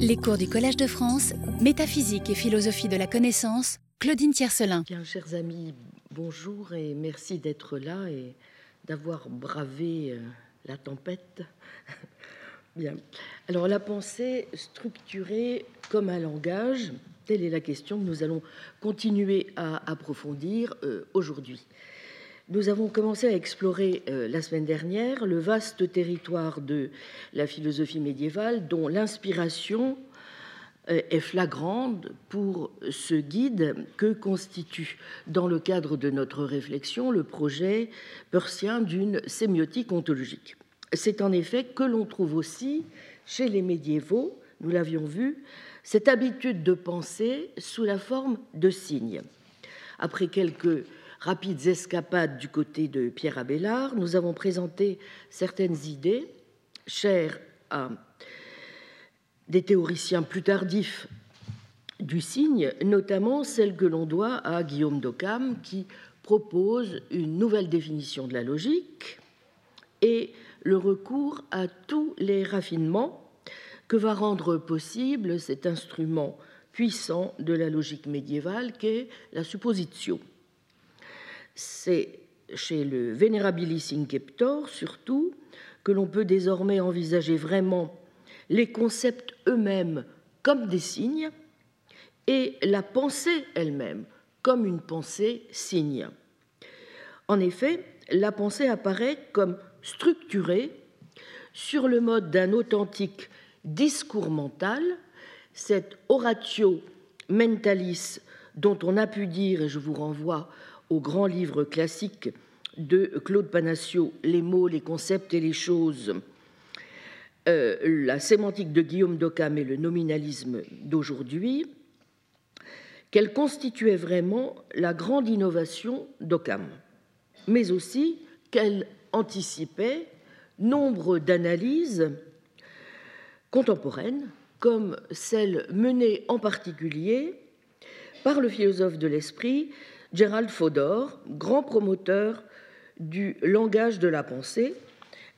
Les cours du Collège de France, Métaphysique et philosophie de la connaissance, Claudine Tiercelin. Bien, chers amis, bonjour et merci d'être là et d'avoir bravé euh, la tempête. Bien. Alors, la pensée structurée comme un langage, telle est la question que nous allons continuer à approfondir euh, aujourd'hui. Nous avons commencé à explorer euh, la semaine dernière le vaste territoire de la philosophie médiévale dont l'inspiration euh, est flagrante pour ce guide que constitue, dans le cadre de notre réflexion, le projet persien d'une sémiotique ontologique. C'est en effet que l'on trouve aussi chez les médiévaux, nous l'avions vu, cette habitude de penser sous la forme de signes. Après quelques rapides escapades du côté de Pierre Abélard, nous avons présenté certaines idées chères à des théoriciens plus tardifs du signe, notamment celles que l'on doit à Guillaume d'Occam, qui propose une nouvelle définition de la logique et le recours à tous les raffinements que va rendre possible cet instrument puissant de la logique médiévale qu'est la supposition. C'est chez le Venerabilis Inceptor surtout que l'on peut désormais envisager vraiment les concepts eux-mêmes comme des signes et la pensée elle-même comme une pensée signe. En effet, la pensée apparaît comme structurée sur le mode d'un authentique discours mental, cet oratio mentalis dont on a pu dire, et je vous renvoie au grand livre classique de Claude Panassio, Les mots, les concepts et les choses, euh, la sémantique de Guillaume d'Occam et le nominalisme d'aujourd'hui, qu'elle constituait vraiment la grande innovation d'Occam, mais aussi qu'elle anticipait nombre d'analyses contemporaines, comme celle menée en particulier par le philosophe de l'esprit Gerald Fodor, grand promoteur du langage de la pensée,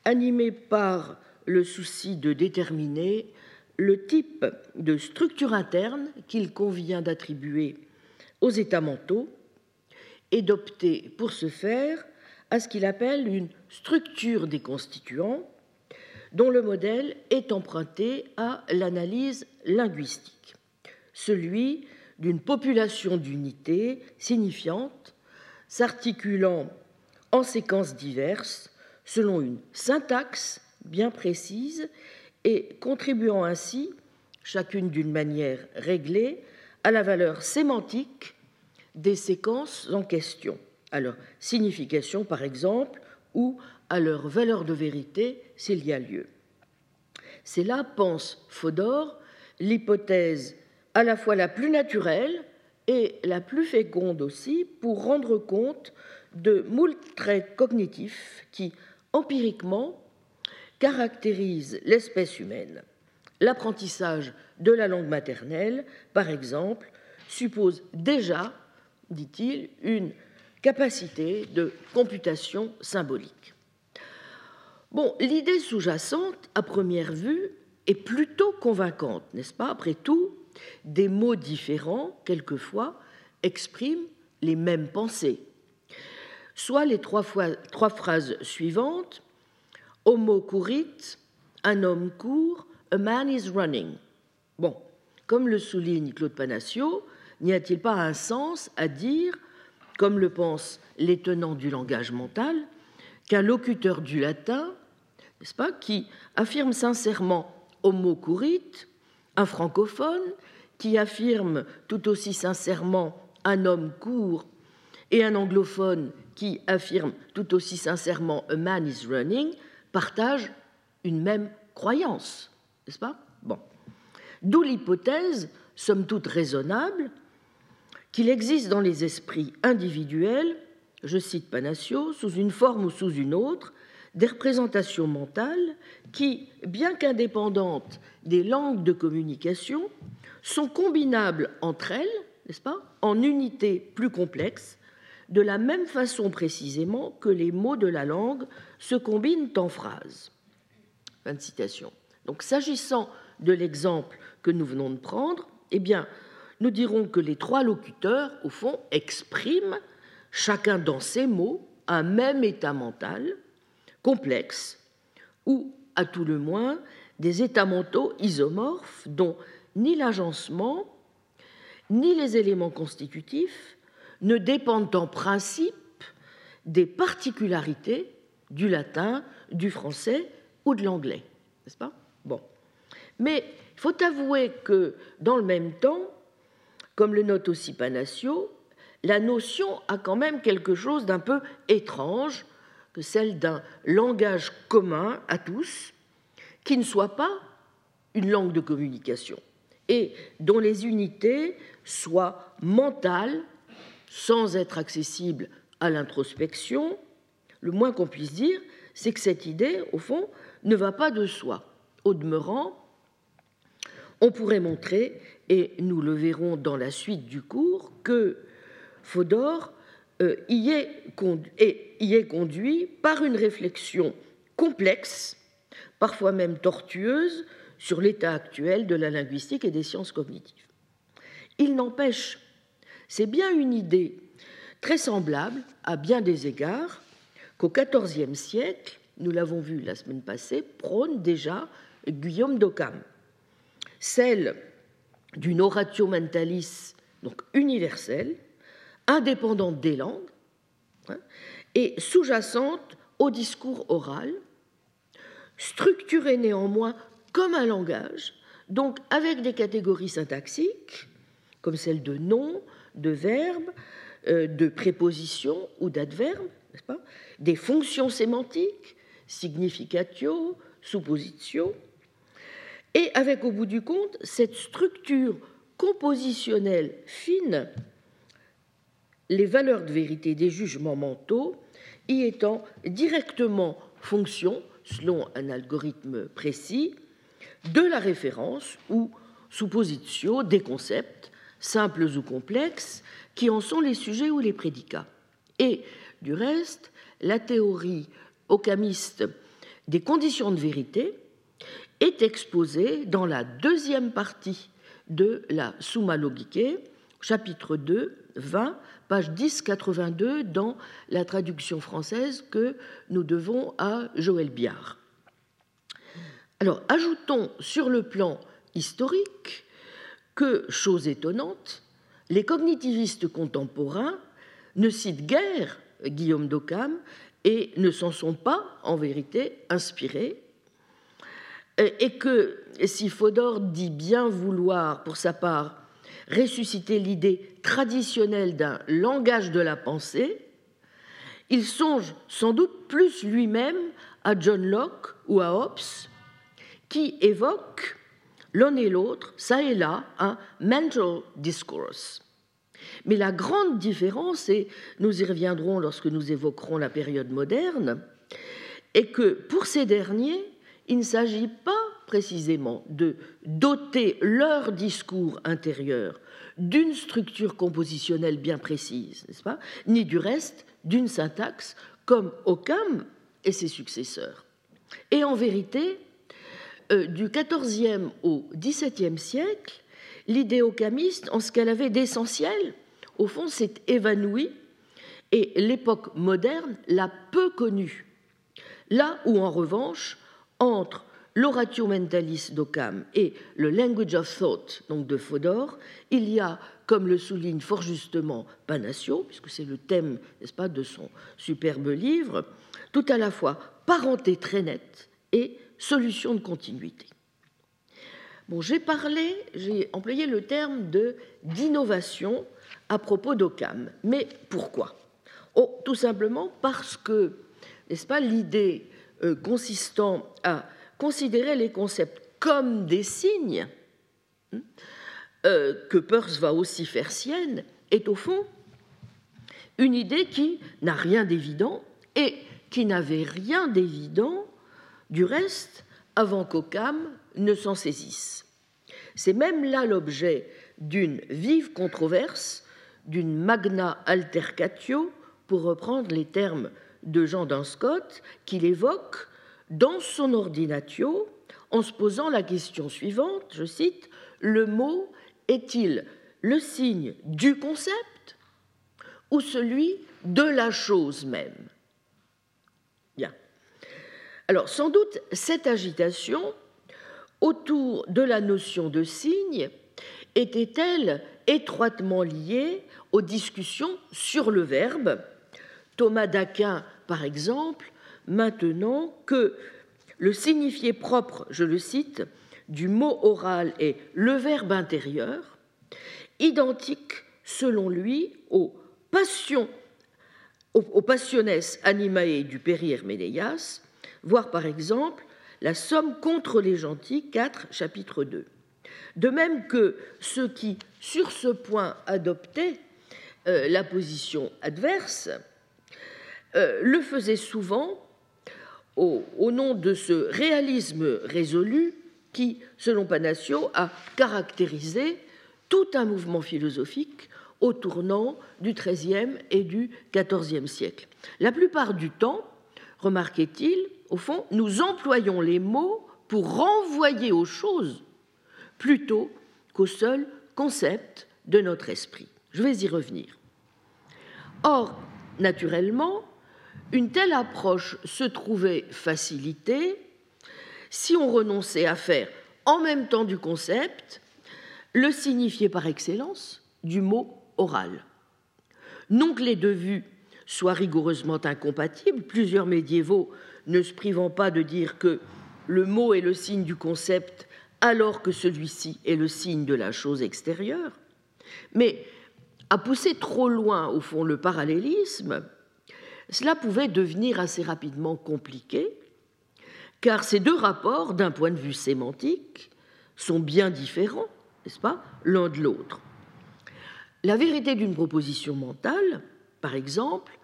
animé par le souci de déterminer le type de structure interne qu'il convient d'attribuer aux états mentaux et d'opter pour ce faire à ce qu'il appelle une structure des constituants dont le modèle est emprunté à l'analyse linguistique, celui d'une population d'unités signifiantes s'articulant en séquences diverses selon une syntaxe bien précise et contribuant ainsi, chacune d'une manière réglée, à la valeur sémantique des séquences en question, à leur signification par exemple, ou à leur valeur de vérité s'il y a lieu. C'est là, pense Fodor, l'hypothèse à la fois la plus naturelle et la plus féconde aussi pour rendre compte de moult traits cognitifs qui, empiriquement, caractérisent l'espèce humaine. L'apprentissage de la langue maternelle, par exemple, suppose déjà, dit-il, une capacité de computation symbolique. Bon, l'idée sous-jacente, à première vue, est plutôt convaincante, n'est-ce pas? Après tout, des mots différents, quelquefois, expriment les mêmes pensées. Soit les trois, phrases suivantes Homo courit, un homme court, a man is running. Bon, comme le souligne Claude Panassio, n'y a-t-il pas un sens à dire, comme le pensent les tenants du langage mental, qu'un locuteur du latin, n'est-ce pas, qui affirme sincèrement homo courit, un francophone qui affirme tout aussi sincèrement un homme court et un anglophone qui affirme tout aussi sincèrement a man is running partagent une même croyance, n'est-ce pas? Bon. D'où l'hypothèse, somme toute raisonnable, qu'il existe dans les esprits individuels, je cite Panassio, sous une forme ou sous une autre, des représentations mentales qui, bien qu'indépendantes des langues de communication, sont combinables entre elles, n'est-ce pas, en unités plus complexes, de la même façon précisément que les mots de la langue se combinent en phrases. Fin de citation. Donc, s'agissant de l'exemple que nous venons de prendre, eh bien, nous dirons que les trois locuteurs, au fond, expriment, chacun dans ses mots, un même état mental, complexe, ou, à tout le moins, des états mentaux isomorphes dont ni l'agencement, ni les éléments constitutifs ne dépendent en principe des particularités du latin, du français ou de l'anglais. N'est-ce pas? Bon. Mais il faut avouer que, dans le même temps, comme le note aussi Panacio, la notion a quand même quelque chose d'un peu étrange que celle d'un langage commun à tous, qui ne soit pas une langue de communication et dont les unités soient mentales sans être accessibles à l'introspection. Le moins qu'on puisse dire, c'est que cette idée, au fond, ne va pas de soi. Au demeurant, on pourrait montrer, et nous le verrons dans la suite du cours, que Fodor y, est y est conduit par une réflexion complexe, parfois même tortueuse, sur l'état actuel de la linguistique et des sciences cognitives. Il n'empêche, c'est bien une idée très semblable à bien des égards qu'au XIVe siècle, nous l'avons vu la semaine passée, prône déjà Guillaume d'Occam, celle d'une oratio mentalis donc universelle, indépendante des langues hein, et sous-jacente au discours oral, structurée néanmoins comme un langage, donc avec des catégories syntaxiques, comme celles de nom, de verbe, euh, de préposition ou d'adverbe, pas des fonctions sémantiques, significatio, suppositio, et avec au bout du compte cette structure compositionnelle fine, les valeurs de vérité des jugements mentaux y étant directement fonction, selon un algorithme précis, de la référence ou suppositio des concepts, simples ou complexes, qui en sont les sujets ou les prédicats. Et, du reste, la théorie occamiste des conditions de vérité est exposée dans la deuxième partie de la Summa Logicae, chapitre 2, 20, page 1082, dans la traduction française que nous devons à Joël Biard. Alors, ajoutons sur le plan historique que, chose étonnante, les cognitivistes contemporains ne citent guère Guillaume d'Occam et ne s'en sont pas, en vérité, inspirés, et que si Fodor dit bien vouloir, pour sa part, ressusciter l'idée traditionnelle d'un langage de la pensée, il songe sans doute plus lui-même à John Locke ou à Hobbes, qui évoquent l'un et l'autre, ça et là, un mental discourse. Mais la grande différence, et nous y reviendrons lorsque nous évoquerons la période moderne, est que pour ces derniers, il ne s'agit pas précisément de doter leur discours intérieur d'une structure compositionnelle bien précise, n'est-ce pas, ni du reste d'une syntaxe comme Occam et ses successeurs. Et en vérité, euh, du XIVe au XVIIe siècle, l'idée occamiste, en ce qu'elle avait d'essentiel, au fond, s'est évanouie et l'époque moderne l'a peu connue. Là où, en revanche, entre l'oratio mentalis d'Occam et le language of thought donc de Fodor, il y a, comme le souligne fort justement Panacio, puisque c'est le thème, n'est-ce pas, de son superbe livre, tout à la fois parenté très nette et solution de continuité. Bon, j'ai parlé, j'ai employé le terme de d'innovation à propos d'Occam. Mais pourquoi? Oh, Tout simplement parce que, n'est-ce pas, l'idée euh, consistant à considérer les concepts comme des signes, hein, euh, que Peirce va aussi faire sienne, est au fond une idée qui n'a rien d'évident et qui n'avait rien d'évident du reste avant qu'Occam ne s'en saisisse. C'est même là l'objet d'une vive controverse d'une magna altercatio, pour reprendre les termes de Jean Scott, qu'il évoque dans son ordinatio en se posant la question suivante, je cite, le mot est-il le signe du concept ou celui de la chose même? Bien. Alors, sans doute, cette agitation autour de la notion de signe était-elle étroitement liée aux discussions sur le verbe? Thomas d'Aquin, par exemple, maintenant que le signifié propre, je le cite, du mot oral est le verbe intérieur, identique, selon lui, aux passions, aux, passiones animae du Péri Herménéas, voire par exemple la somme contre les gentils, 4, chapitre 2. De même que ceux qui, sur ce point, adoptaient euh, la position adverse, euh, le faisaient souvent au, nom de ce réalisme résolu qui, selon Panacio, a caractérisé tout un mouvement philosophique au tournant du XIIIe et du XIVe siècle. La plupart du temps, remarquait-il, au fond, nous employons les mots pour renvoyer aux choses plutôt qu'au seul concept de notre esprit. Je vais y revenir. Or, naturellement, une telle approche se trouvait facilitée si on renonçait à faire en même temps du concept le signifié par excellence du mot oral. Non que les deux vues soient rigoureusement incompatibles, plusieurs médiévaux ne se privant pas de dire que le mot est le signe du concept alors que celui-ci est le signe de la chose extérieure, mais à pousser trop loin, au fond, le parallélisme, cela pouvait devenir assez rapidement compliqué, car ces deux rapports, d'un point de vue sémantique, sont bien différents, n'est-ce pas, l'un de l'autre. La vérité d'une proposition mentale, par exemple,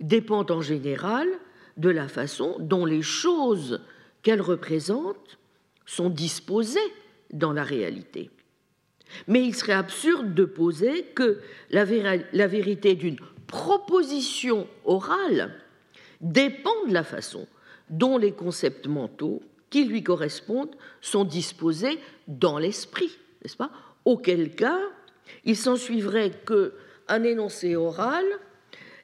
dépend en général de la façon dont les choses qu'elle représente sont disposées dans la réalité. Mais il serait absurde de poser que la, vérité d'une proposition orale dépend de la façon dont les concepts mentaux qui lui correspondent sont disposés dans l'esprit, n'est-ce pas? Auquel cas, il s'ensuivrait qu'un énoncé oral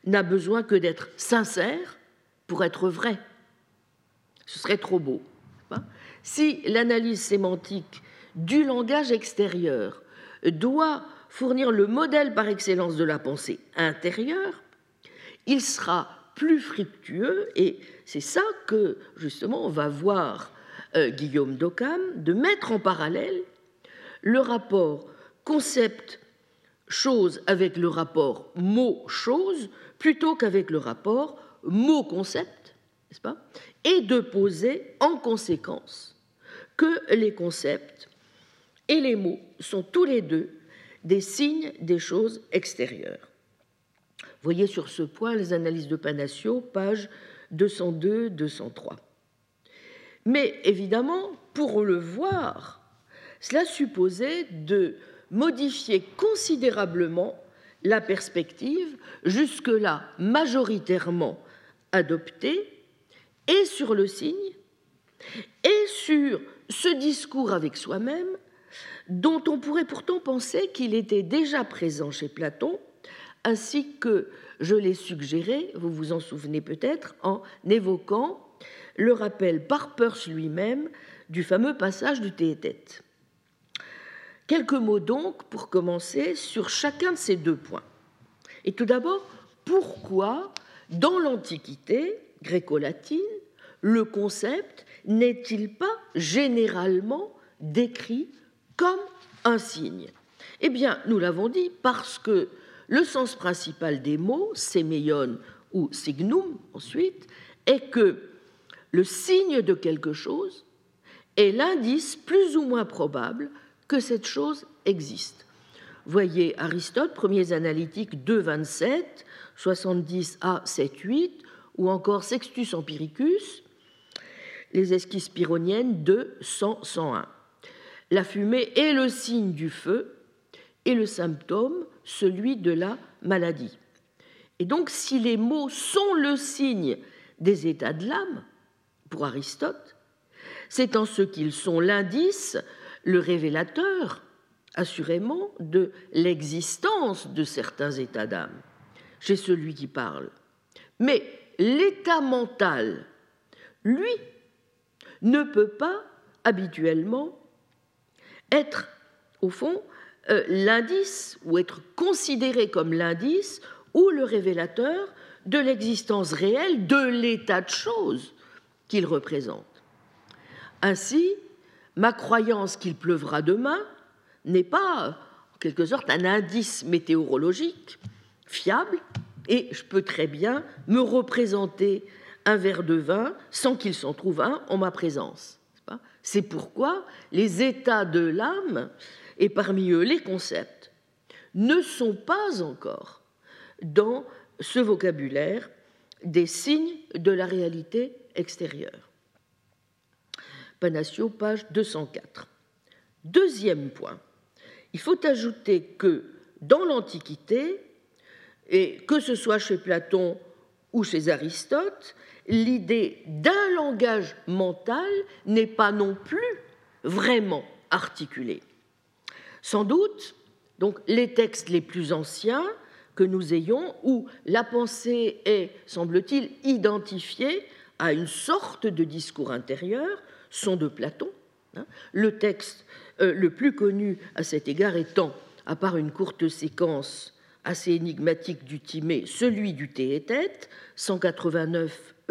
n'a besoin que d'être sincère pour être vrai. Ce serait trop beau. Si l'analyse sémantique du langage extérieur doit fournir le modèle par excellence de la pensée intérieure, il sera plus fructueux, et c'est ça que justement on va voir euh, Guillaume d'Occam, de mettre en parallèle le rapport concept-chose avec le rapport mot-chose, plutôt qu'avec le rapport mot-concept, n'est-ce pas Et de poser en conséquence que les concepts et les mots sont tous les deux des signes des choses extérieures. Voyez sur ce point les analyses de Panacio, pages 202-203. Mais évidemment, pour le voir, cela supposait de modifier considérablement la perspective jusque-là majoritairement adoptée et sur le signe et sur ce discours avec soi-même dont on pourrait pourtant penser qu'il était déjà présent chez Platon ainsi que je l'ai suggéré, vous vous en souvenez peut-être, en évoquant le rappel par Peirce lui-même du fameux passage du Théétète. Quelques mots donc pour commencer sur chacun de ces deux points. Et tout d'abord, pourquoi dans l'Antiquité gréco-latine, le concept n'est-il pas généralement décrit comme un signe Eh bien, nous l'avons dit parce que le sens principal des mots, séméion ou signum ensuite, est que le signe de quelque chose est l'indice plus ou moins probable que cette chose existe. Voyez Aristote, premiers analytiques 2, 27, 70a, 7, 8, ou encore Sextus Empiricus, les esquisses pyrrhoniennes 2, 100, 101. La fumée est le signe du feu et le symptôme celui de la maladie. Et donc, si les mots sont le signe des états de l'âme, pour Aristote, c'est en ce qu'ils sont l'indice le révélateur, assurément, de l'existence de certains états d'âme chez celui qui parle. Mais l'état mental, lui, ne peut pas habituellement être, au fond, euh, l'indice ou être considéré comme l'indice ou le révélateur de l'existence réelle de l'état de choses qu'il représente. Ainsi, ma croyance qu'il pleuvra demain n'est pas, en quelque sorte, un indice météorologique fiable, et je peux très bien me représenter un verre de vin sans qu'il s'en trouve un en ma présence. C'est pourquoi les états de l'âme, et parmi eux les concepts, ne sont pas encore dans ce vocabulaire des signes de la réalité extérieure. Panassio, page 204. Deuxième point, il faut ajouter que dans l'Antiquité, et que ce soit chez Platon ou chez Aristote, l'idée d'un langage mental n'est pas non plus vraiment articulée. Sans doute, donc, les textes les plus anciens que nous ayons, où la pensée est, semble-t-il, identifiée à une sorte de discours intérieur, sont de Platon. Hein. Le texte euh, le plus connu à cet égard étant, à part une courte séquence assez énigmatique du Timée, celui du Théétète,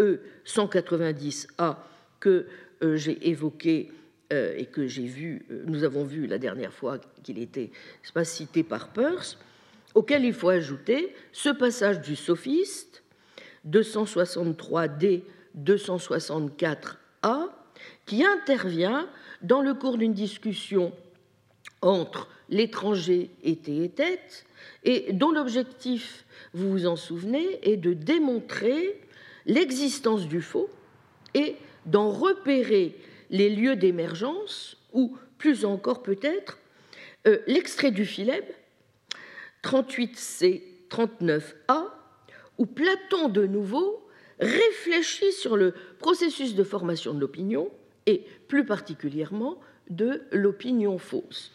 189E, 190A, que euh, j'ai évoqué euh, et que j'ai vu, euh, nous avons vu la dernière fois qu'il était pas, cité par Peirce, auquel il faut ajouter ce passage du sophiste, 263D, 264A, qui intervient dans le cours d'une discussion entre l'étranger et Théétète, et dont l'objectif, vous vous en souvenez, est de démontrer l'existence du faux et d'en repérer les lieux d'émergence, ou plus encore peut-être, euh, l'extrait du Philèbe, 38c, 39a, où Platon de nouveau réfléchit sur le processus de formation de l'opinion et plus particulièrement de l'opinion fausse.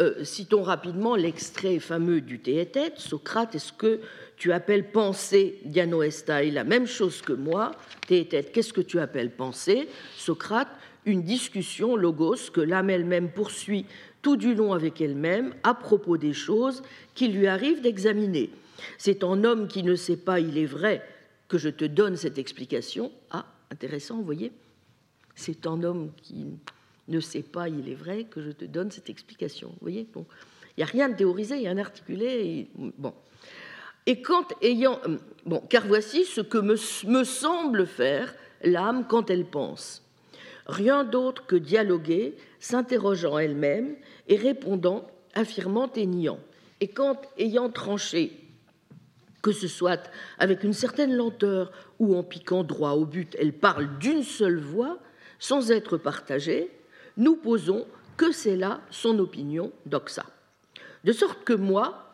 Euh, citons rapidement l'extrait fameux du Théétète. Socrate, est-ce que tu appelles pensée Dianoestai la même chose que moi qu'est-ce que tu appelles pensée? Socrate, une discussion, logos, que l'âme elle-même poursuit tout du long avec elle-même à propos des choses qu'il lui arrive d'examiner. C'est en homme qui ne sait pas, il est vrai, que je te donne cette explication. Ah, intéressant, vous voyez? C'est en homme qui ne sait pas, il est vrai, que je te donne cette explication. Vous voyez? Il n'y a rien de théorisé, il y a un articulé. bon. Et quand ayant. Bon, car voici ce que me, me semble faire l'âme quand elle pense. Rien d'autre que dialoguer, s'interrogeant elle-même et répondant, affirmant et niant. Et quand, ayant tranché, que ce soit avec une certaine lenteur ou en piquant droit au but, elle parle d'une seule voix, sans être partagée, nous posons que c'est là son opinion doxa. De sorte que moi,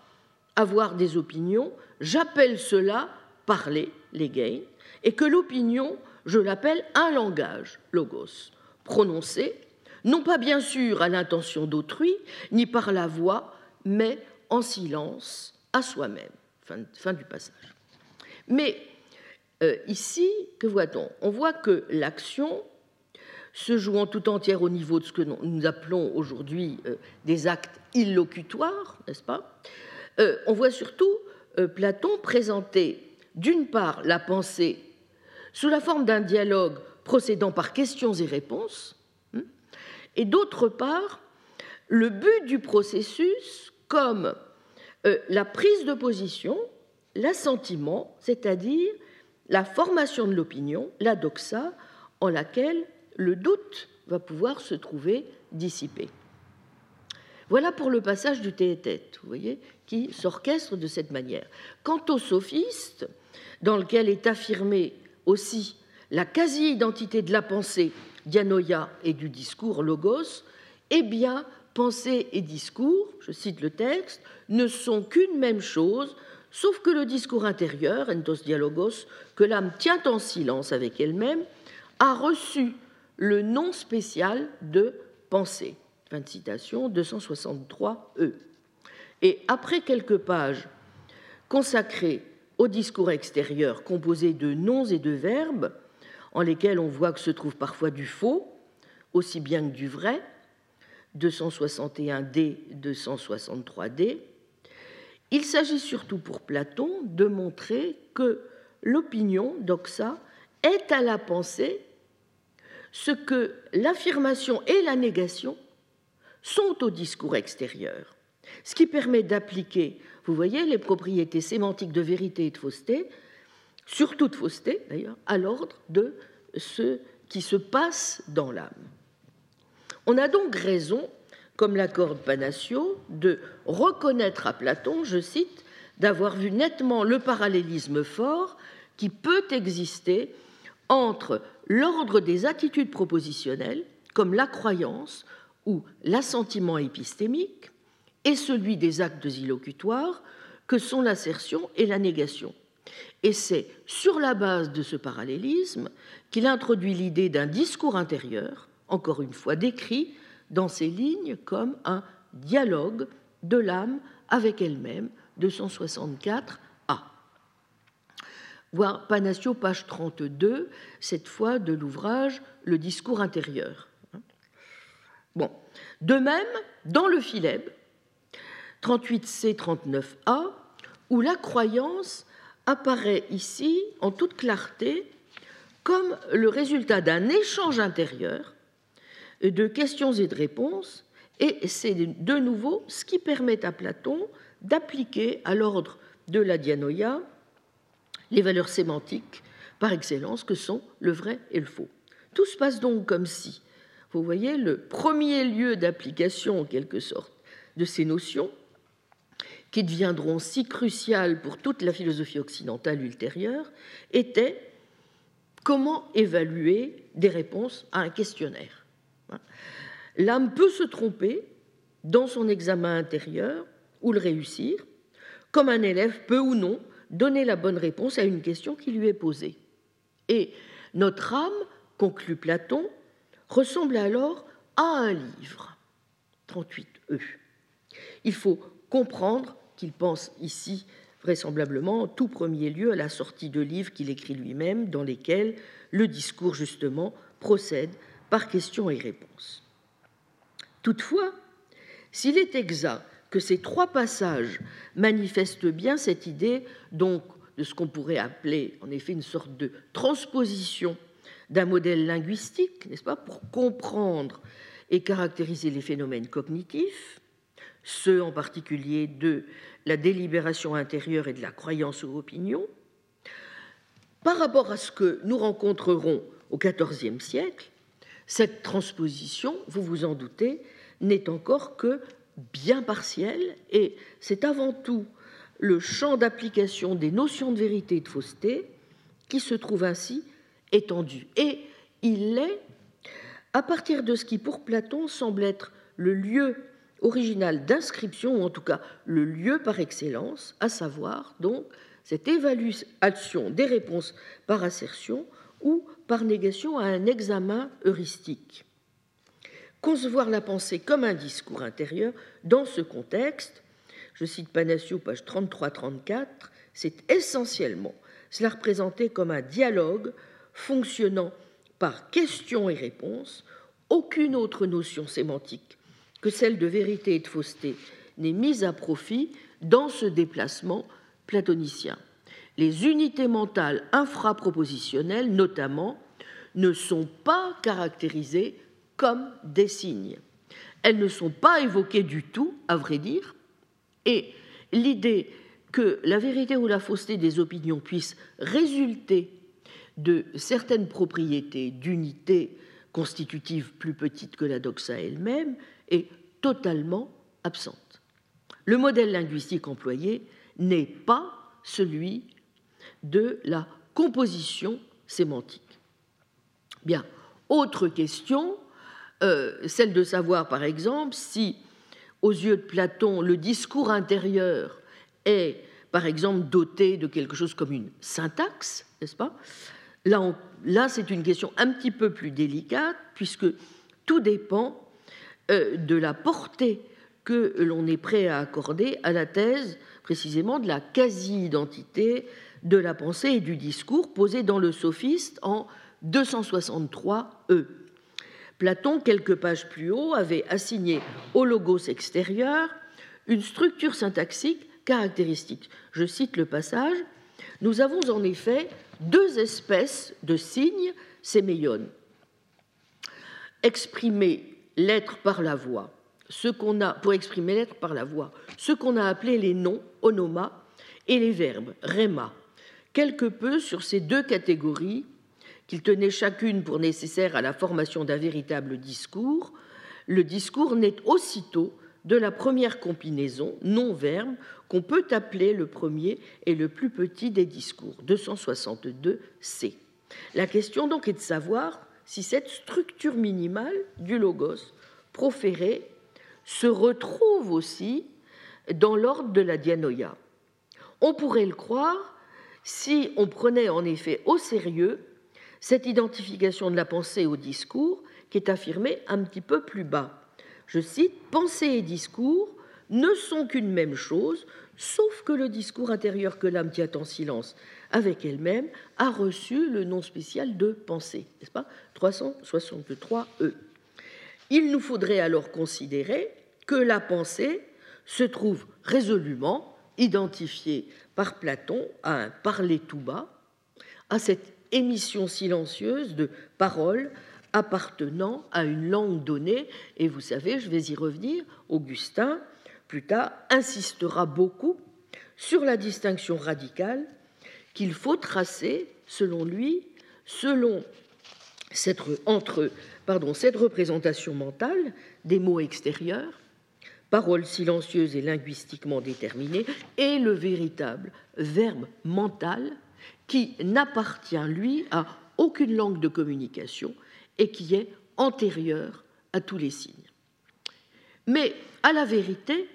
avoir des opinions, j'appelle cela parler, les gains, et que l'opinion, je l'appelle un langage, logos, prononcé, non pas bien sûr à l'intention d'autrui, ni par la voix, mais en silence à soi-même. Fin, du passage. Mais euh, ici, que voit-on? On voit que l'action se jouant tout entière au niveau de ce que nous appelons aujourd'hui euh, des actes illocutoires, n'est-ce pas? Euh, On voit surtout Platon présenter d'une part la pensée sous la forme d'un dialogue procédant par questions et réponses, hein, et d'autre part le but du processus comme la prise de position, l'assentiment, c'est-à-dire la formation de l'opinion, la doxa, en laquelle le doute va pouvoir se trouver dissipé. Voilà pour le passage du tête, vous voyez, qui s'orchestre de cette manière. Quant au sophiste, dans lequel est affirmée aussi la quasi-identité de la pensée, dianoia, et du discours, logos, eh bien, pensée et discours, je cite le texte, ne sont qu'une même chose, sauf que le discours intérieur, entos dialogos, que l'âme tient en silence avec elle-même, a reçu le nom spécial de pensée. Fin de citation, 263e. Et après quelques pages consacrées au discours extérieur composé de noms et de verbes, en lesquels on voit que se trouve parfois du faux, aussi bien que du vrai, 261D, 263D, il s'agit surtout pour Platon de montrer que l'opinion, doxa, est à la pensée ce que l'affirmation et la négation sont au discours extérieur, ce qui permet d'appliquer, vous voyez, les propriétés sémantiques de vérité et de fausseté, surtout de fausseté d'ailleurs, à l'ordre de ce qui se passe dans l'âme. On a donc raison, comme l'accorde Panassio, de reconnaître à Platon, je cite, d'avoir vu nettement le parallélisme fort qui peut exister entre l'ordre des attitudes propositionnelles, comme la croyance ou l'assentiment épistémique, et celui des actes illocutoires, que sont l'assertion et la négation. Et c'est sur la base de ce parallélisme qu'il introduit l'idée d'un discours intérieur, encore une fois décrit dans ces lignes comme un dialogue de l'âme avec elle-même, 264 voir Panassio, page 32, cette fois de l'ouvrage Le discours intérieur. Bon. De même, dans le Philèbe, 38c, 39a, où la croyance apparaît ici en toute clarté comme le résultat d'un échange intérieur de questions et de réponses, et c'est de nouveau ce qui permet à Platon d'appliquer à l'ordre de la dianoïa les valeurs sémantiques par excellence que sont le vrai et le faux. Tout se passe donc comme si, vous voyez, le premier lieu d'application en quelque sorte de ces notions, qui deviendront si cruciales pour toute la philosophie occidentale ultérieure, était comment évaluer des réponses à un questionnaire. L'âme peut se tromper dans son examen intérieur ou le réussir, comme un élève peut ou non donner la bonne réponse à une question qui lui est posée. Et notre âme, conclut Platon, ressemble alors à un livre. 38e. Il faut comprendre qu'il pense ici vraisemblablement en tout premier lieu à la sortie de livres qu'il écrit lui-même, dans lesquels le discours justement procède par questions et réponses. Toutefois, s'il est exact que ces trois passages manifestent bien cette idée donc de ce qu'on pourrait appeler en effet une sorte de transposition d'un modèle linguistique, n'est-ce pas, pour comprendre et caractériser les phénomènes cognitifs, ceux en particulier de la délibération intérieure et de la croyance ou opinion, par rapport à ce que nous rencontrerons au XIVe siècle, cette transposition, vous vous en doutez, n'est encore que bien partiel et c'est avant tout le champ d'application des notions de vérité et de fausseté qui se trouve ainsi étendu. Et il est, à partir de ce qui pour Platon semble être le lieu original d'inscription, ou en tout cas le lieu par excellence, à savoir donc cette évaluation des réponses par assertion ou par négation à un examen heuristique concevoir la pensée comme un discours intérieur dans ce contexte, je cite Panassio, page 33-34, c'est essentiellement cela représenté comme un dialogue fonctionnant par questions et réponses. Aucune autre notion sémantique que celle de vérité et de fausseté n'est mise à profit dans ce déplacement platonicien. Les unités mentales infrapropositionnelles, notamment, ne sont pas caractérisées comme des signes. Elles ne sont pas évoquées du tout, à vrai dire, et l'idée que la vérité ou la fausseté des opinions puisse résulter de certaines propriétés d'unité constitutive plus petite que la doxa elle-même est totalement absente. Le modèle linguistique employé n'est pas celui de la composition sémantique. Bien, autre question, euh, celle de savoir, par exemple, si, aux yeux de Platon, le discours intérieur est, par exemple, doté de quelque chose comme une syntaxe, n'est-ce pas? Là, là c'est une question un petit peu plus délicate, puisque tout dépend de la portée que l'on est prêt à accorder à la thèse précisément de la quasi-identité de la pensée et du discours posée dans le sophiste en 263e. Platon, quelques pages plus haut, avait assigné au logos extérieur une structure syntaxique caractéristique. Je cite le passage. Nous avons en effet deux espèces de signes séméiones. Exprimer l'être par la voix, ce qu'on a, pour exprimer l'être par la voix, ce qu'on a appelé les noms, onoma, et les verbes, rema. Quelque peu sur ces deux catégories, qu'ils tenaient chacune pour nécessaire à la formation d'un véritable discours, le discours naît aussitôt de la première combinaison, non-verbe, qu'on peut appeler le premier et le plus petit des discours, 262c. La question donc est de savoir si cette structure minimale du logos proféré se retrouve aussi dans l'ordre de la dianoïa. On pourrait le croire si on prenait en effet au sérieux cette identification de la pensée au discours qui est affirmée un petit peu plus bas. Je cite, Pensée et discours ne sont qu'une même chose, sauf que le discours intérieur que l'âme tient en silence avec elle-même a reçu le nom spécial de pensée, n'est-ce pas? 363e. Il nous faudrait alors considérer que la pensée se trouve résolument identifiée par Platon à un parler tout bas, à cette émission silencieuse de paroles appartenant à une langue donnée. Et vous savez, je vais y revenir, Augustin, plus tard, insistera beaucoup sur la distinction radicale qu'il faut tracer, selon lui, selon cette, entre cette représentation mentale des mots extérieurs, paroles silencieuses et linguistiquement déterminées, et le véritable verbe mental qui n'appartient, lui, à aucune langue de communication et qui est antérieur à tous les signes. Mais à la vérité,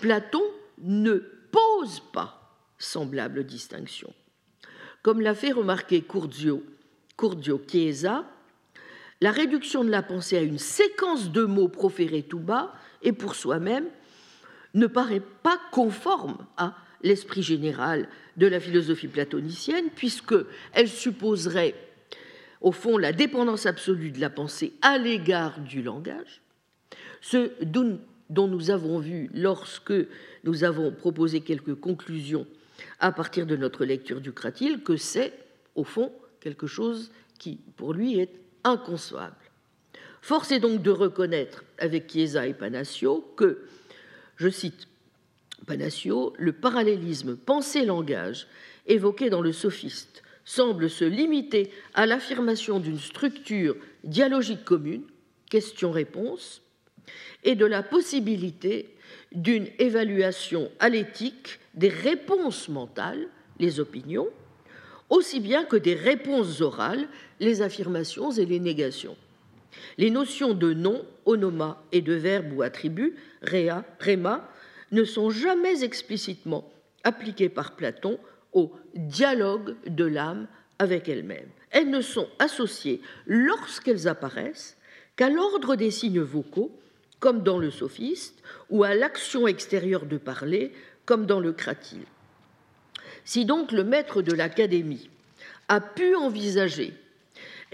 Platon ne pose pas semblable distinction. Comme l'a fait remarquer Curdio, Curdio Chiesa, la réduction de la pensée à une séquence de mots proférés tout bas et pour soi-même ne paraît pas conforme à l'esprit général de la philosophie platonicienne, puisqu'elle supposerait, au fond, la dépendance absolue de la pensée à l'égard du langage, ce dont nous avons vu lorsque nous avons proposé quelques conclusions à partir de notre lecture du Cratyle, que c'est, au fond, quelque chose qui, pour lui, est inconcevable. Force est donc de reconnaître avec Chiesa et Panacio que, je cite Panacio, le parallélisme pensée-langage évoqué dans le sophiste semble se limiter à l'affirmation d'une structure dialogique commune, question-réponse, et de la possibilité d'une évaluation à l'éthique des réponses mentales, les opinions, aussi bien que des réponses orales, les affirmations et les négations. Les notions de nom, onoma et de verbe ou attribut, rea, rema, ne sont jamais explicitement appliquées par Platon au dialogue de l'âme avec elle-même. Elles ne sont associées, lorsqu'elles apparaissent, qu'à l'ordre des signes vocaux, comme dans le sophiste, ou à l'action extérieure de parler, comme dans le cratyle. Si donc le maître de l'Académie a pu envisager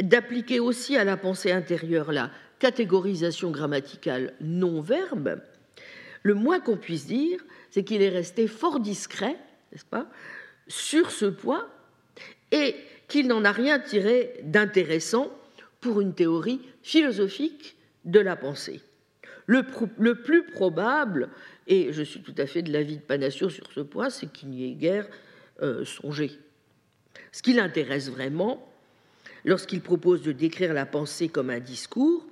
d'appliquer aussi à la pensée intérieure la catégorisation grammaticale non-verbe, le moins qu'on puisse dire, c'est qu'il est resté fort discret, n'est-ce pas, sur ce point et qu'il n'en a rien tiré d'intéressant pour une théorie philosophique de la pensée. Le, plus probable, et je suis tout à fait de l'avis de Panacio sur ce point, c'est qu'il n'y ait guère euh, songé. Ce qui l'intéresse vraiment, lorsqu'il propose de décrire la pensée comme un discours,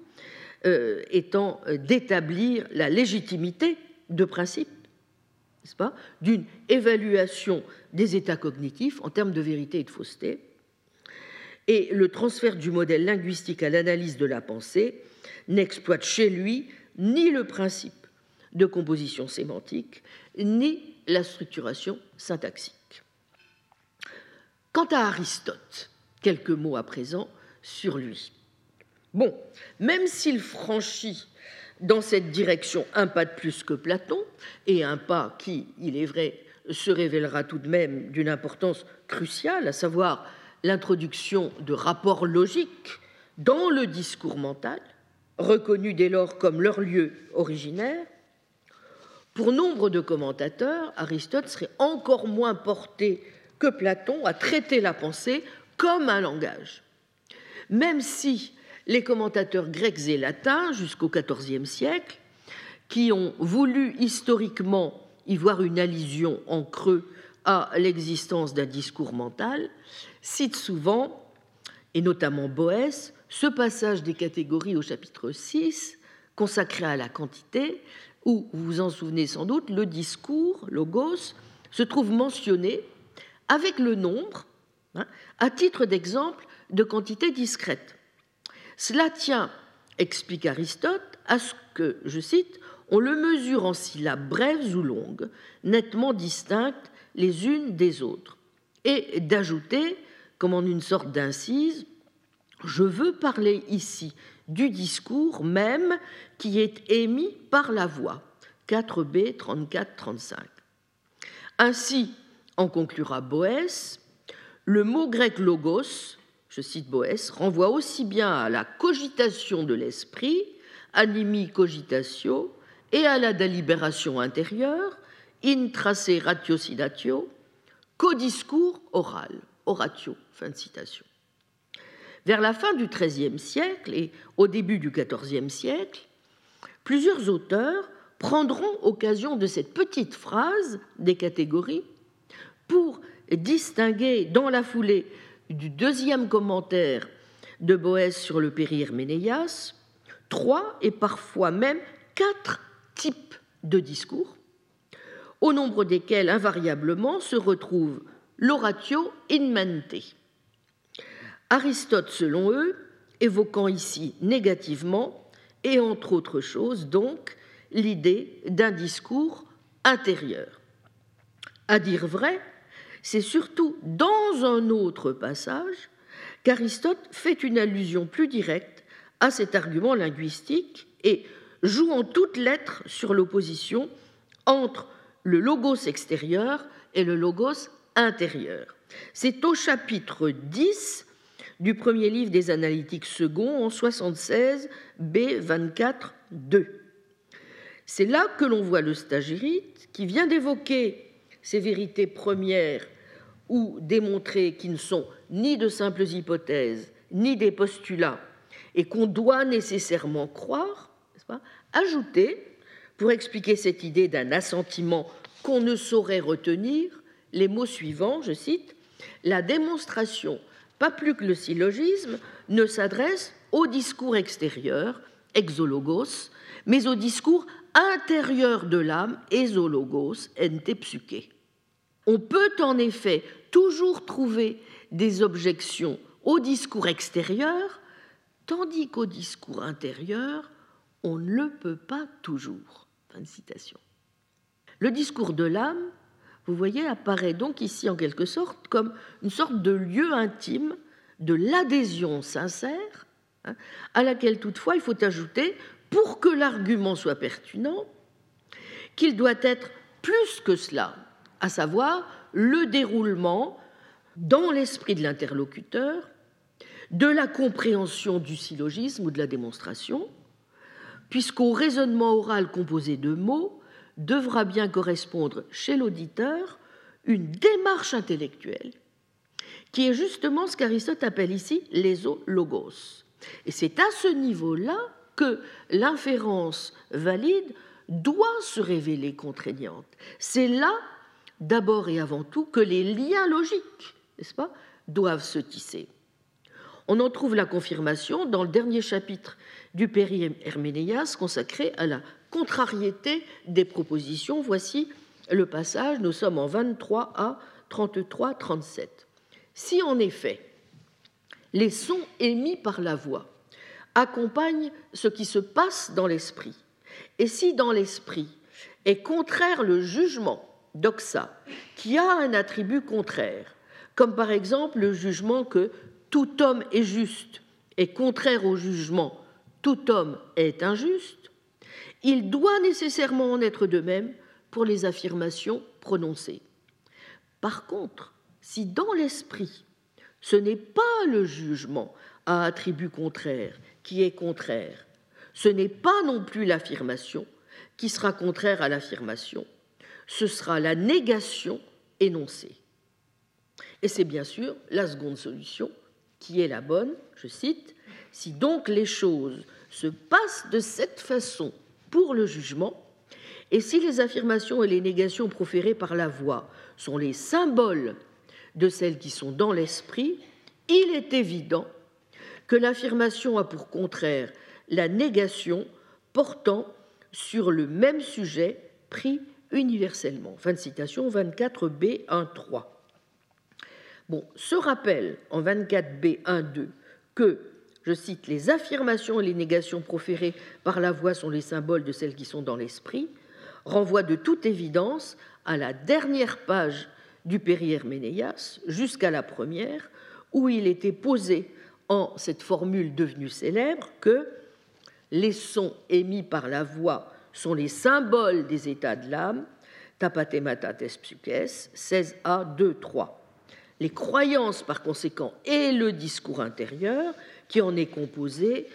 euh, étant euh, d'établir la légitimité de principe, n'est-ce pas, d'une évaluation des états cognitifs en termes de vérité et de fausseté, et le transfert du modèle linguistique à l'analyse de la pensée n'exploite chez lui ni le principe de composition sémantique, ni la structuration syntaxique. Quant à Aristote, quelques mots à présent sur lui. Bon, même s'il franchit dans cette direction un pas de plus que Platon, et un pas qui, il est vrai, se révélera tout de même d'une importance cruciale, à savoir l'introduction de rapports logiques dans le discours mental, reconnus dès lors comme leur lieu originaire, pour nombre de commentateurs, Aristote serait encore moins porté que Platon à traiter la pensée comme un langage. Même si les commentateurs grecs et latins jusqu'au XIVe siècle, qui ont voulu historiquement y voir une allusion en creux à l'existence d'un discours mental, citent souvent, et notamment Boès, ce passage des catégories au chapitre 6, consacré à la quantité, où, vous vous en souvenez sans doute, le discours, logos, se trouve mentionné avec le nombre, hein, à titre d'exemple de quantité discrète. Cela tient, explique Aristote, à ce que, je cite, on le mesure en syllabes brèves ou longues, nettement distinctes les unes des autres, et d'ajouter, comme en une sorte d'incise, je veux parler ici du discours même qui est émis par la voix. 4b 34-35. Ainsi, en conclura Boès, le mot grec logos, je cite Boès, renvoie aussi bien à la cogitation de l'esprit, animi cogitatio, et à la délibération intérieure, intrace ratiocinatio, qu'au discours oral, oratio. Fin de citation. Vers la fin du XIIIe siècle et au début du XIVe siècle, plusieurs auteurs prendront occasion de cette petite phrase des catégories pour distinguer dans la foulée du deuxième commentaire de Boès sur le Ménéas trois et parfois même quatre types de discours, au nombre desquels invariablement se retrouve l'oratio in mente, Aristote, selon eux, évoquant ici négativement, et entre autres choses, donc, l'idée d'un discours intérieur. À dire vrai, c'est surtout dans un autre passage qu'Aristote fait une allusion plus directe à cet argument linguistique et joue en toutes lettres sur l'opposition entre le logos extérieur et le logos intérieur. C'est au chapitre 10 du premier livre des Analytiques second en 76, B 24, 2. C'est là que l'on voit le stagirite qui vient d'évoquer ces vérités premières ou démontrer qu'ils ne sont ni de simples hypothèses, ni des postulats, et qu'on doit nécessairement croire, ajouter, pour expliquer cette idée d'un assentiment qu'on ne saurait retenir, les mots suivants, je cite, la démonstration pas plus que le syllogisme, ne s'adresse au discours extérieur, exologos, mais au discours intérieur de l'âme, esologos, ente. On peut en effet toujours trouver des objections au discours extérieur, tandis qu'au discours intérieur, on ne le peut pas toujours. Fin de citation. Le discours de l'âme vous voyez, apparaît donc ici en quelque sorte comme une sorte de lieu intime de l'adhésion sincère, hein, à laquelle toutefois il faut ajouter, pour que l'argument soit pertinent, qu'il doit être plus que cela, à savoir le déroulement dans l'esprit de l'interlocuteur de la compréhension du syllogisme ou de la démonstration, puisqu'au raisonnement oral composé de mots, devra bien correspondre chez l'auditeur une démarche intellectuelle, qui est justement ce qu'Aristote appelle ici logos. Et c'est à ce niveau-là que l'inférence valide doit se révéler contraignante. C'est là, d'abord et avant tout, que les liens logiques, n'est-ce pas, doivent se tisser. On en trouve la confirmation dans le dernier chapitre du Péri Herménéas consacré à la contrariété des propositions. Voici le passage, nous sommes en 23 à 33-37. Si en effet les sons émis par la voix accompagnent ce qui se passe dans l'esprit, et si dans l'esprit est contraire le jugement doxa, qui a un attribut contraire, comme par exemple le jugement que tout homme est juste est contraire au jugement tout homme est injuste, il doit nécessairement en être de même pour les affirmations prononcées. Par contre, si dans l'esprit, ce n'est pas le jugement à attribut contraire qui est contraire, ce n'est pas non plus l'affirmation qui sera contraire à l'affirmation, ce sera la négation énoncée. Et c'est bien sûr la seconde solution qui est la bonne, je cite, si donc les choses se passent de cette façon pour le jugement, et si les affirmations et les négations proférées par la voix sont les symboles de celles qui sont dans l'esprit, il est évident que l'affirmation a pour contraire la négation portant sur le même sujet pris universellement. Fin de citation 24b 1.3. Bon, ce rappel en 24b 1.2 que, je cite, les affirmations et les négations proférées par la voix sont les symboles de celles qui sont dans l'esprit, renvoie de toute évidence à la dernière page du Périère Ménéas jusqu'à la première, où il était posé en cette formule devenue célèbre que les sons émis par la voix sont les symboles des états de l'âme, tapatematates psyches, 16a 2 3. Les croyances, par conséquent, et le discours intérieur qui en est composé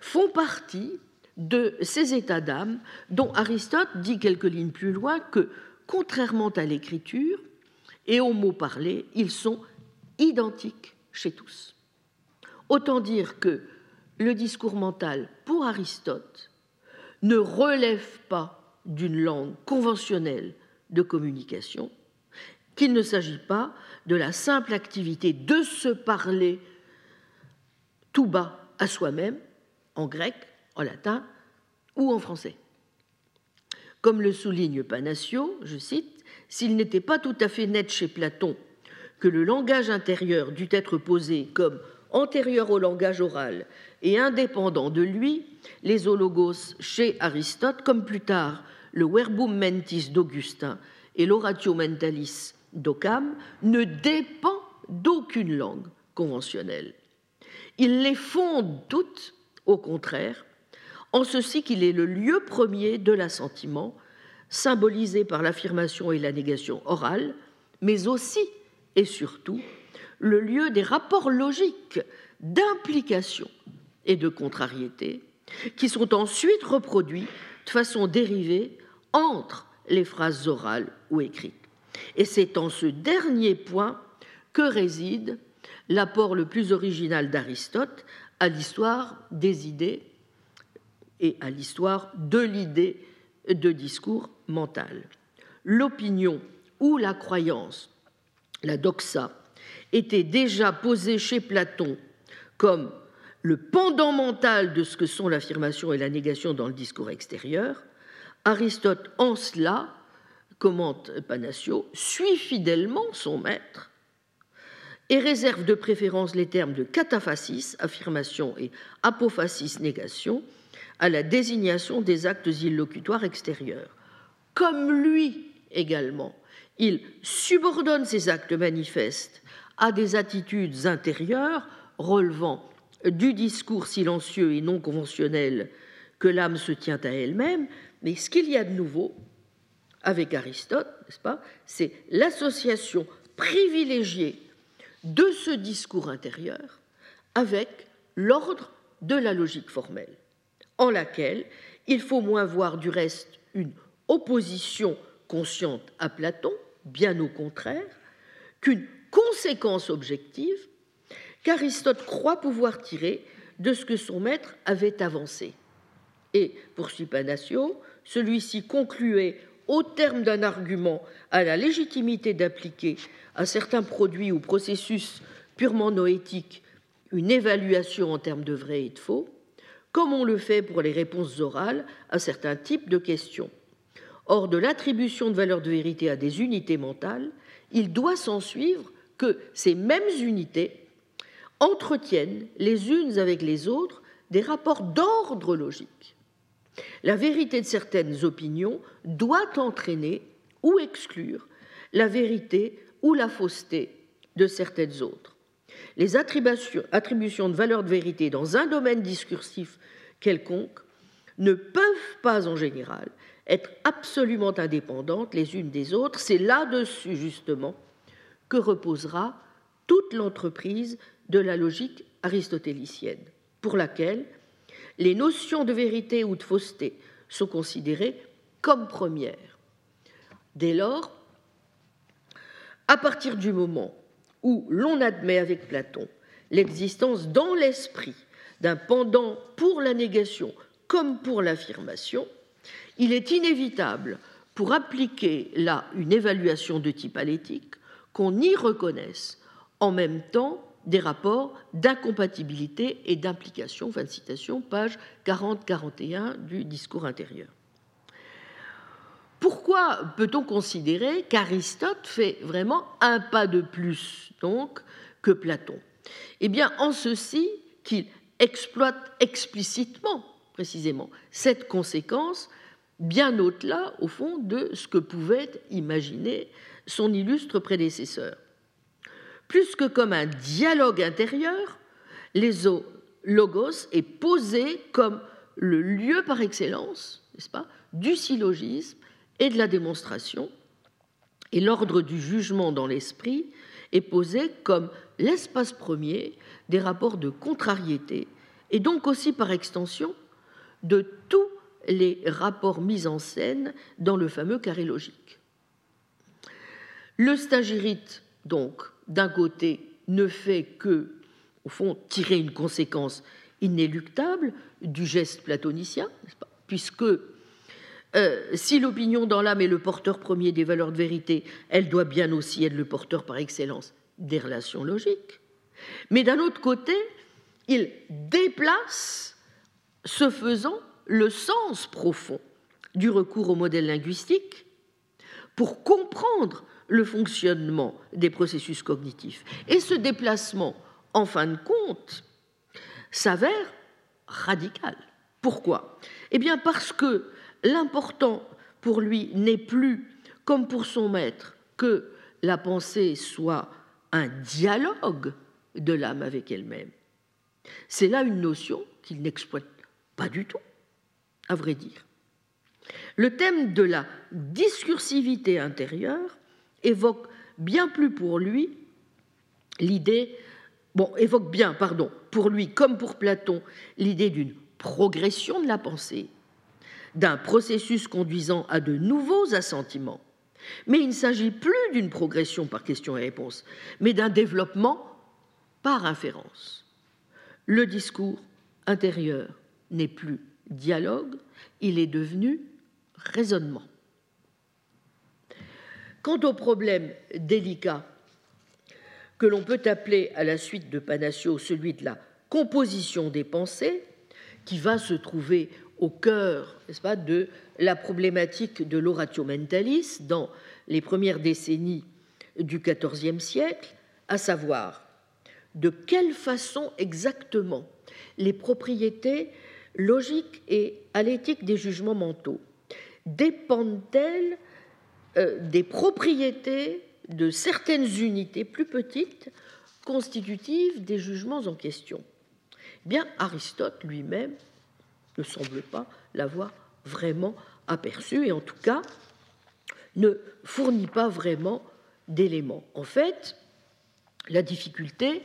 font partie de ces états d'âme dont Aristote dit quelques lignes plus loin que, contrairement à l'écriture et aux mots parlés, ils sont identiques chez tous. Autant dire que le discours mental, pour Aristote, ne relève pas d'une langue conventionnelle de communication, qu'il ne s'agit pas de la simple activité de se parler tout bas à soi-même, en grec, en latin ou en français. Comme le souligne Panassio, je cite, S'il n'était pas tout à fait net chez Platon que le langage intérieur dut être posé comme antérieur au langage oral et indépendant de lui, les ologos chez Aristote, comme plus tard le verbum mentis d'Augustin et l'oratio mentalis d'Occam, ne dépend d'aucune langue conventionnelle. Il les fonde toutes, au contraire, en ceci qu'il est le lieu premier de l'assentiment, symbolisé par l'affirmation et la négation orale, mais aussi et surtout le lieu des rapports logiques d'implication et de contrariété qui sont ensuite reproduits de façon dérivée entre les phrases orales ou écrites. Et c'est en ce dernier point que réside l'apport le plus original d'Aristote à l'histoire des idées et à l'histoire de l'idée de discours mental. L'opinion ou la croyance, la doxa, était déjà posée chez Platon comme le pendant mental de ce que sont l'affirmation et la négation dans le discours extérieur, Aristote, en cela, commente Panassio, suit fidèlement son maître et réserve de préférence les termes de cataphasis, affirmation, et apophasis, négation, à la désignation des actes illocutoires extérieurs. Comme lui également, il subordonne ces actes manifestes à des attitudes intérieures relevant du discours silencieux et non conventionnel que l'âme se tient à elle-même, mais ce qu'il y a de nouveau avec Aristote, n'est-ce pas, c'est l'association privilégiée de ce discours intérieur avec l'ordre de la logique formelle, en laquelle il faut moins voir du reste une opposition consciente à Platon, bien au contraire, qu'une conséquence objective qu'Aristote croit pouvoir tirer de ce que son maître avait avancé. Et, poursuit Panassio, celui-ci concluait au terme d'un argument à la légitimité d'appliquer à certains produits ou processus purement noétiques une évaluation en termes de vrai et de faux, comme on le fait pour les réponses orales à certains types de questions. Or, de l'attribution de valeur de vérité à des unités mentales, il doit s'en suivre que ces mêmes unités entretiennent les unes avec les autres des rapports d'ordre logique. La vérité de certaines opinions doit entraîner ou exclure la vérité ou la fausseté de certaines autres. Les attributions de valeur de vérité dans un domaine discursif quelconque ne peuvent pas en général être absolument indépendantes les unes des autres. C'est là-dessus justement que reposera toute l'entreprise de la logique aristotélicienne, pour laquelle les notions de vérité ou de fausseté sont considérées comme premières. Dès lors, à partir du moment où l'on admet avec Platon l'existence dans l'esprit d'un pendant pour la négation comme pour l'affirmation, il est inévitable, pour appliquer là une évaluation de type alétique, qu'on y reconnaisse en même temps des rapports d'incompatibilité et d'implication. Fin de citation, page 40-41 du discours intérieur. Pourquoi peut-on considérer qu'Aristote fait vraiment un pas de plus donc que Platon? Eh bien, en ceci qu'il exploite explicitement, précisément, cette conséquence bien au-delà, au fond, de ce que pouvait imaginer son illustre prédécesseur. Plus que comme un dialogue intérieur, les logos est posé comme le lieu par excellence, n'est-ce pas, du syllogisme et de la démonstration, et l'ordre du jugement dans l'esprit est posé comme l'espace premier des rapports de contrariété, et donc aussi par extension de tous les rapports mis en scène dans le fameux carré logique. Le stagirite, donc, d'un côté, ne fait que, au fond, tirer une conséquence inéluctable du geste platonicien, puisque euh, si l'opinion dans l'âme est le porteur premier des valeurs de vérité, elle doit bien aussi être le porteur par excellence des relations logiques. Mais d'un autre côté, il déplace, ce faisant, le sens profond du recours au modèle linguistique pour comprendre le fonctionnement des processus cognitifs. Et ce déplacement, en fin de compte, s'avère radical. Pourquoi? Eh bien parce que l'important pour lui n'est plus, comme pour son maître, que la pensée soit un dialogue de l'âme avec elle-même. C'est là une notion qu'il n'exploite pas du tout, à vrai dire. Le thème de la discursivité intérieure évoque bien plus pour lui l'idée, bon, évoque bien, pardon, pour lui comme pour Platon, l'idée d'une progression de la pensée d'un processus conduisant à de nouveaux assentiments. Mais il ne s'agit plus d'une progression par question et réponse, mais d'un développement par inférence. Le discours intérieur n'est plus dialogue, il est devenu raisonnement. Quant au problème délicat que l'on peut appeler à la suite de Panacio celui de la composition des pensées, qui va se trouver au cœur pas, de la problématique de l'oratio mentalis dans les premières décennies du XIVe siècle, à savoir de quelle façon exactement les propriétés logiques et alétiques des jugements mentaux dépendent-elles des propriétés de certaines unités plus petites constitutives des jugements en question Bien, Aristote lui-même ne semble pas l'avoir vraiment aperçu et en tout cas ne fournit pas vraiment d'éléments. En fait, la difficulté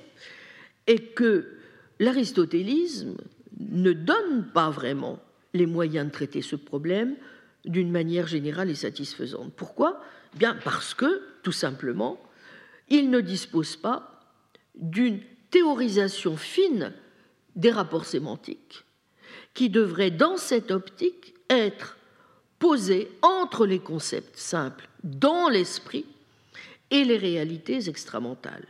est que l'aristotélisme ne donne pas vraiment les moyens de traiter ce problème d'une manière générale et satisfaisante. Pourquoi? Bien parce que, tout simplement, il ne dispose pas d'une théorisation fine des rapports sémantiques qui devrait, dans cette optique, être posé entre les concepts simples dans l'esprit et les réalités extramentales.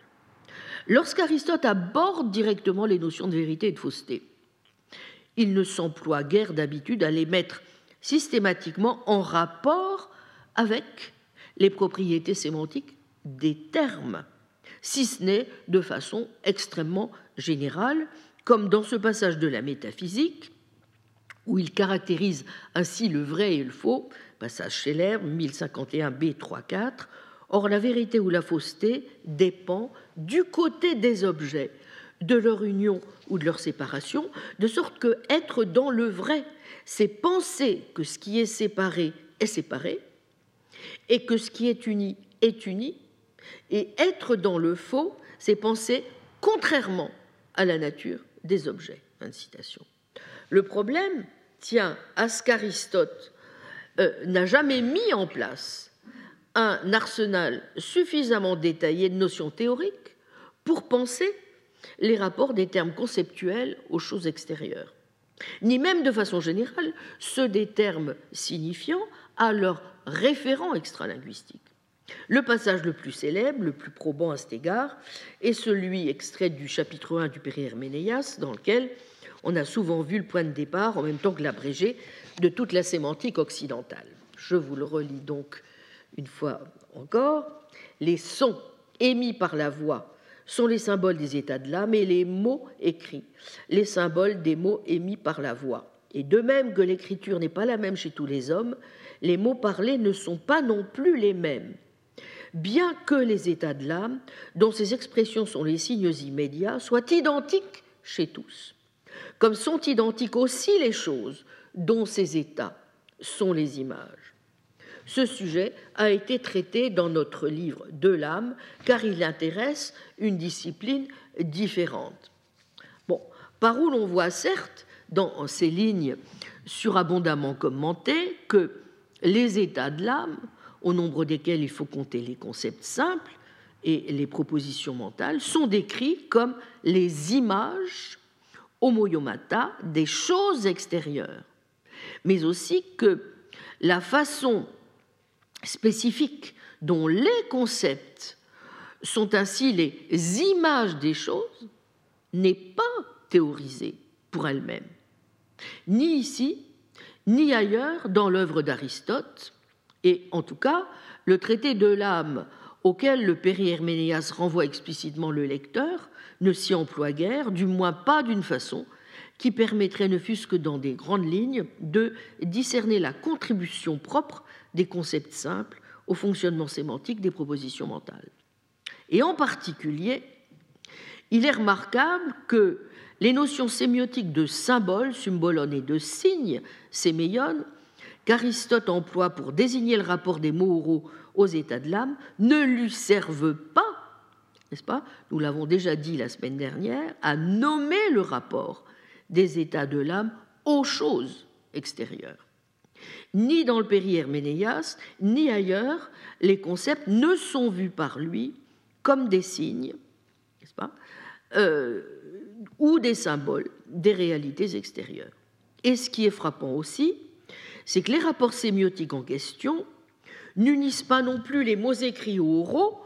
Lorsqu'Aristote aborde directement les notions de vérité et de fausseté, il ne s'emploie guère d'habitude à les mettre systématiquement en rapport avec les propriétés sémantiques des termes, si ce n'est de façon extrêmement générale, comme dans ce passage de la métaphysique, où il caractérise ainsi le vrai et le faux, passage Scheller, 1051b 3-4, Or, la vérité ou la fausseté dépend du côté des objets, de leur union ou de leur séparation, de sorte que être dans le vrai, c'est penser que ce qui est séparé est séparé, et que ce qui est uni est uni, et être dans le faux, c'est penser contrairement à la nature des objets. Le problème tient à ce qu'Aristote euh, n'a jamais mis en place un arsenal suffisamment détaillé de notions théoriques pour penser les rapports des termes conceptuels aux choses extérieures, ni même de façon générale ceux des termes signifiants à leurs référents extralinguistiques. Le passage le plus célèbre, le plus probant à cet égard, est celui extrait du chapitre 1 du Péri-Herménéas, dans lequel on a souvent vu le point de départ, en même temps que l'abrégé, de toute la sémantique occidentale. Je vous le relis donc une fois encore. Les sons émis par la voix sont les symboles des états de l'âme et les mots écrits, les symboles des mots émis par la voix. Et de même que l'écriture n'est pas la même chez tous les hommes, les mots parlés ne sont pas non plus les mêmes. Bien que les états de l'âme, dont ces expressions sont les signes immédiats, soient identiques chez tous, comme sont identiques aussi les choses dont ces états sont les images. Ce sujet a été traité dans notre livre de l'âme, car il intéresse une discipline différente. Bon, par où l'on voit certes, dans ces lignes surabondamment commentées, que les états de l'âme, au nombre desquels il faut compter les concepts simples et les propositions mentales, sont décrits comme les images homoyomata des choses extérieures, mais aussi que la façon spécifique dont les concepts sont ainsi les images des choses n'est pas théorisée pour elle-même, ni ici, ni ailleurs dans l'œuvre d'Aristote, et en tout cas, le traité de l'âme auquel le Péri-Herménéas renvoie explicitement le lecteur ne s'y emploie guère, du moins pas d'une façon qui permettrait, ne fût-ce que dans des grandes lignes, de discerner la contribution propre des concepts simples au fonctionnement sémantique des propositions mentales. Et en particulier, il est remarquable que les notions sémiotiques de symbole, symbolon et de signe, séméion, qu'Aristote emploie pour désigner le rapport des mots oraux aux états de l'âme, ne lui servent pas, n'est-ce pas? Nous l'avons déjà dit la semaine dernière, à nommer le rapport des états de l'âme aux choses extérieures. Ni dans le Péri-Herménéas, ni ailleurs, les concepts ne sont vus par lui comme des signes, n'est-ce pas, euh, ou des symboles des réalités extérieures. Et ce qui est frappant aussi, c'est que les rapports sémiotiques en question n'unissent pas non plus les mots écrits ou oraux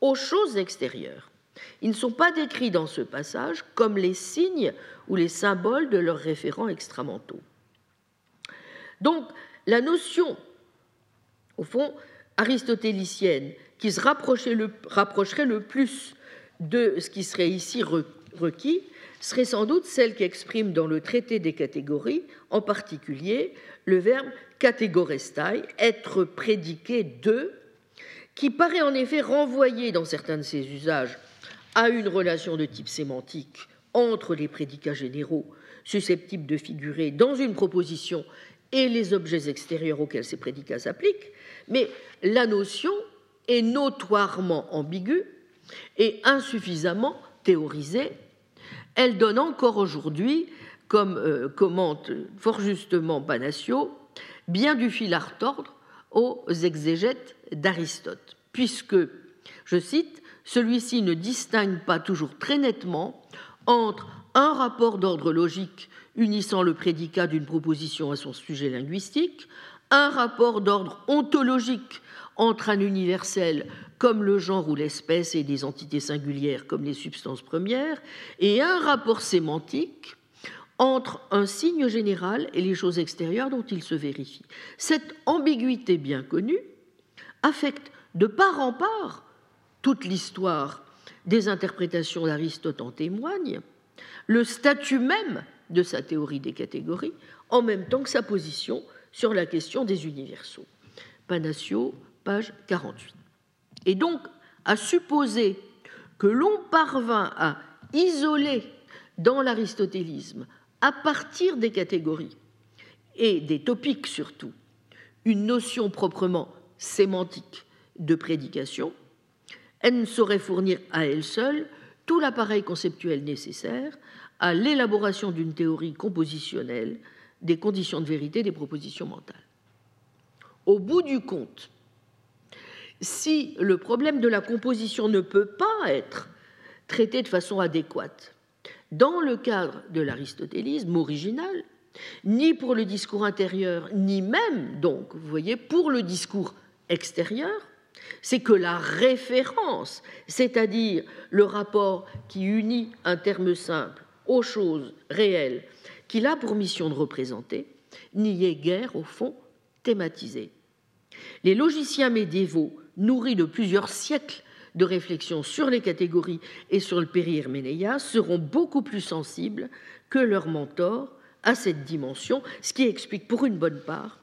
aux choses extérieures. Ils ne sont pas décrits dans ce passage comme les signes ou les symboles de leurs référents extramentaux. Donc, la notion, au fond, aristotélicienne, qui se rapprocherait le, plus de ce qui serait ici requis, serait sans doute celle qui exprime dans le traité des catégories, en particulier le verbe catégorestai, être prédiqué de, qui paraît en effet renvoyer dans certains de ses usages à une relation de type sémantique entre les prédicats généraux susceptibles de figurer dans une proposition et les objets extérieurs auxquels ces prédicats s'appliquent, mais la notion est notoirement ambiguë et insuffisamment théorisée. Elle donne encore aujourd'hui, comme euh, commente fort justement Panacio, bien du fil à retordre aux exégètes d'Aristote, puisque, je cite, celui-ci ne distingue pas toujours très nettement entre un rapport d'ordre logique unissant le prédicat d'une proposition à son sujet linguistique, un rapport d'ordre ontologique entre un universel comme le genre ou l'espèce et des entités singulières comme les substances premières, et un rapport sémantique entre un signe général et les choses extérieures dont il se vérifie. Cette ambiguïté bien connue affecte de part en part toute l'histoire des interprétations d'Aristote en témoigne, le statut même de sa théorie des catégories, en même temps que sa position sur la question des universaux. Panacio, page 48. et donc à supposer que l'on parvint à isoler dans l'aristotélisme, à partir des catégories et des topiques surtout, une notion proprement sémantique de prédication, elle ne saurait fournir à elle seule tout l'appareil conceptuel nécessaire à l'élaboration d'une théorie compositionnelle des conditions de vérité des propositions mentales. Au bout du compte, si le problème de la composition ne peut pas être traité de façon adéquate dans le cadre de l'aristotélisme original, ni pour le discours intérieur, ni même, donc, vous voyez, pour le discours extérieur, c'est que la référence, c'est-à-dire le rapport qui unit un terme simple aux choses réelles qu'il a pour mission de représenter, n'y est guère, au fond, thématisé. Les logiciens médiévaux, nourris de plusieurs siècles de réflexion sur les catégories et sur le périherménéia, seront beaucoup plus sensibles que leurs mentors à cette dimension, ce qui explique pour une bonne part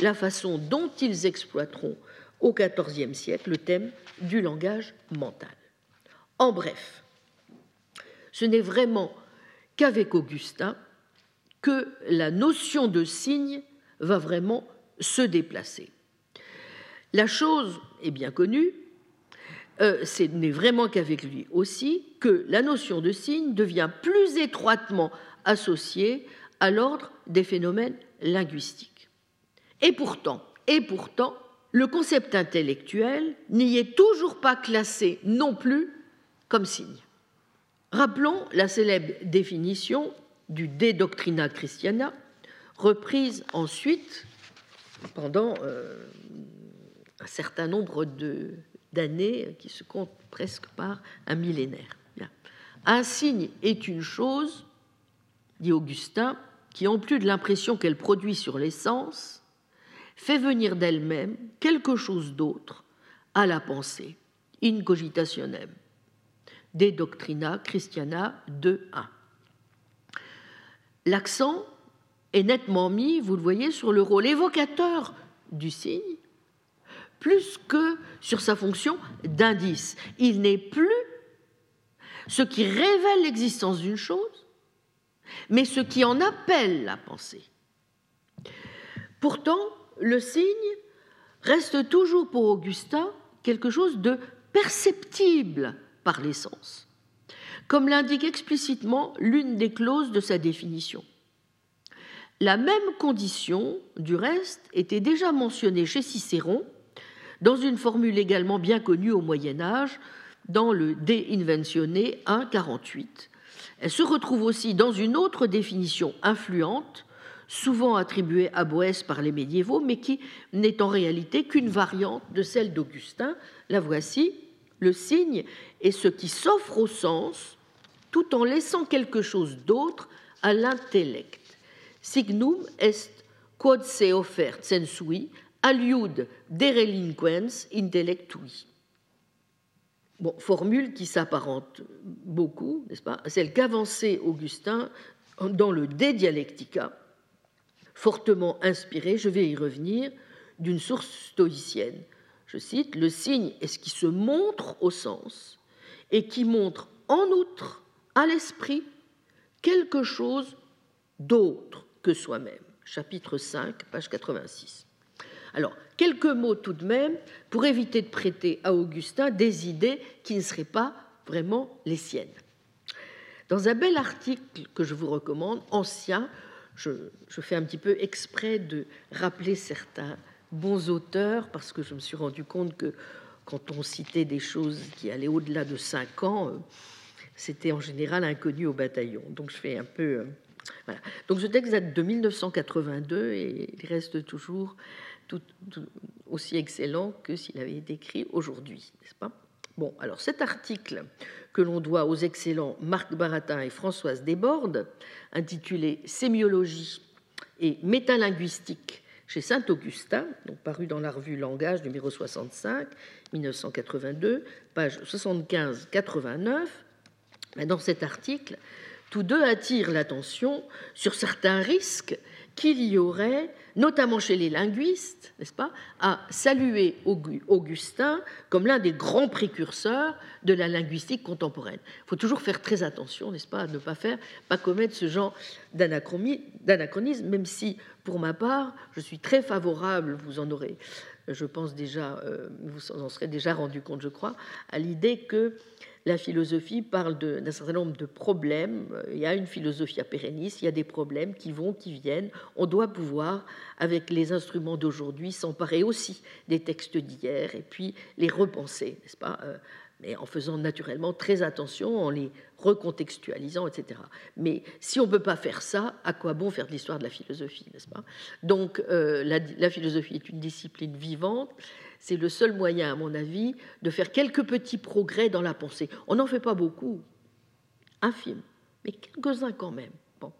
la façon dont ils exploiteront au XIVe siècle le thème du langage mental. En bref, ce n'est vraiment qu'avec Augustin que la notion de signe va vraiment se déplacer. La chose est bien connue, euh, ce n'est vraiment qu'avec lui aussi que la notion de signe devient plus étroitement associée à l'ordre des phénomènes linguistiques. Et pourtant, et pourtant, le concept intellectuel n'y est toujours pas classé non plus comme signe. Rappelons la célèbre définition du De Doctrina Christiana, reprise ensuite pendant euh, un certain nombre d'années qui se comptent presque par un millénaire. Un signe est une chose, dit Augustin, qui, en plus de l'impression qu'elle produit sur les sens, fait venir d'elle-même quelque chose d'autre à la pensée, in cogitationem. De Doctrina Christiana 2.1. L'accent est nettement mis, vous le voyez, sur le rôle évocateur du signe, plus que sur sa fonction d'indice. Il n'est plus ce qui révèle l'existence d'une chose, mais ce qui en appelle la pensée. Pourtant, le signe reste toujours pour Augustin quelque chose de perceptible par les sens, comme l'indique explicitement l'une des clauses de sa définition. La même condition, du reste, était déjà mentionnée chez Cicéron dans une formule également bien connue au Moyen Âge, dans le De Inventione 1.48. Elle se retrouve aussi dans une autre définition influente, souvent attribuée à Boès par les médiévaux, mais qui n'est en réalité qu'une variante de celle d'Augustin. La voici, le signe est ce qui s'offre au sens tout en laissant quelque chose d'autre à l'intellect. Signum est quod se offert sensui aliud derelinquens intellectui. Formule qui s'apparente beaucoup, n'est-ce pas, à celle qu'avançait Augustin dans le De Dialectica, fortement inspiré, je vais y revenir, d'une source stoïcienne. Je cite, Le signe est ce qui se montre au sens et qui montre en outre à l'esprit quelque chose d'autre que soi-même. Chapitre 5, page 86. Alors, quelques mots tout de même pour éviter de prêter à Augustin des idées qui ne seraient pas vraiment les siennes. Dans un bel article que je vous recommande, ancien, je, fais un petit peu exprès de rappeler certains bons auteurs parce que je me suis rendu compte que quand on citait des choses qui allaient au-delà de cinq ans, euh, c'était en général inconnu au bataillon. Donc je fais un peu. Euh. Donc ce texte date de 1982 et il reste toujours tout, aussi excellent que s'il avait été écrit aujourd'hui, n'est-ce pas? Bon, alors cet article que l'on doit aux excellents Marc Baratin et Françoise Desbordes, intitulé Sémiologie et métalinguistique chez Saint-Augustin, donc paru dans la revue Langage numéro 65, 1982, page 75-89, dans cet article, tous deux attirent l'attention sur certains risques qu'il y aurait, notamment chez les linguistes, n'est-ce pas, à saluer Augustin comme l'un des grands précurseurs de la linguistique contemporaine. Il faut toujours faire très attention, n'est-ce pas, à ne pas faire, pas commettre ce genre d'anachronisme, même si, pour ma part, je suis très favorable, vous en aurez, je pense déjà, euh, vous en serez déjà rendu compte, je crois, à l'idée que la philosophie parle d'un certain nombre de problèmes. Il y a une philosophie à pérennis, il y a des problèmes qui vont, qui viennent. On doit pouvoir, avec les instruments d'aujourd'hui, s'emparer aussi des textes d'hier et puis les repenser, n'est-ce pas euh, mais en faisant naturellement très attention, en les recontextualisant, etc. Mais si on ne peut pas faire ça, à quoi bon faire de l'histoire de la philosophie, n'est-ce pas? Donc euh, la, philosophie est une discipline vivante, c'est le seul moyen, à mon avis, de faire quelques petits progrès dans la pensée. On n'en fait pas beaucoup, infime, mais quelques-uns quand même. Bon.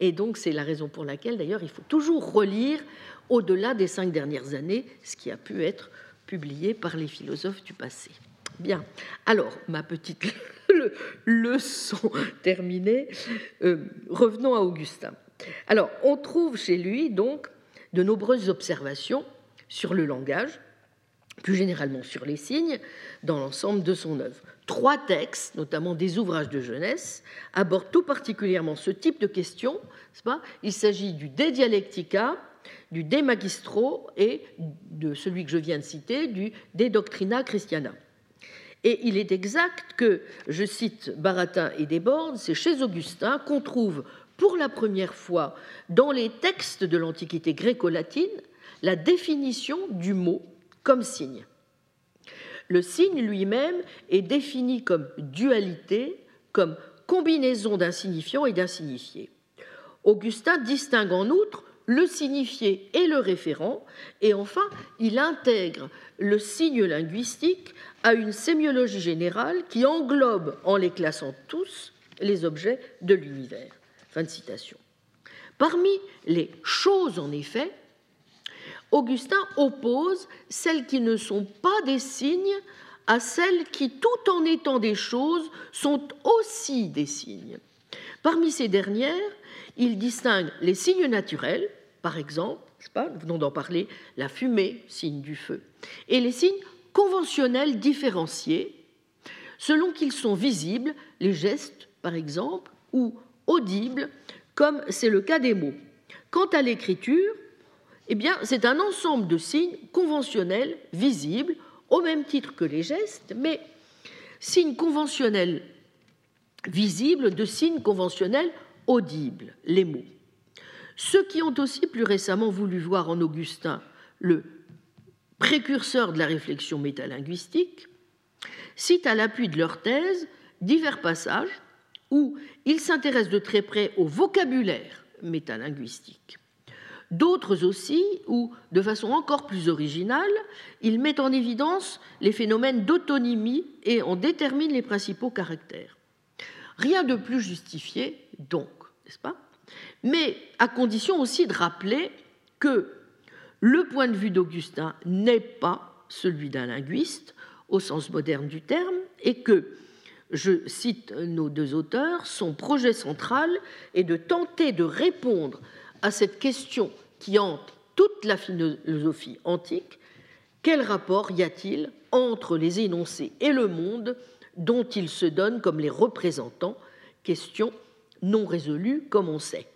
Et donc c'est la raison pour laquelle, d'ailleurs, il faut toujours relire, au-delà des cinq dernières années, ce qui a pu être publié par les philosophes du passé. Bien. Alors, ma petite leçon terminée, euh, revenons à Augustin. Alors, on trouve chez lui donc de nombreuses observations sur le langage, plus généralement sur les signes, dans l'ensemble de son œuvre. Trois textes, notamment des ouvrages de jeunesse, abordent tout particulièrement ce type de questions. Il s'agit du De Dialectica, du De Magistro et de celui que je viens de citer, du De Doctrina Christiana. Et il est exact que, je cite Baratin et Desbordes, c'est chez Augustin qu'on trouve pour la première fois dans les textes de l'Antiquité gréco-latine la définition du mot comme signe. Le signe lui-même est défini comme dualité, comme combinaison d'un signifiant et d'un signifié. Augustin distingue en outre le signifié et le référent, et enfin, il intègre le signe linguistique à une sémiologie générale qui englobe, en les classant tous, les objets de l'univers. Fin de citation. Parmi les choses, en effet, Augustin oppose celles qui ne sont pas des signes à celles qui, tout en étant des choses, sont aussi des signes. Parmi ces dernières, il distingue les signes naturels, par exemple, pas, nous venons d'en parler, la fumée, signe du feu, et les signes conventionnels différenciés, selon qu'ils sont visibles, les gestes, par exemple, ou audibles, comme c'est le cas des mots. Quant à l'écriture, eh bien, c'est un ensemble de signes conventionnels visibles, au même titre que les gestes, mais signes conventionnels visibles de signes conventionnels audibles, les mots. Ceux qui ont aussi plus récemment voulu voir en Augustin le précurseur de la réflexion métalinguistique citent à l'appui de leur thèse divers passages où ils s'intéressent de très près au vocabulaire métalinguistique. D'autres aussi, où, de façon encore plus originale, ils mettent en évidence les phénomènes d'autonymie et en déterminent les principaux caractères. Rien de plus justifié, donc, n'est-ce pas? Mais à condition aussi de rappeler que le point de vue d'Augustin n'est pas celui d'un linguiste au sens moderne du terme et que, je cite nos deux auteurs, son projet central est de tenter de répondre à cette question qui hante toute la philosophie antique, quel rapport y a-t-il entre les énoncés et le monde dont il se donne comme les représentants Question non résolue, comme on sait.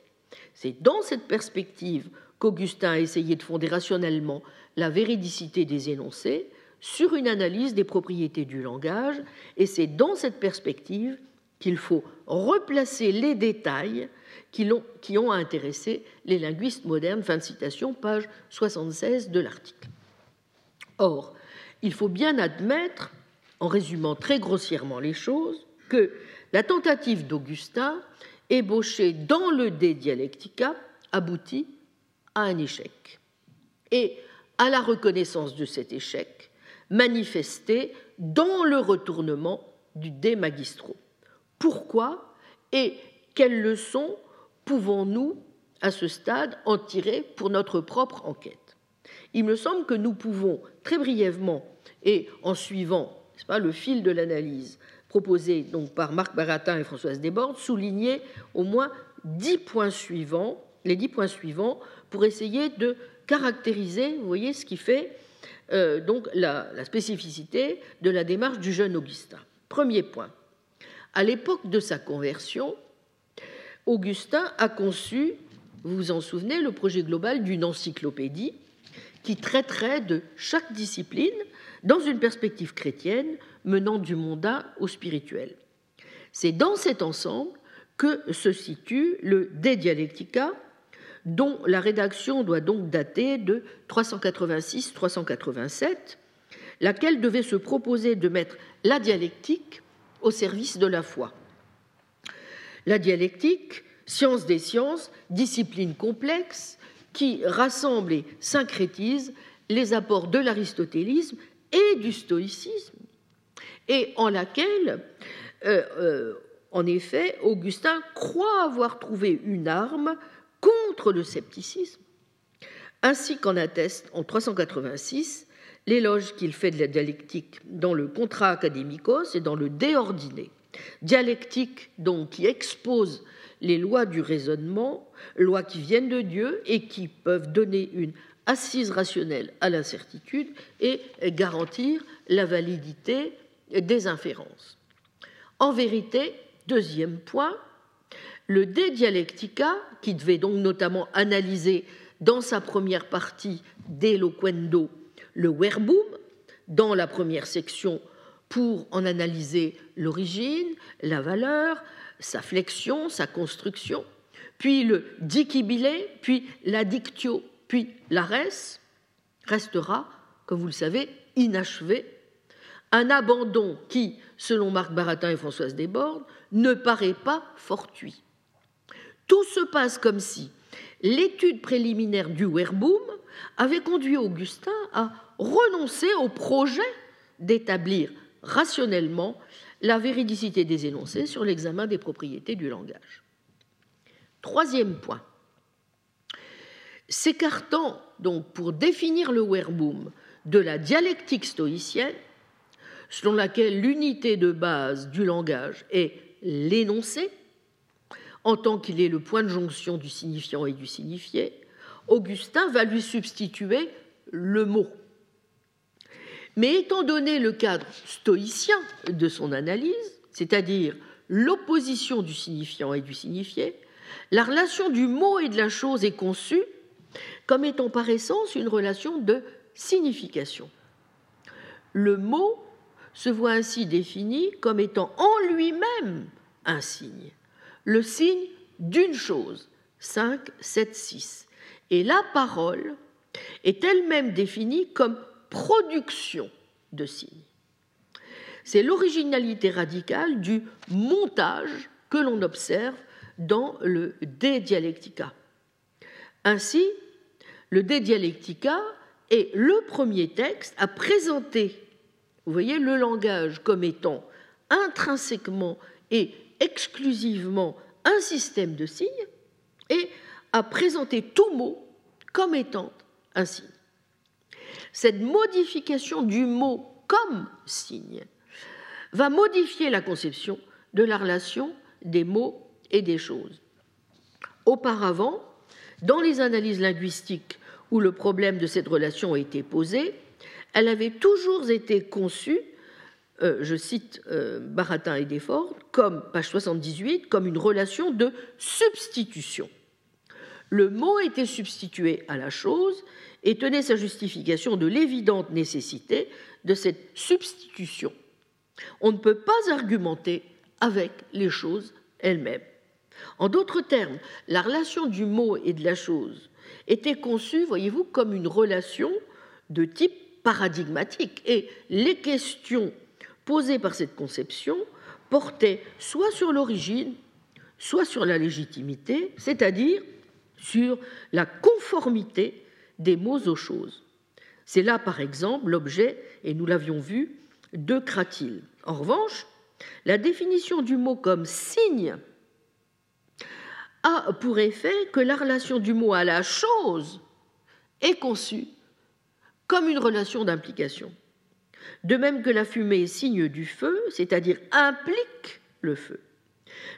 C'est dans cette perspective qu'Augustin a essayé de fonder rationnellement la véridicité des énoncés sur une analyse des propriétés du langage, et c'est dans cette perspective qu'il faut replacer les détails qui, ont, qui ont intéressé les linguistes modernes. Fin de citation, page 76 de l'article. Or, il faut bien admettre, en résumant très grossièrement les choses, que la tentative d'Augustin, ébauchée dans le De Dialectica, aboutit à un échec. Et à la reconnaissance de cet échec, manifesté dans le retournement du De Magistro. Pourquoi et quelles leçons pouvons-nous, à ce stade, en tirer pour notre propre enquête? Il me semble que nous pouvons très brièvement, et en suivant le fil de l'analyse proposé donc par Marc Baratin et Françoise Desbordes, souligner au moins dix points suivants les dix points suivants pour essayer de caractériser, vous voyez, ce qui fait euh, donc la, spécificité de la démarche du jeune Augustin. Premier point. À l'époque de sa conversion, Augustin a conçu, vous vous en souvenez, le projet global d'une encyclopédie qui traiterait de chaque discipline dans une perspective chrétienne menant du mondain au spirituel. C'est dans cet ensemble que se situe le De Dialectica, dont la rédaction doit donc dater de 386-387, laquelle devait se proposer de mettre la dialectique au service de la foi. La dialectique, science des sciences, discipline complexe qui rassemble et syncrétise les apports de l'aristotélisme et du stoïcisme, et en laquelle, euh, euh, en effet, Augustin croit avoir trouvé une arme contre le scepticisme, ainsi qu'en atteste en 386 l'éloge qu'il fait de la dialectique dans le Contra Académicos et dans le De Ordine. Dialectique donc qui expose les lois du raisonnement, lois qui viennent de Dieu et qui peuvent donner une assise rationnelle à l'incertitude et garantir la validité des inférences. En vérité, deuxième point, le De Dialectica, qui devait donc notamment analyser dans sa première partie De Loquendo le verbum, dans la première section pour en analyser l'origine, la valeur, sa flexion, sa construction, puis le dicibile, puis la dictio, puis la res, restera, comme vous le savez, inachevé. Un abandon qui, selon Marc Baratin et Françoise Desbordes, ne paraît pas fortuit. Tout se passe comme si l'étude préliminaire du Werbum avait conduit Augustin à renoncer au projet d'établir rationnellement la véridicité des énoncés sur l'examen des propriétés du langage. Troisième point. S'écartant donc pour définir le Werbum de la dialectique stoïcienne, selon laquelle l'unité de base du langage est l'énoncé, en tant qu'il est le point de jonction du signifiant et du signifié, Augustin va lui substituer le mot. Mais étant donné le cadre stoïcien de son analyse, c'est-à-dire l'opposition du signifiant et du signifié, la relation du mot et de la chose est conçue comme étant par essence une relation de signification. Le mot se voit ainsi défini comme étant en lui-même un signe le signe d'une chose, 5, 7, 6. Et la parole est elle-même définie comme production de signes. C'est l'originalité radicale du montage que l'on observe dans le De Dialectica. Ainsi, le De Dialectica est le premier texte à présenter, vous voyez, le langage comme étant intrinsèquement et exclusivement un système de signes et à présenter tout mot comme étant un signe. Cette modification du mot comme signe va modifier la conception de la relation des mots et des choses. Auparavant, dans les analyses linguistiques où le problème de cette relation a été posé, elle avait toujours été conçue euh, je cite euh, Baratin et Desfordes, comme, page 78, comme une relation de substitution. Le mot était substitué à la chose et tenait sa justification de l'évidente nécessité de cette substitution. On ne peut pas argumenter avec les choses elles-mêmes. En d'autres termes, la relation du mot et de la chose était conçue, voyez-vous, comme une relation de type paradigmatique. Et les questions posée par cette conception portait soit sur l'origine, soit sur la légitimité, c'est-à-dire sur la conformité des mots aux choses. C'est là, par exemple, l'objet, et nous l'avions vu, de Cratil. En revanche, la définition du mot comme signe a pour effet que la relation du mot à la chose est conçue comme une relation d'implication de même que la fumée est signe du feu, c'est-à-dire implique le feu.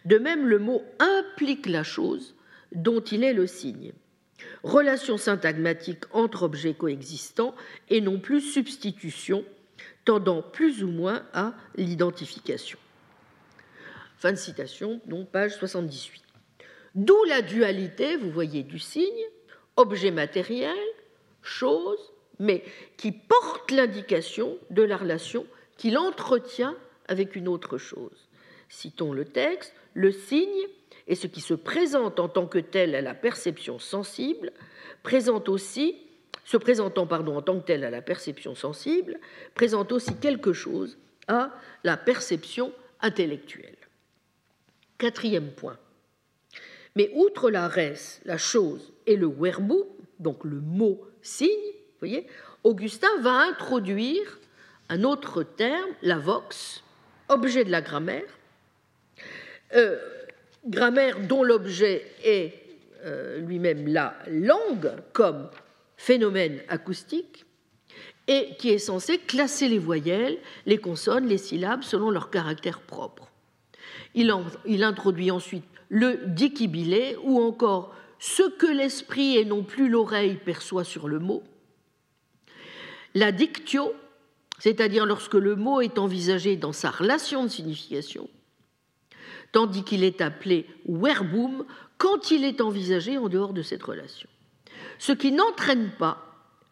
De même, le mot implique la chose dont il est le signe. Relation syntagmatique entre objets coexistants et non plus substitution, tendant plus ou moins à l'identification. Fin de citation, donc page 78. D'où la dualité, vous voyez, du signe, objet matériel, chose, mais qui porte l'indication de la relation qu'il entretient avec une autre chose. Citons le texte, le signe est ce qui se présente en tant que tel à la perception sensible, présente aussi, se présentant pardon, en tant que tel à la perception sensible, présente aussi quelque chose à la perception intellectuelle. Quatrième point. Mais outre la res, la chose et le verbum, donc le mot signe, voyez, Augustin va introduire un autre terme, la vox, objet de la grammaire, euh, grammaire dont l'objet est euh, lui-même la langue comme phénomène acoustique et qui est censé classer les voyelles, les consonnes, les syllabes selon leur caractère propre. Il, introduit ensuite le diquibilé ou encore ce que l'esprit et non plus l'oreille perçoit sur le mot. La dictio, c'est-à-dire lorsque le mot est envisagé dans sa relation de signification, tandis qu'il est appelé verbum quand il est envisagé en dehors de cette relation. Ce qui n'entraîne pas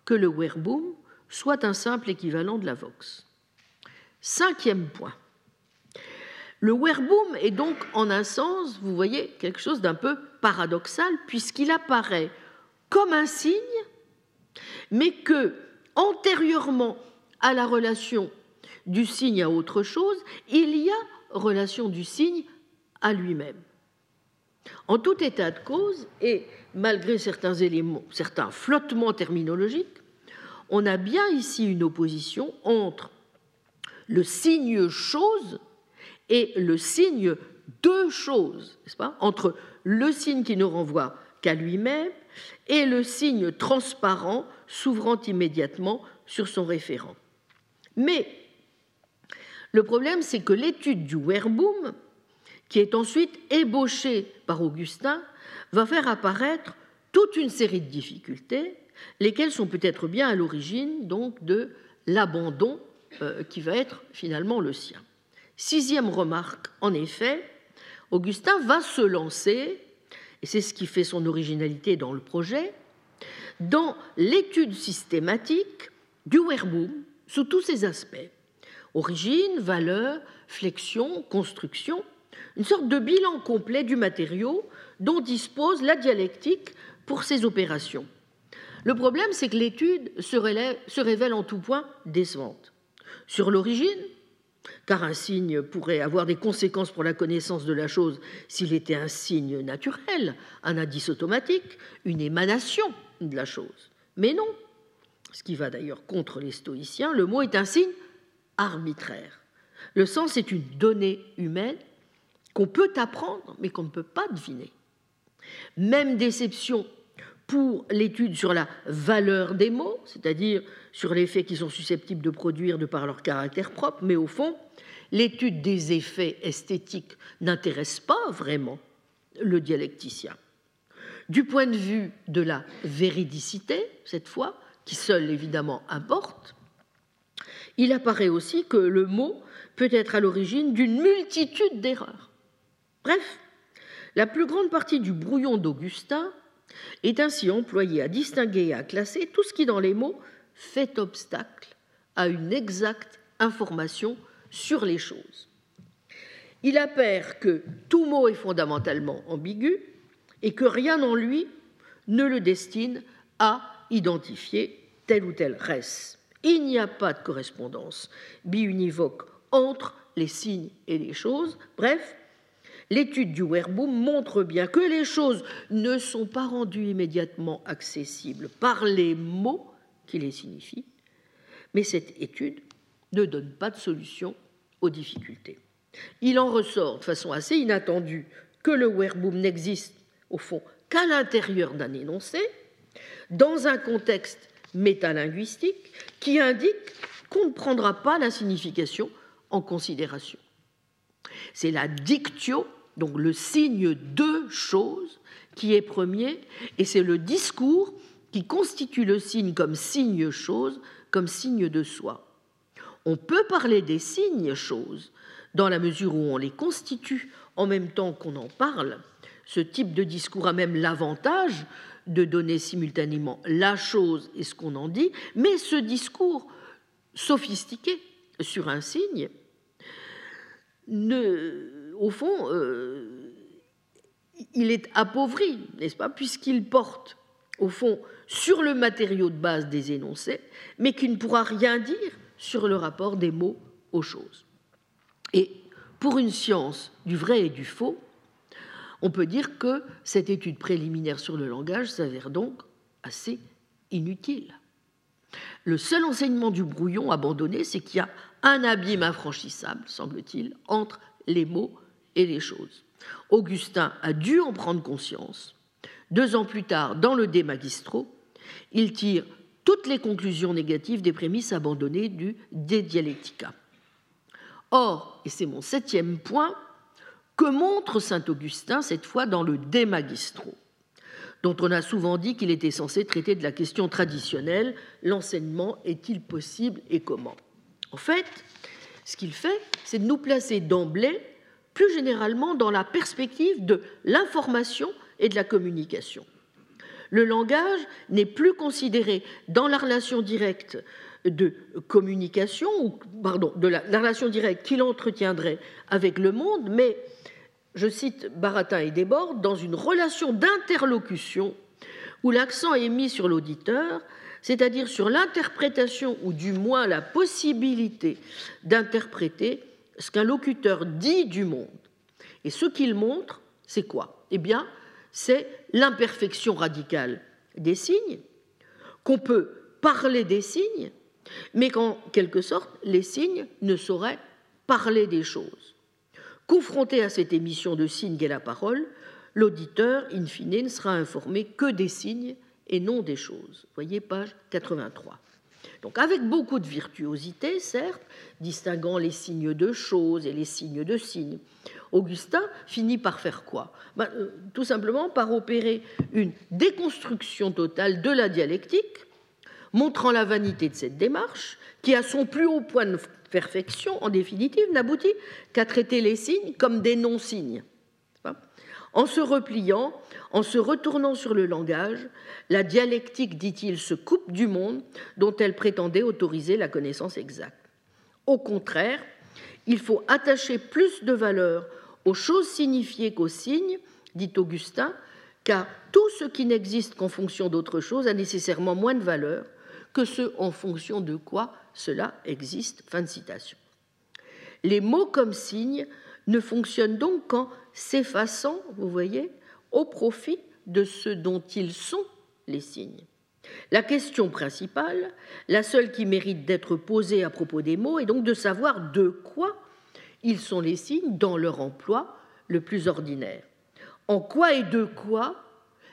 que le verbum soit un simple équivalent de la vox. Cinquième point. Le verbum est donc en un sens, vous voyez, quelque chose d'un peu paradoxal, puisqu'il apparaît comme un signe, mais que, antérieurement à la relation du signe à autre chose, il y a relation du signe à lui-même. En tout état de cause, et malgré certains éléments, certains flottements terminologiques, on a bien ici une opposition entre le signe chose et le signe de chose, n'est-ce pas? Entre le signe qui ne renvoie qu'à lui-même et le signe transparent s'ouvrant immédiatement sur son référent. Mais le problème, c'est que l'étude du verbum, qui est ensuite ébauchée par Augustin, va faire apparaître toute une série de difficultés, lesquelles sont peut-être bien à l'origine donc de l'abandon euh, qui va être finalement le sien. Sixième remarque, en effet, Augustin va se lancer, et c'est ce qui fait son originalité dans le projet, dans l'étude systématique du verbum sous tous ses aspects. Origine, valeur, flexion, construction, une sorte de bilan complet du matériau dont dispose la dialectique pour ses opérations. Le problème, c'est que l'étude se, révèle en tout point décevante. Sur l'origine, car un signe pourrait avoir des conséquences pour la connaissance de la chose s'il était un signe naturel, un indice automatique, une émanation de la chose. Mais non, ce qui va d'ailleurs contre les stoïciens, le mot est un signe arbitraire. Le sens est une donnée humaine qu'on peut apprendre, mais qu'on ne peut pas deviner. Même déception pour l'étude sur la valeur des mots, c'est-à-dire sur les faits qui sont susceptibles de produire de par leur caractère propre, mais au fond, l'étude des effets esthétiques n'intéresse pas vraiment le dialecticien. Du point de vue de la véridicité, cette fois, qui seul évidemment importe, il apparaît aussi que le mot peut être à l'origine d'une multitude d'erreurs. Bref, la plus grande partie du brouillon d'Augustin est ainsi employée à distinguer et à classer tout ce qui, dans les mots, fait obstacle à une exacte information sur les choses. Il appert que tout mot est fondamentalement ambigu et que rien en lui ne le destine à identifier tel ou tel res. Il n'y a pas de correspondance biunivoque entre les signes et les choses. Bref, l'étude du verbum montre bien que les choses ne sont pas rendues immédiatement accessibles par les mots qui les signifient, mais cette étude ne donne pas de solution aux difficultés. Il en ressort de façon assez inattendue que le verbum n'existe au fond qu'à l'intérieur d'un énoncé, dans un contexte métalinguistique qui indique qu'on ne prendra pas la signification en considération. C'est la dictio, donc le signe de chose, qui est premier, et c'est le discours qui constitue le signe comme signe chose, comme signe de soi. On peut parler des signes choses dans la mesure où on les constitue en même temps qu'on en parle. Ce type de discours a même l'avantage de donner simultanément la chose et ce qu'on en dit, mais ce discours sophistiqué sur un signe, ne, au fond, euh, il est appauvri, n'est-ce pas, puisqu'il porte, au fond, sur le matériau de base des énoncés, mais qui ne pourra rien dire sur le rapport des mots aux choses. Et pour une science du vrai et du faux, on peut dire que cette étude préliminaire sur le langage s'avère donc assez inutile. Le seul enseignement du brouillon abandonné, c'est qu'il y a un abîme infranchissable, semble-t-il, entre les mots et les choses. Augustin a dû en prendre conscience. Deux ans plus tard, dans le De Magistro, il tire toutes les conclusions négatives des prémices abandonnées du De Dialectica. Or, et c'est mon septième point, que montre saint Augustin cette fois dans le De Magistro dont on a souvent dit qu'il était censé traiter de la question traditionnelle, l'enseignement est-il possible et comment? En fait, ce qu'il fait, c'est de nous placer d'emblée, plus généralement, dans la perspective de l'information et de la communication. Le langage n'est plus considéré dans la relation directe de communication, ou pardon, de la, relation directe qu'il entretiendrait avec le monde, mais, je cite Baratin et Desbordes, dans une relation d'interlocution où l'accent est mis sur l'auditeur, c'est-à-dire sur l'interprétation, ou du moins la possibilité d'interpréter ce qu'un locuteur dit du monde. Et ce qu'il montre, c'est quoi? Eh bien, c'est l'imperfection radicale des signes, qu'on peut parler des signes, mais qu'en quelque sorte, les signes ne sauraient parler des choses. Confronté à cette émission de signes qu'est la parole, l'auditeur, in fine, ne sera informé que des signes et non des choses. Voyez page 83. Donc avec beaucoup de virtuosité, certes, distinguant les signes de choses et les signes de signes, Augustin finit par faire quoi? Ben, euh, Tout simplement par opérer une déconstruction totale de la dialectique, montrant la vanité de cette démarche, qui à son plus haut point de perfection, en définitive, n'aboutit qu'à traiter les signes comme des non-signes. En se repliant, en se retournant sur le langage, la dialectique, dit-il, se coupe du monde dont elle prétendait autoriser la connaissance exacte. Au contraire, il faut attacher plus de valeur aux choses signifiées qu'aux signes, dit Augustin, car tout ce qui n'existe qu'en fonction d'autre chose a nécessairement moins de valeur que ce en fonction de quoi cela existe. Fin de citation. Les mots comme signes ne fonctionnent donc qu'en s'effaçant, vous voyez, au profit de ce dont ils sont les signes. La question principale, la seule qui mérite d'être posée à propos des mots, est donc de savoir de quoi ils sont les signes dans leur emploi le plus ordinaire. En quoi et de quoi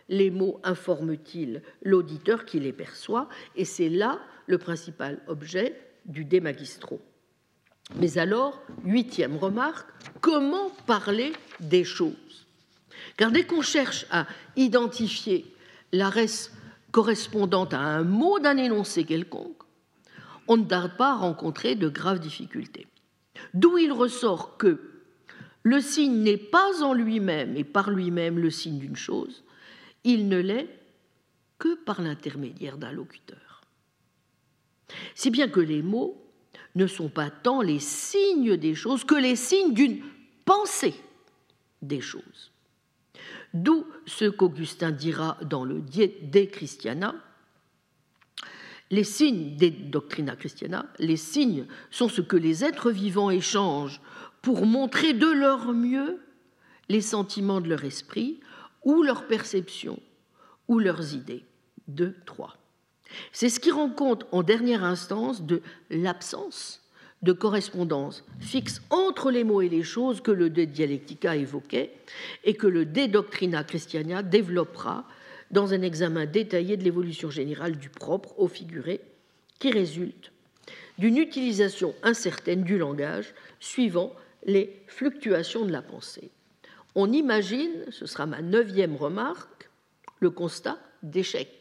les mots informent-ils l'auditeur qui les perçoit? Et c'est là le principal objet du De Magistro. Mais alors, huitième remarque, comment parler des choses? Car dès qu'on cherche à identifier la res correspondante à un mot d'un énoncé quelconque, on ne tarde pas à rencontrer de graves difficultés. D'où il ressort que le signe n'est pas en lui-même et par lui-même le signe d'une chose, il ne l'est que par l'intermédiaire d'un locuteur. Si bien que les mots ne sont pas tant les signes des choses que les signes d'une pensée des choses. D'où ce qu'Augustin dira dans le De Christiana, les signes des Doctrina Christiana, les signes sont ce que les êtres vivants échangent pour montrer de leur mieux les sentiments de leur esprit ou leurs perceptions ou leurs idées. Deux, trois. C'est ce qui rend compte en dernière instance de l'absence de correspondance fixe entre les mots et les choses que le De Dialectica évoquait et que le De Doctrina Christiana développera dans un examen détaillé de l'évolution générale du propre au figuré qui résulte d'une utilisation incertaine du langage suivant les fluctuations de la pensée. On imagine, ce sera ma neuvième remarque, le constat d'échec.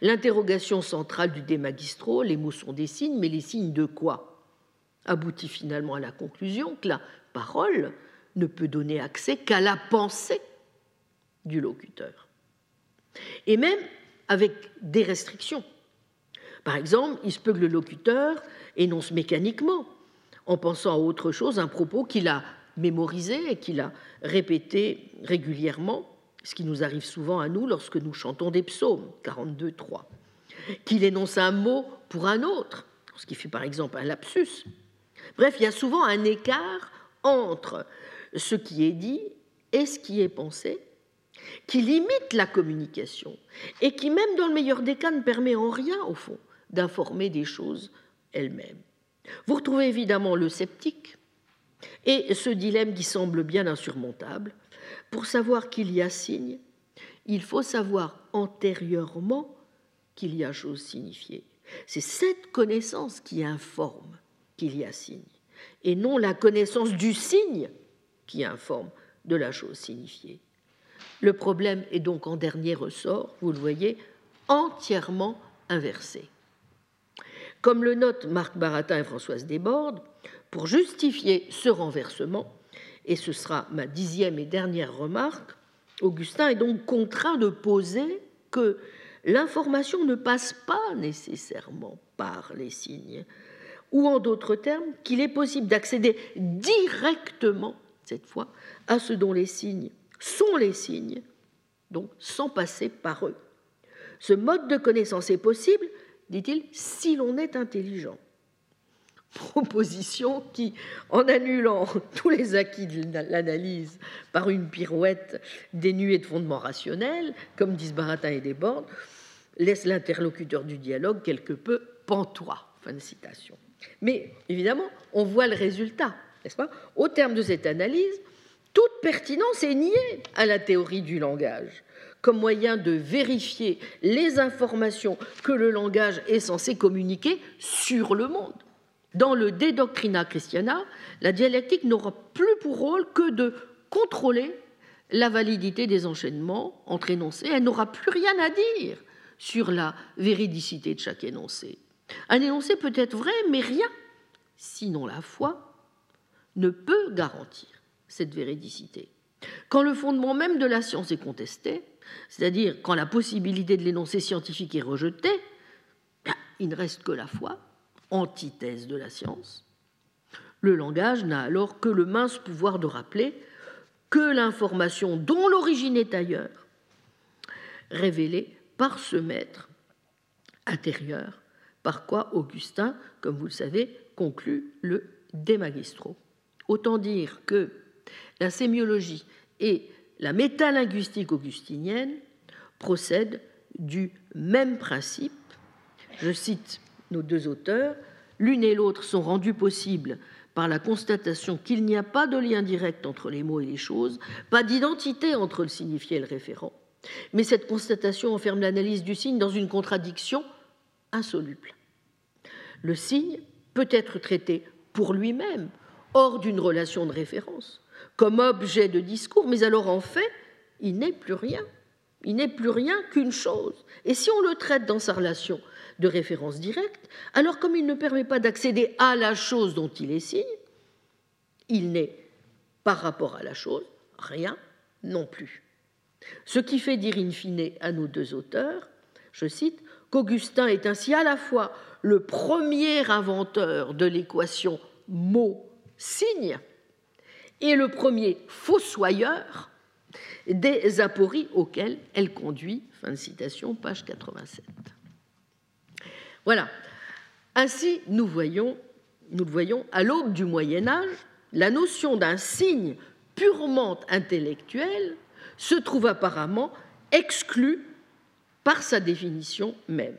L'interrogation centrale du De Magistro, les mots sont des signes, mais les signes de quoi? Aboutit finalement à la conclusion que la parole ne peut donner accès qu'à la pensée du locuteur. Et même avec des restrictions. Par exemple, il se peut que le locuteur énonce mécaniquement, en pensant à autre chose, un propos qu'il a mémorisé et qu'il a répété régulièrement, ce qui nous arrive souvent à nous lorsque nous chantons des psaumes, 42, 3, qu'il énonce un mot pour un autre, ce qui fait par exemple un lapsus. Bref, il y a souvent un écart entre ce qui est dit et ce qui est pensé, qui limite la communication et qui, même dans le meilleur des cas, ne permet en rien, au fond, d'informer des choses elles-mêmes. Vous retrouvez évidemment le sceptique et ce dilemme qui semble bien insurmontable. Pour savoir qu'il y a signe, il faut savoir antérieurement qu'il y a chose signifiée. C'est cette connaissance qui informe qu'il y a signe, et non la connaissance du signe qui informe de la chose signifiée. Le problème est donc en dernier ressort, vous le voyez, entièrement inversé. Comme le notent Marc Baratin et Françoise Desbordes, pour justifier ce renversement, et ce sera ma dixième et dernière remarque, Augustin est donc contraint de poser que l'information ne passe pas nécessairement par les signes, ou en d'autres termes, qu'il est possible d'accéder directement, cette fois, à ce dont les signes sont les signes, donc sans passer par eux. Ce mode de connaissance est possible, dit-il, si l'on est intelligent. Proposition qui, en annulant tous les acquis de l'analyse par une pirouette dénuée de fondements rationnels, comme disent Baratin et Desbordes, laisse l'interlocuteur du dialogue quelque peu pantois. Fin de citation. Mais évidemment, on voit le résultat, Au terme de cette analyse, toute pertinence est niée à la théorie du langage comme moyen de vérifier les informations que le langage est censé communiquer sur le monde. Dans le De Doctrina Christiana, la dialectique n'aura plus pour rôle que de contrôler la validité des enchaînements entre énoncés. Elle n'aura plus rien à dire sur la véridicité de chaque énoncé. Un énoncé peut être vrai, mais rien, sinon la foi, ne peut garantir cette véridicité. Quand le fondement même de la science est contesté, c'est-à-dire quand la possibilité de l'énoncé scientifique est rejetée, ben, il ne reste que la foi, antithèse de la science. Le langage n'a alors que le mince pouvoir de rappeler que l'information dont l'origine est ailleurs, révélée par ce maître intérieur, par quoi Augustin, comme vous le savez, conclut le De Magistro. Autant dire que la sémiologie et la métalinguistique augustinienne procèdent du même principe. Je cite nos deux auteurs, l'une et l'autre sont rendues possibles par la constatation qu'il n'y a pas de lien direct entre les mots et les choses, pas d'identité entre le signifié et le référent. Mais cette constatation enferme l'analyse du signe dans une contradiction insoluble. Le signe peut être traité pour lui-même, hors d'une relation de référence, comme objet de discours, mais alors en fait, il n'est plus rien. Il n'est plus rien qu'une chose. Et si on le traite dans sa relation de référence directe, alors comme il ne permet pas d'accéder à la chose dont il est signe, il n'est, par rapport à la chose, rien non plus. Ce qui fait dire in fine à nos deux auteurs, je cite, qu'Augustin est ainsi à la fois le premier inventeur de l'équation mot-signe et le premier fossoyeur des apories auxquelles elle conduit. Fin de citation, page 87. Voilà. Ainsi, nous voyons, nous le voyons, à l'aube du Moyen Âge, la notion d'un signe purement intellectuel se trouve apparemment exclue par sa définition même.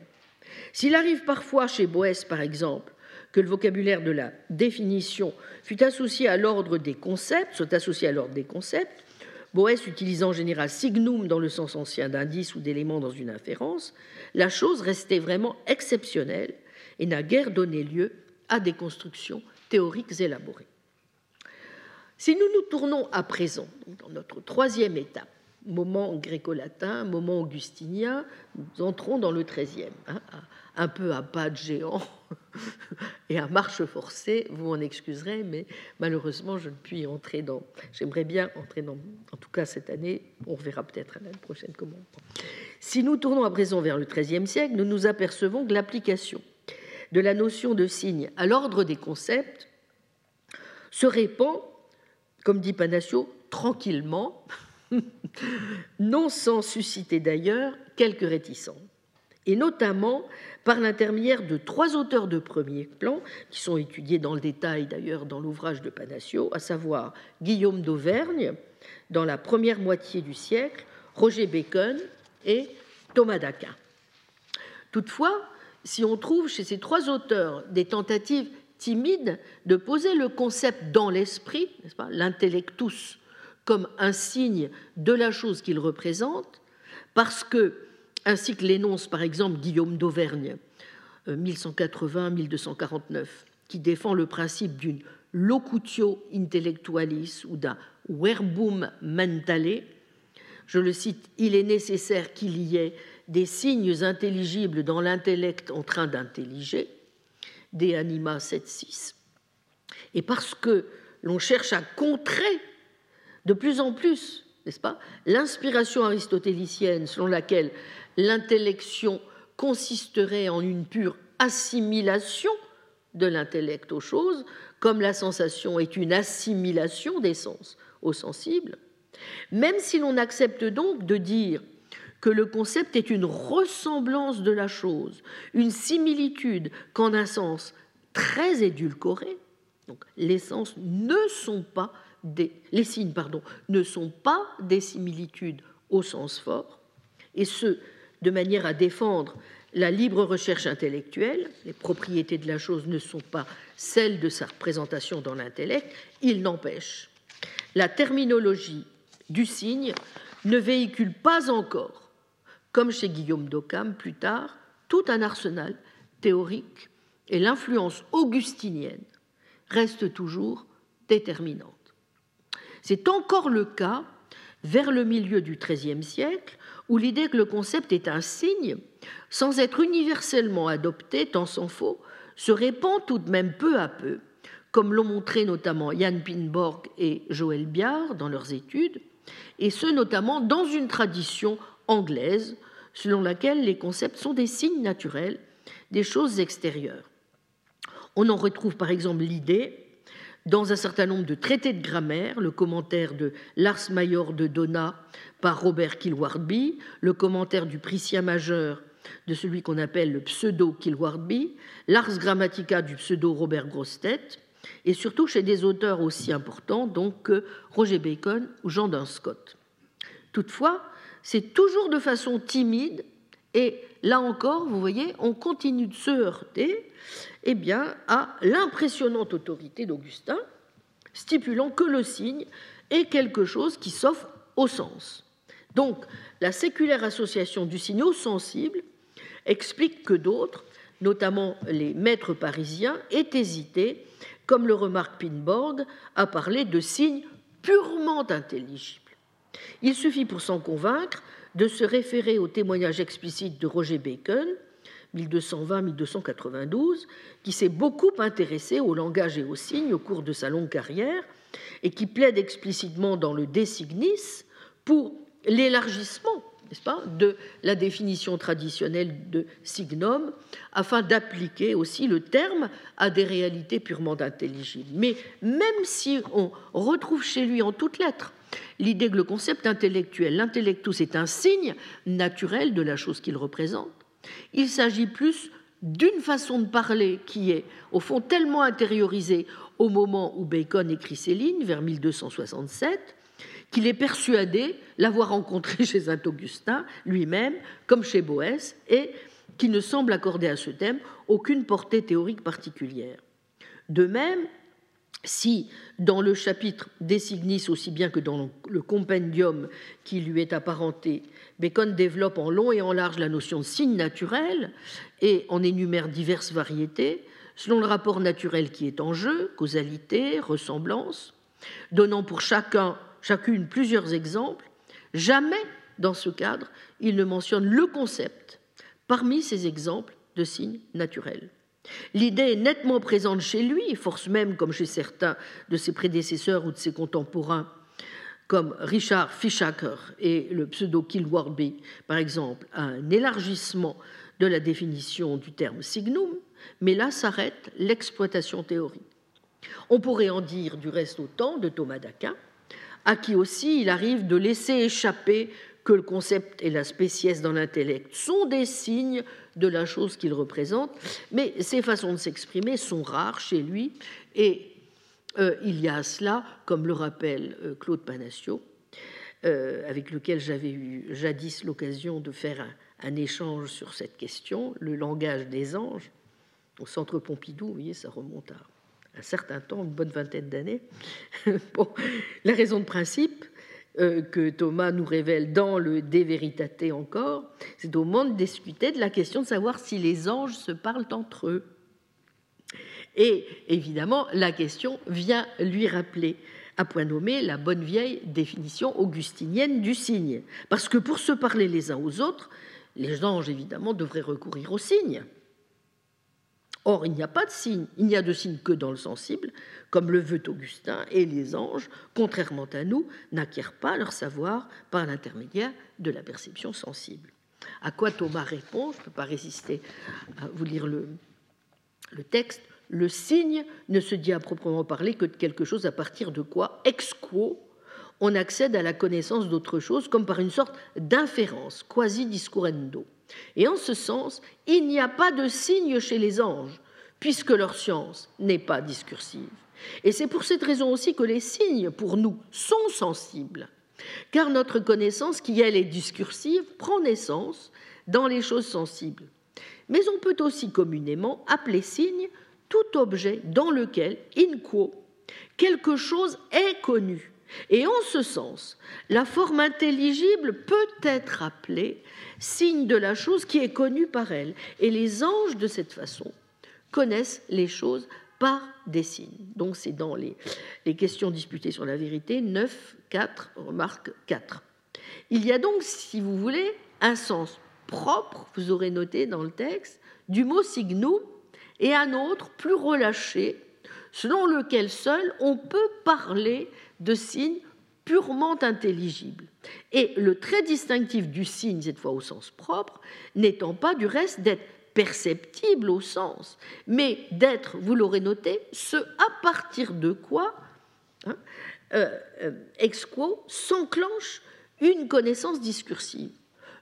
S'il arrive parfois chez Boès, par exemple, que le vocabulaire de la définition fut associé à l'ordre des concepts, soit associé à l'ordre des concepts, Boès utilisant en général signum dans le sens ancien d'indice ou d'élément dans une inférence, la chose restait vraiment exceptionnelle et n'a guère donné lieu à des constructions théoriques élaborées. Si nous nous tournons à présent, dans notre troisième étape, moment gréco-latin, moment augustinien, nous entrons dans le XIIIe, hein, un peu à pas de géant et à marche forcée, vous m'en excuserez, mais malheureusement, je ne puis entrer dans. J'aimerais bien entrer dans. En tout cas, cette année, on verra peut-être l'année prochaine comment. Si nous tournons à présent vers le XIIIe siècle, nous nous apercevons que l'application de la notion de signe à l'ordre des concepts se répand, comme dit Panacio, tranquillement, non sans susciter d'ailleurs quelques réticences, et notamment par l'intermédiaire de trois auteurs de premier plan, qui sont étudiés dans le détail d'ailleurs dans l'ouvrage de Panacio, à savoir Guillaume d'Auvergne, dans la première moitié du siècle, Roger Bacon et Thomas d'Aquin. Toutefois, si on trouve chez ces trois auteurs des tentatives timides de poser le concept dans l'esprit, l'intellectus, comme un signe de la chose qu'il représente, parce que, ainsi que l'énonce par exemple Guillaume d'Auvergne, 1180-1249, euh, qui défend le principe d'une locutio intellectualis ou d'un verbum mentale, je le cite, il est nécessaire qu'il y ait des signes intelligibles dans l'intellect en train d'intelliger, des anima 7.6. Et parce que l'on cherche à contrer de plus en plus, n'est-ce pas, l'inspiration aristotélicienne selon laquelle l'intellection consisterait en une pure assimilation de l'intellect aux choses, comme la sensation est une assimilation des sens au sensible, même si l'on accepte donc de dire que le concept est une ressemblance de la chose, une similitude qu'en un sens très édulcoré, donc les sens ne sont pas des, signes ne sont pas des similitudes au sens fort, et ce, de manière à défendre la libre recherche intellectuelle, les propriétés de la chose ne sont pas celles de sa représentation dans l'intellect, il n'empêche, la terminologie du signe ne véhicule pas encore comme chez Guillaume d'Occam plus tard, tout un arsenal théorique et l'influence augustinienne reste toujours déterminante. C'est encore le cas vers le milieu du XIIIe siècle, où l'idée que le concept est un signe, sans être universellement adopté, tant s'en faut, se répand tout de même peu à peu, comme l'ont montré notamment Jan Pinborg et Joël Biard dans leurs études, et ce notamment dans une tradition anglaise, selon laquelle les concepts sont des signes naturels des choses extérieures. On en retrouve par exemple l'idée dans un certain nombre de traités de grammaire, le commentaire de l'Ars Major de Donna par Robert Kilwardby, le commentaire du Priscien majeur de celui qu'on appelle le pseudo Kilwardby, l'Ars Grammatica du pseudo Robert Grostet, et surtout chez des auteurs aussi importants donc que Roger Bacon ou Jean Dunscott. Toutefois, c'est toujours de façon timide, et là encore, vous voyez, on continue de se heurter eh bien, à l'impressionnante autorité d'Augustin, stipulant que le signe est quelque chose qui s'offre au sens. Donc, la séculaire association du signe au sensible explique que d'autres, notamment les maîtres parisiens, aient hésité, comme le remarque Pinborg, à parler de signes purement intelligibles. Il suffit pour s'en convaincre de se référer au témoignage explicite de Roger Bacon, 1220-1292, qui s'est beaucoup intéressé au langage et aux signes au cours de sa longue carrière et qui plaide explicitement dans le De Signis pour l'élargissement n'est-ce pas, de la définition traditionnelle de signum, afin d'appliquer aussi le terme à des réalités purement intelligibles. Mais même si on retrouve chez lui en toutes lettres l'idée que le concept intellectuel, l'intellectus, est un signe naturel de la chose qu'il représente, il s'agit plus d'une façon de parler qui est, au fond, tellement intériorisée au moment où Bacon écrit ses lignes, vers 1267, qu'il est persuadé l'avoir rencontré chez Saint-Augustin lui-même, comme chez Boès, et qui ne semble accorder à ce thème aucune portée théorique particulière. De même, si dans le chapitre Des Signis, aussi bien que dans le compendium qui lui est apparenté, Bacon développe en long et en large la notion de signe naturel et en énumère diverses variétés, selon le rapport naturel qui est en jeu, causalité, ressemblance, donnant pour chacun chacune plusieurs exemples, Jamais, dans ce cadre, il ne mentionne le concept parmi ces exemples de signes naturels. L'idée est nettement présente chez lui, force même comme chez certains de ses prédécesseurs ou de ses contemporains, comme Richard Fischaker et le pseudo Kilwarby, par exemple, un élargissement de la définition du terme signum, mais là s'arrête l'exploitation théorique. On pourrait en dire du reste autant de Thomas d'Aquin, à qui aussi il arrive de laisser échapper que le concept et la spéciesse dans l'intellect sont des signes de la chose qu'il représente, mais ces façons de s'exprimer sont rares chez lui, et euh, il y a cela, comme le rappelle euh, Claude Panassio, euh, avec lequel j'avais eu jadis l'occasion de faire un, échange sur cette question, le langage des anges, au centre Pompidou, vous voyez, ça remonte à un certain temps, une bonne vingtaine d'années. bon, la raison de principe, que Thomas nous révèle dans le De Veritate encore, c'est au moment de discuter de la question de savoir si les anges se parlent entre eux. Et évidemment, la question vient lui rappeler à point nommé la bonne vieille définition augustinienne du signe. Parce que pour se parler les uns aux autres, les anges, évidemment, devraient recourir aux signes. Or, il n'y a pas de signe, il n'y a de signe que dans le sensible, comme le veut Augustin, et les anges, contrairement à nous, n'acquièrent pas leur savoir par l'intermédiaire de la perception sensible. À quoi Thomas répond, je ne peux pas résister à vous lire le, texte, le signe ne se dit à proprement parler que de quelque chose à partir de quoi, ex quo, on accède à la connaissance d'autre chose comme par une sorte d'inférence, quasi discurrendo. Et en ce sens, il n'y a pas de signe chez les anges, puisque leur science n'est pas discursive. Et c'est pour cette raison aussi que les signes, pour nous, sont sensibles, car notre connaissance, qui elle est discursive, prend naissance dans les choses sensibles. Mais on peut aussi communément appeler signe tout objet dans lequel, in quo, quelque chose est connu. Et en ce sens, la forme intelligible peut être appelée signe de la chose qui est connue par elle. Et les anges, de cette façon, connaissent les choses par des signes. Donc c'est dans les, questions disputées sur la vérité, 9, 4, remarque 4. Il y a donc, si vous voulez, un sens propre, vous aurez noté dans le texte, du mot signum et un autre plus relâché, selon lequel seul on peut parler de signes purement intelligibles. Et le trait distinctif du signe, cette fois au sens propre, n'étant pas du reste d'être perceptible au sens, mais d'être, vous l'aurez noté, ce à partir de quoi, hein, euh, euh, ex quo, s'enclenche une connaissance discursive.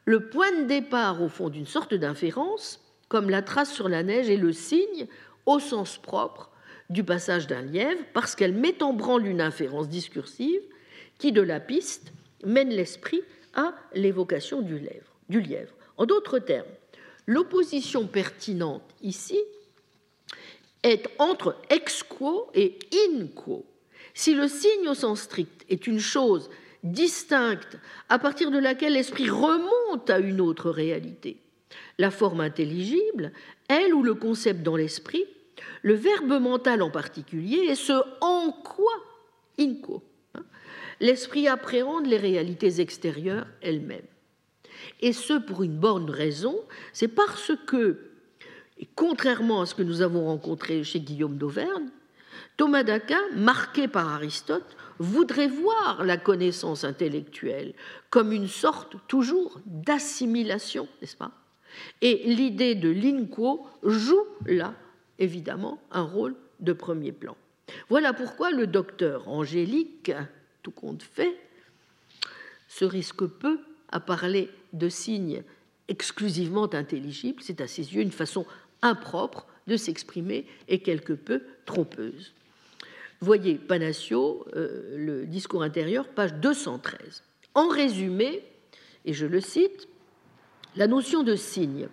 Le point de départ, au fond, d'une sorte d'inférence, comme la trace sur la neige est le signe, au sens propre, du passage d'un lièvre, parce qu'elle met en branle une inférence discursive qui, de la piste, mène l'esprit à l'évocation du, du lièvre. En d'autres termes, l'opposition pertinente ici est entre ex quo et in quo. Si le signe au sens strict est une chose distincte à partir de laquelle l'esprit remonte à une autre réalité, la forme intelligible, elle ou le concept dans l'esprit, le verbe mental en particulier, est ce en quoi, inco, hein, l'esprit appréhende les réalités extérieures elles-mêmes. Et ce, pour une bonne raison, c'est parce que, contrairement à ce que nous avons rencontré chez Guillaume d'Auvergne, Thomas d'Aquin, marqué par Aristote, voudrait voir la connaissance intellectuelle comme une sorte toujours d'assimilation, n'est-ce pas? Et l'idée de l'inquo joue là, évidemment, un rôle de premier plan. Voilà pourquoi le docteur Angélique, tout compte fait, se risque peu à parler de signes exclusivement intelligibles. C'est à ses yeux une façon impropre de s'exprimer et quelque peu trompeuse. Voyez Panassio, euh, le discours intérieur, page 213. En résumé, et je le cite, la notion de signe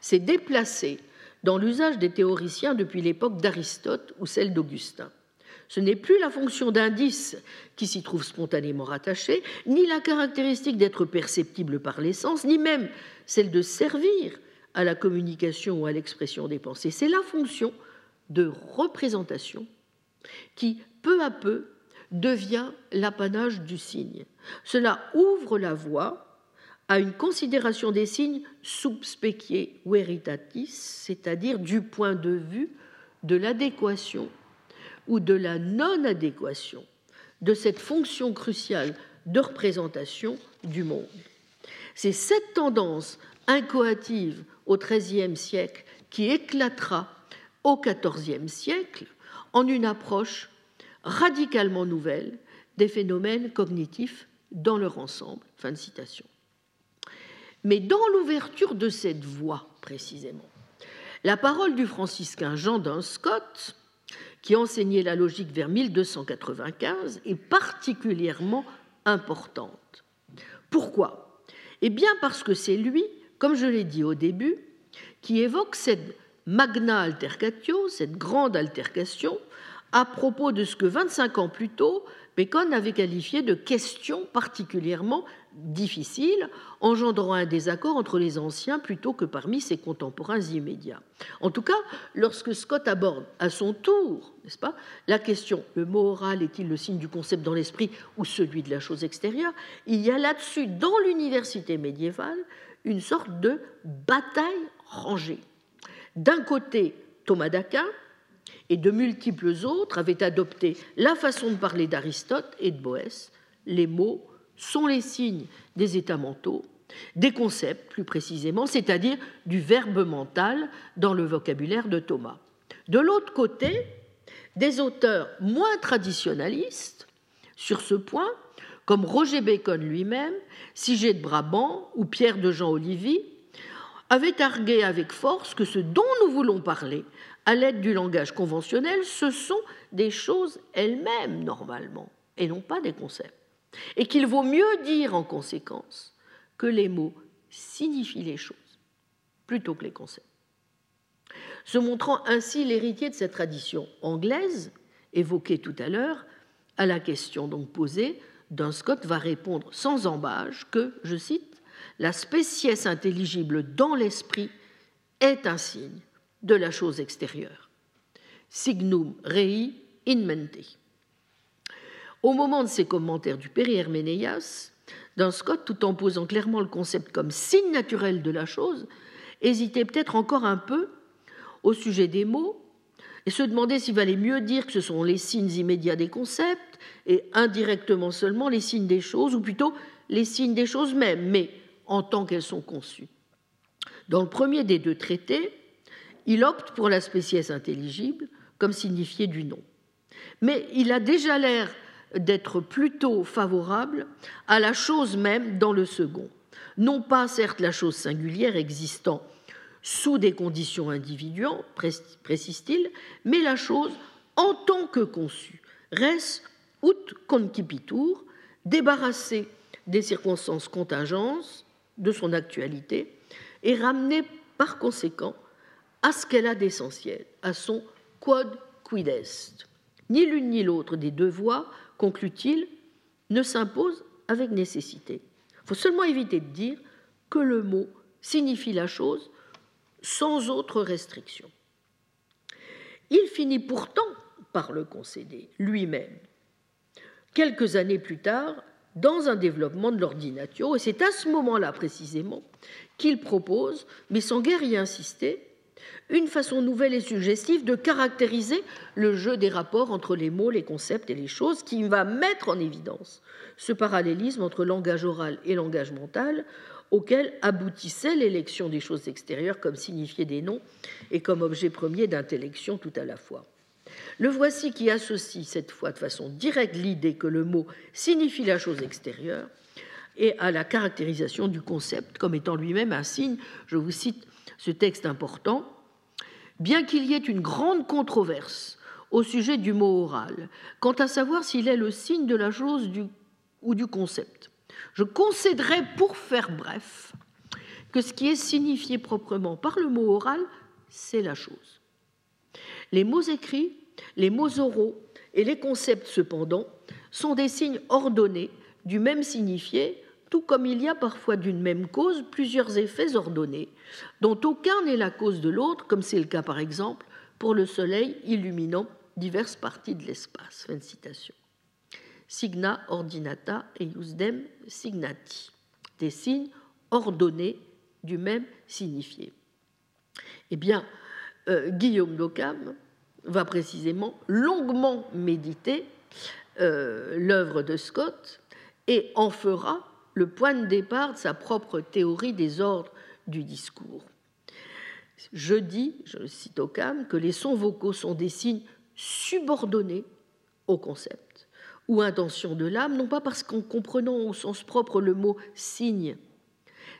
s'est déplacée dans l'usage des théoriciens depuis l'époque d'Aristote ou celle d'Augustin. Ce n'est plus la fonction d'indice qui s'y trouve spontanément rattachée, ni la caractéristique d'être perceptible par l'essence, ni même celle de servir à la communication ou à l'expression des pensées. C'est la fonction de représentation qui, peu à peu, devient l'apanage du signe. Cela ouvre la voie à une considération des signes subspecie veritatis, c'est-à-dire du point de vue de l'adéquation ou de la non-adéquation de cette fonction cruciale de représentation du monde. C'est cette tendance incoative au XIIIe siècle qui éclatera au XIVe siècle en une approche radicalement nouvelle des phénomènes cognitifs dans leur ensemble. Fin de citation. Mais dans l'ouverture de cette voie, précisément, la parole du franciscain Jean d'un Scott, qui enseignait la logique vers 1295, est particulièrement importante. Pourquoi? Eh bien parce que c'est lui, comme je l'ai dit au début, qui évoque cette magna altercatio, cette grande altercation, à propos de ce que 25 ans plus tôt, Bacon avait qualifié de question particulièrement difficile, engendrant un désaccord entre les anciens plutôt que parmi ses contemporains immédiats. En tout cas, lorsque Scott aborde à son tour, n'est-ce pas, la question le mot oral est-il le signe du concept dans l'esprit ou celui de la chose extérieure, il y a là-dessus, dans l'université médiévale, une sorte de bataille rangée. D'un côté, Thomas d'Aquin, et de multiples autres avaient adopté la façon de parler d'Aristote et de Boès. Les mots sont les signes des états mentaux, des concepts plus précisément, c'est-à-dire du verbe mental dans le vocabulaire de Thomas. De l'autre côté, des auteurs moins traditionnalistes sur ce point, comme Roger Bacon lui-même, Sigé de Brabant ou Pierre de Jean Olivier, avaient argué avec force que ce dont nous voulons parler à l'aide du langage conventionnel, ce sont des choses elles-mêmes normalement, et non pas des concepts. Et qu'il vaut mieux dire en conséquence que les mots signifient les choses plutôt que les concepts. Se montrant ainsi l'héritier de cette tradition anglaise, évoquée tout à l'heure, à la question donc posée, D'un Scott va répondre sans embâche que, je cite, la spéciesse intelligible dans l'esprit est un signe de la chose extérieure. Signum rei in mente. Au moment de ses commentaires du Péri-Herménéas, d'un Scott, tout en posant clairement le concept comme signe naturel de la chose, hésitait peut-être encore un peu au sujet des mots et se demandait s'il valait mieux dire que ce sont les signes immédiats des concepts et indirectement seulement les signes des choses, ou plutôt les signes des choses mêmes, mais en tant qu'elles sont conçues. Dans le premier des deux traités, il opte pour la spéciesse intelligible comme signifié du nom. Mais il a déjà l'air d'être plutôt favorable à la chose même dans le second. Non pas certes la chose singulière existant sous des conditions individuelles, précise-t-il, mais la chose en tant que conçue. Res ut concipitur, débarrassée des circonstances contingentes de son actualité et ramenée par conséquent à ce qu'elle a d'essentiel, à son quod quid est. Ni l'une ni l'autre des deux voies, conclut-il, ne s'impose avec nécessité. Il faut seulement éviter de dire que le mot signifie la chose sans autre restriction. Il finit pourtant par le concéder lui-même, quelques années plus tard, dans un développement de l'ordinatio, et c'est à ce moment-là précisément qu'il propose, mais sans guère y insister, une façon nouvelle et suggestive de caractériser le jeu des rapports entre les mots, les concepts et les choses, qui va mettre en évidence ce parallélisme entre langage oral et langage mental, auquel aboutissait l'élection des choses extérieures comme signifié des noms et comme objet premier d'intellection tout à la fois. Le voici qui associe cette fois de façon directe l'idée que le mot signifie la chose extérieure et à la caractérisation du concept comme étant lui-même un signe, je vous cite ce texte important, bien qu'il y ait une grande controverse au sujet du mot oral, quant à savoir s'il est le signe de la chose ou du concept. Je concéderai, pour faire bref, que ce qui est signifié proprement par le mot oral, c'est la chose. Les mots écrits, les mots oraux et les concepts, cependant, sont des signes ordonnés du même signifié tout comme il y a parfois d'une même cause plusieurs effets ordonnés, dont aucun n'est la cause de l'autre, comme c'est le cas par exemple pour le Soleil illuminant diverses parties de l'espace. citation. signa ordinata et iusdem signati, des signes ordonnés du même signifié. Eh bien, euh, Guillaume d'Occam va précisément longuement méditer euh, l'œuvre de Scott et en fera le point de départ de sa propre théorie des ordres du discours. Je dis, je le cite Occam, que les sons vocaux sont des signes subordonnés au concept ou intention de l'âme, non pas parce qu'en comprenant au sens propre le mot signe,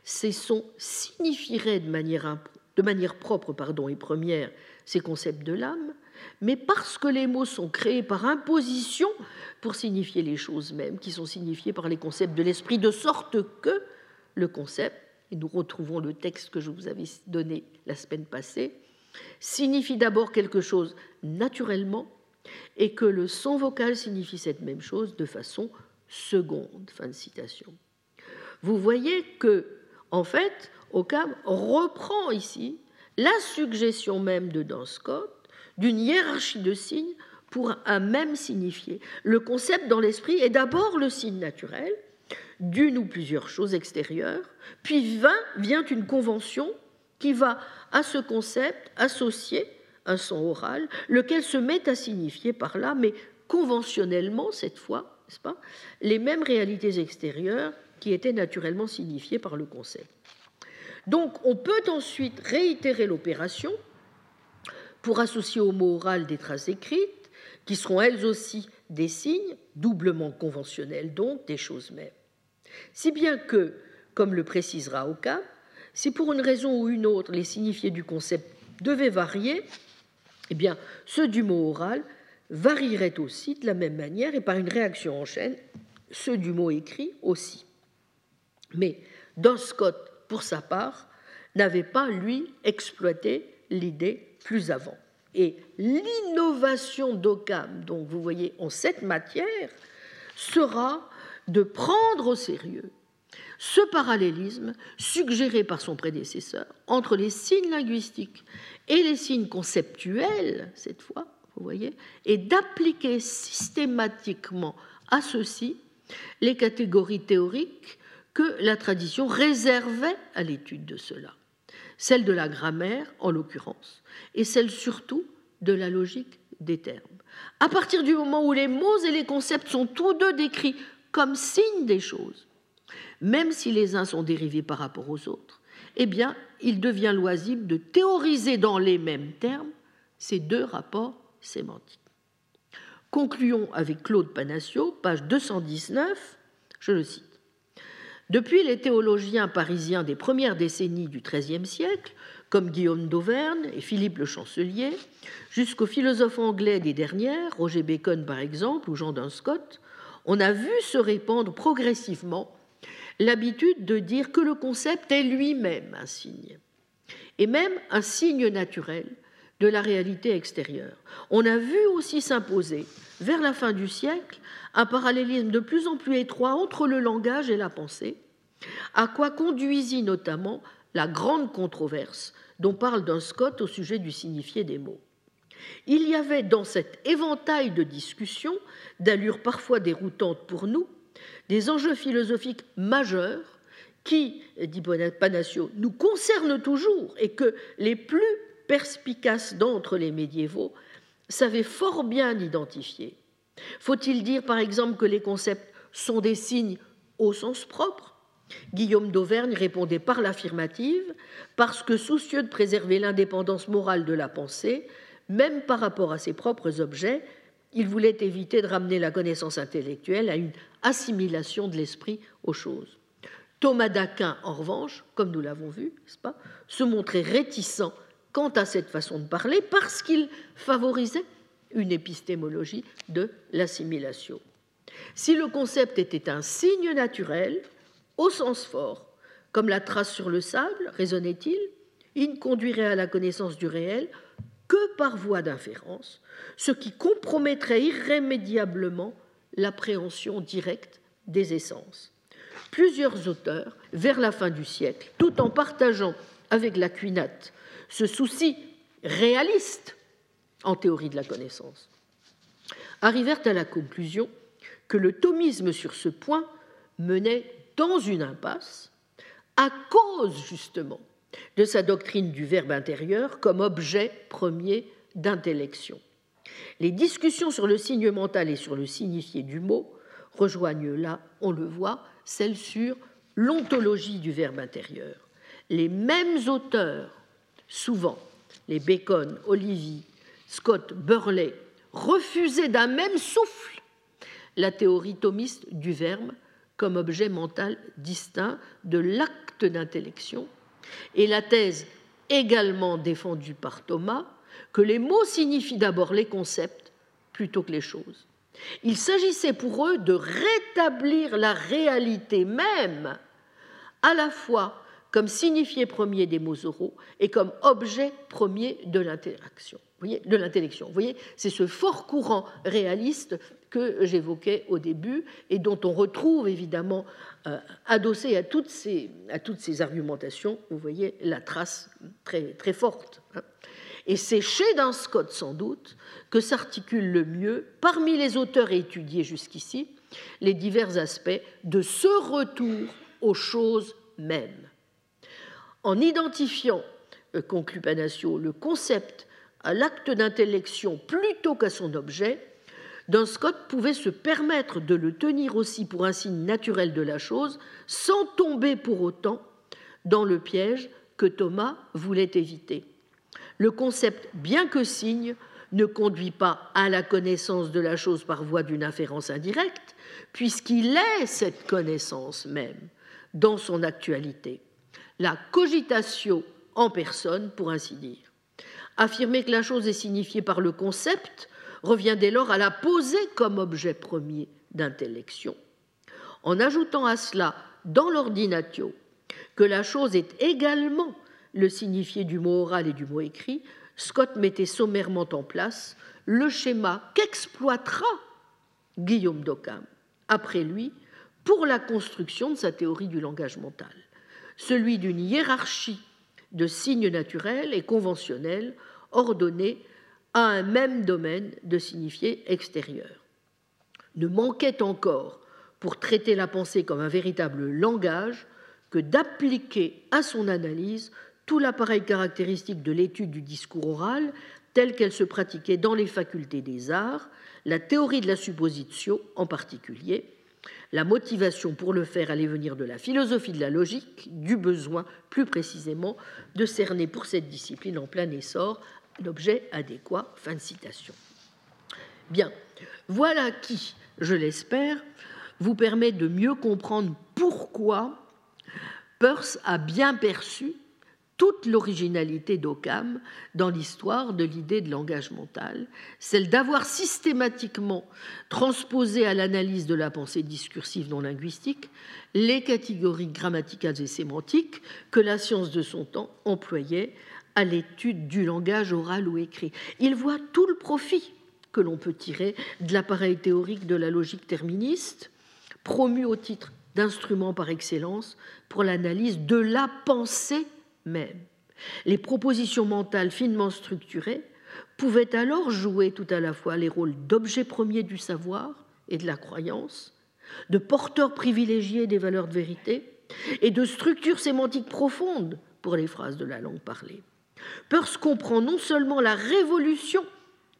ces sons signifieraient de manière, de manière propre pardon, et première ces concepts de l'âme, mais parce que les mots sont créés par imposition pour signifier les choses mêmes, qui sont signifiées par les concepts de l'esprit, de sorte que le concept, et nous retrouvons le texte que je vous avais donné la semaine passée, signifie d'abord quelque chose naturellement et que le son vocal signifie cette même chose de façon seconde. Fin de citation. Vous voyez que, en fait, Occam reprend ici la suggestion même de Dan Scott d'une hiérarchie de signes pour un même signifié. Le concept dans l'esprit est d'abord le signe naturel, d'une ou plusieurs choses extérieures, puis vient une convention qui va à ce concept associer un son oral, lequel se met à signifier par là, mais conventionnellement cette fois, n'est-ce pas, les mêmes réalités extérieures qui étaient naturellement signifiées par le concept. Donc on peut ensuite réitérer l'opération pour associer au mot oral des traces écrites, qui seront elles aussi des signes, doublement conventionnels donc, des choses mêmes. Si bien que, comme le précisera Oka, si pour une raison ou une autre les signifiés du concept devaient varier, eh bien, ceux du mot oral varieraient aussi de la même manière et par une réaction en chaîne, ceux du mot écrit aussi. Mais Don Scott, pour sa part, n'avait pas, lui, exploité l'idée plus avant. Et l'innovation d'Occam, donc vous voyez, en cette matière, sera de prendre au sérieux ce parallélisme suggéré par son prédécesseur entre les signes linguistiques et les signes conceptuels, cette fois, vous voyez, et d'appliquer systématiquement à ceux-ci les catégories théoriques que la tradition réservait à l'étude de cela celle de la grammaire en l'occurrence, et celle surtout de la logique des termes. À partir du moment où les mots et les concepts sont tous deux décrits comme signes des choses, même si les uns sont dérivés par rapport aux autres, eh bien, il devient loisible de théoriser dans les mêmes termes ces deux rapports sémantiques. Concluons avec Claude Panassio, page 219, je le cite. Depuis les théologiens parisiens des premières décennies du XIIIe siècle, comme Guillaume d'Auvergne et Philippe le Chancelier, jusqu'aux philosophes anglais des dernières, Roger Bacon par exemple ou Jean Dunscott, on a vu se répandre progressivement l'habitude de dire que le concept est lui-même un signe, et même un signe naturel de la réalité extérieure. On a vu aussi s'imposer, vers la fin du siècle, un parallélisme de plus en plus étroit entre le langage et la pensée, à quoi conduisit notamment la grande controverse dont parle Don Scott au sujet du signifié des mots. Il y avait dans cet éventail de discussions, d'allure parfois déroutante pour nous, des enjeux philosophiques majeurs qui, dit Panassio, nous concernent toujours et que les plus perspicaces d'entre les médiévaux savaient fort bien identifier. Faut-il dire par exemple que les concepts sont des signes au sens propre? Guillaume d'Auvergne répondait par l'affirmative, parce que soucieux de préserver l'indépendance morale de la pensée, même par rapport à ses propres objets, il voulait éviter de ramener la connaissance intellectuelle à une assimilation de l'esprit aux choses. Thomas d'Aquin, en revanche, comme nous l'avons vu, pas, se montrait réticent quant à cette façon de parler parce qu'il favorisait une épistémologie de l'assimilation. Si le concept était un signe naturel, au sens fort, comme la trace sur le sable, raisonnait-il, il ne conduirait à la connaissance du réel que par voie d'inférence, ce qui compromettrait irrémédiablement l'appréhension directe des essences. Plusieurs auteurs, vers la fin du siècle, tout en partageant avec l'Aquinate ce souci réaliste en théorie de la connaissance, arrivèrent à la conclusion que le thomisme sur ce point menait dans une impasse à cause justement de sa doctrine du verbe intérieur comme objet premier d'intellection. Les discussions sur le signe mental et sur le signifié du mot rejoignent là, on le voit, celles sur l'ontologie du verbe intérieur. Les mêmes auteurs, souvent les Bacon, Olivier, Scott, Burley, refusaient d'un même souffle la théorie thomiste du verbe comme objet mental distinct de l'acte d'intellection, et la thèse également défendue par Thomas que les mots signifient d'abord les concepts plutôt que les choses. Il s'agissait pour eux de rétablir la réalité même, à la fois comme signifié premier des mots oraux et comme objet premier de l'interaction. de l'intellection. Vous voyez, c'est ce fort courant réaliste que j'évoquais au début et dont on retrouve évidemment euh, adossé à toutes, ces, à toutes ces argumentations, vous voyez la trace très, très forte. Hein. Et c'est chez Dan Scott sans doute que s'articulent le mieux, parmi les auteurs étudiés jusqu'ici, les divers aspects de ce retour aux choses mêmes. En identifiant, euh, conclut Panacio, le concept à l'acte d'intellection plutôt qu'à son objet, Duns Scott pouvait se permettre de le tenir aussi pour un signe naturel de la chose, sans tomber pour autant dans le piège que Thomas voulait éviter. Le concept, bien que signe, ne conduit pas à la connaissance de la chose par voie d'une inférence indirecte, puisqu'il est cette connaissance même dans son actualité. La cogitatio en personne, pour ainsi dire. Affirmer que la chose est signifiée par le concept revient dès lors à la poser comme objet premier d'intellection. En ajoutant à cela, dans l'ordinatio, que la chose est également le signifié du mot oral et du mot écrit, Scott mettait sommairement en place le schéma qu'exploitera Guillaume d'Occam, après lui, pour la construction de sa théorie du langage mental, celui d'une hiérarchie de signes naturels et conventionnels ordonnés à un même domaine de signifié extérieur. Ne manquait encore, pour traiter la pensée comme un véritable langage, que d'appliquer à son analyse tout l'appareil caractéristique de l'étude du discours oral telle qu'elle se pratiquait dans les facultés des arts, la théorie de la supposition en particulier, la motivation pour le faire allait venir de la philosophie de la logique, du besoin plus précisément de cerner pour cette discipline en plein essor l'objet adéquat. Fin de citation. Bien, voilà qui, je l'espère, vous permet de mieux comprendre pourquoi Peirce a bien perçu toute l'originalité d'Occam dans l'histoire de l'idée de langage mental, celle d'avoir systématiquement transposé à l'analyse de la pensée discursive non linguistique les catégories grammaticales et sémantiques que la science de son temps employait à l'étude du langage oral ou écrit. Il voit tout le profit que l'on peut tirer de l'appareil théorique de la logique terministe, promu au titre d'instrument par excellence pour l'analyse de la pensée même. Les propositions mentales finement structurées pouvaient alors jouer tout à la fois les rôles d'objet premier du savoir et de la croyance, de porteurs privilégiés des valeurs de vérité et de structures sémantiques profondes pour les phrases de la langue parlée. Peirce comprend non seulement la révolution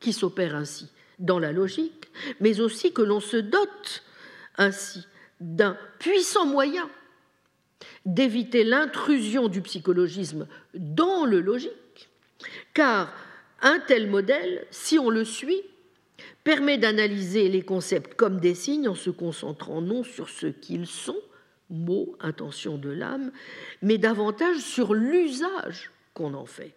qui s'opère ainsi dans la logique, mais aussi que l'on se dote ainsi d'un puissant moyen d'éviter l'intrusion du psychologisme dans le logique, car un tel modèle, si on le suit, permet d'analyser les concepts comme des signes en se concentrant non sur ce qu'ils sont, mots, intention de l'âme, mais davantage sur l'usage qu'on en fait.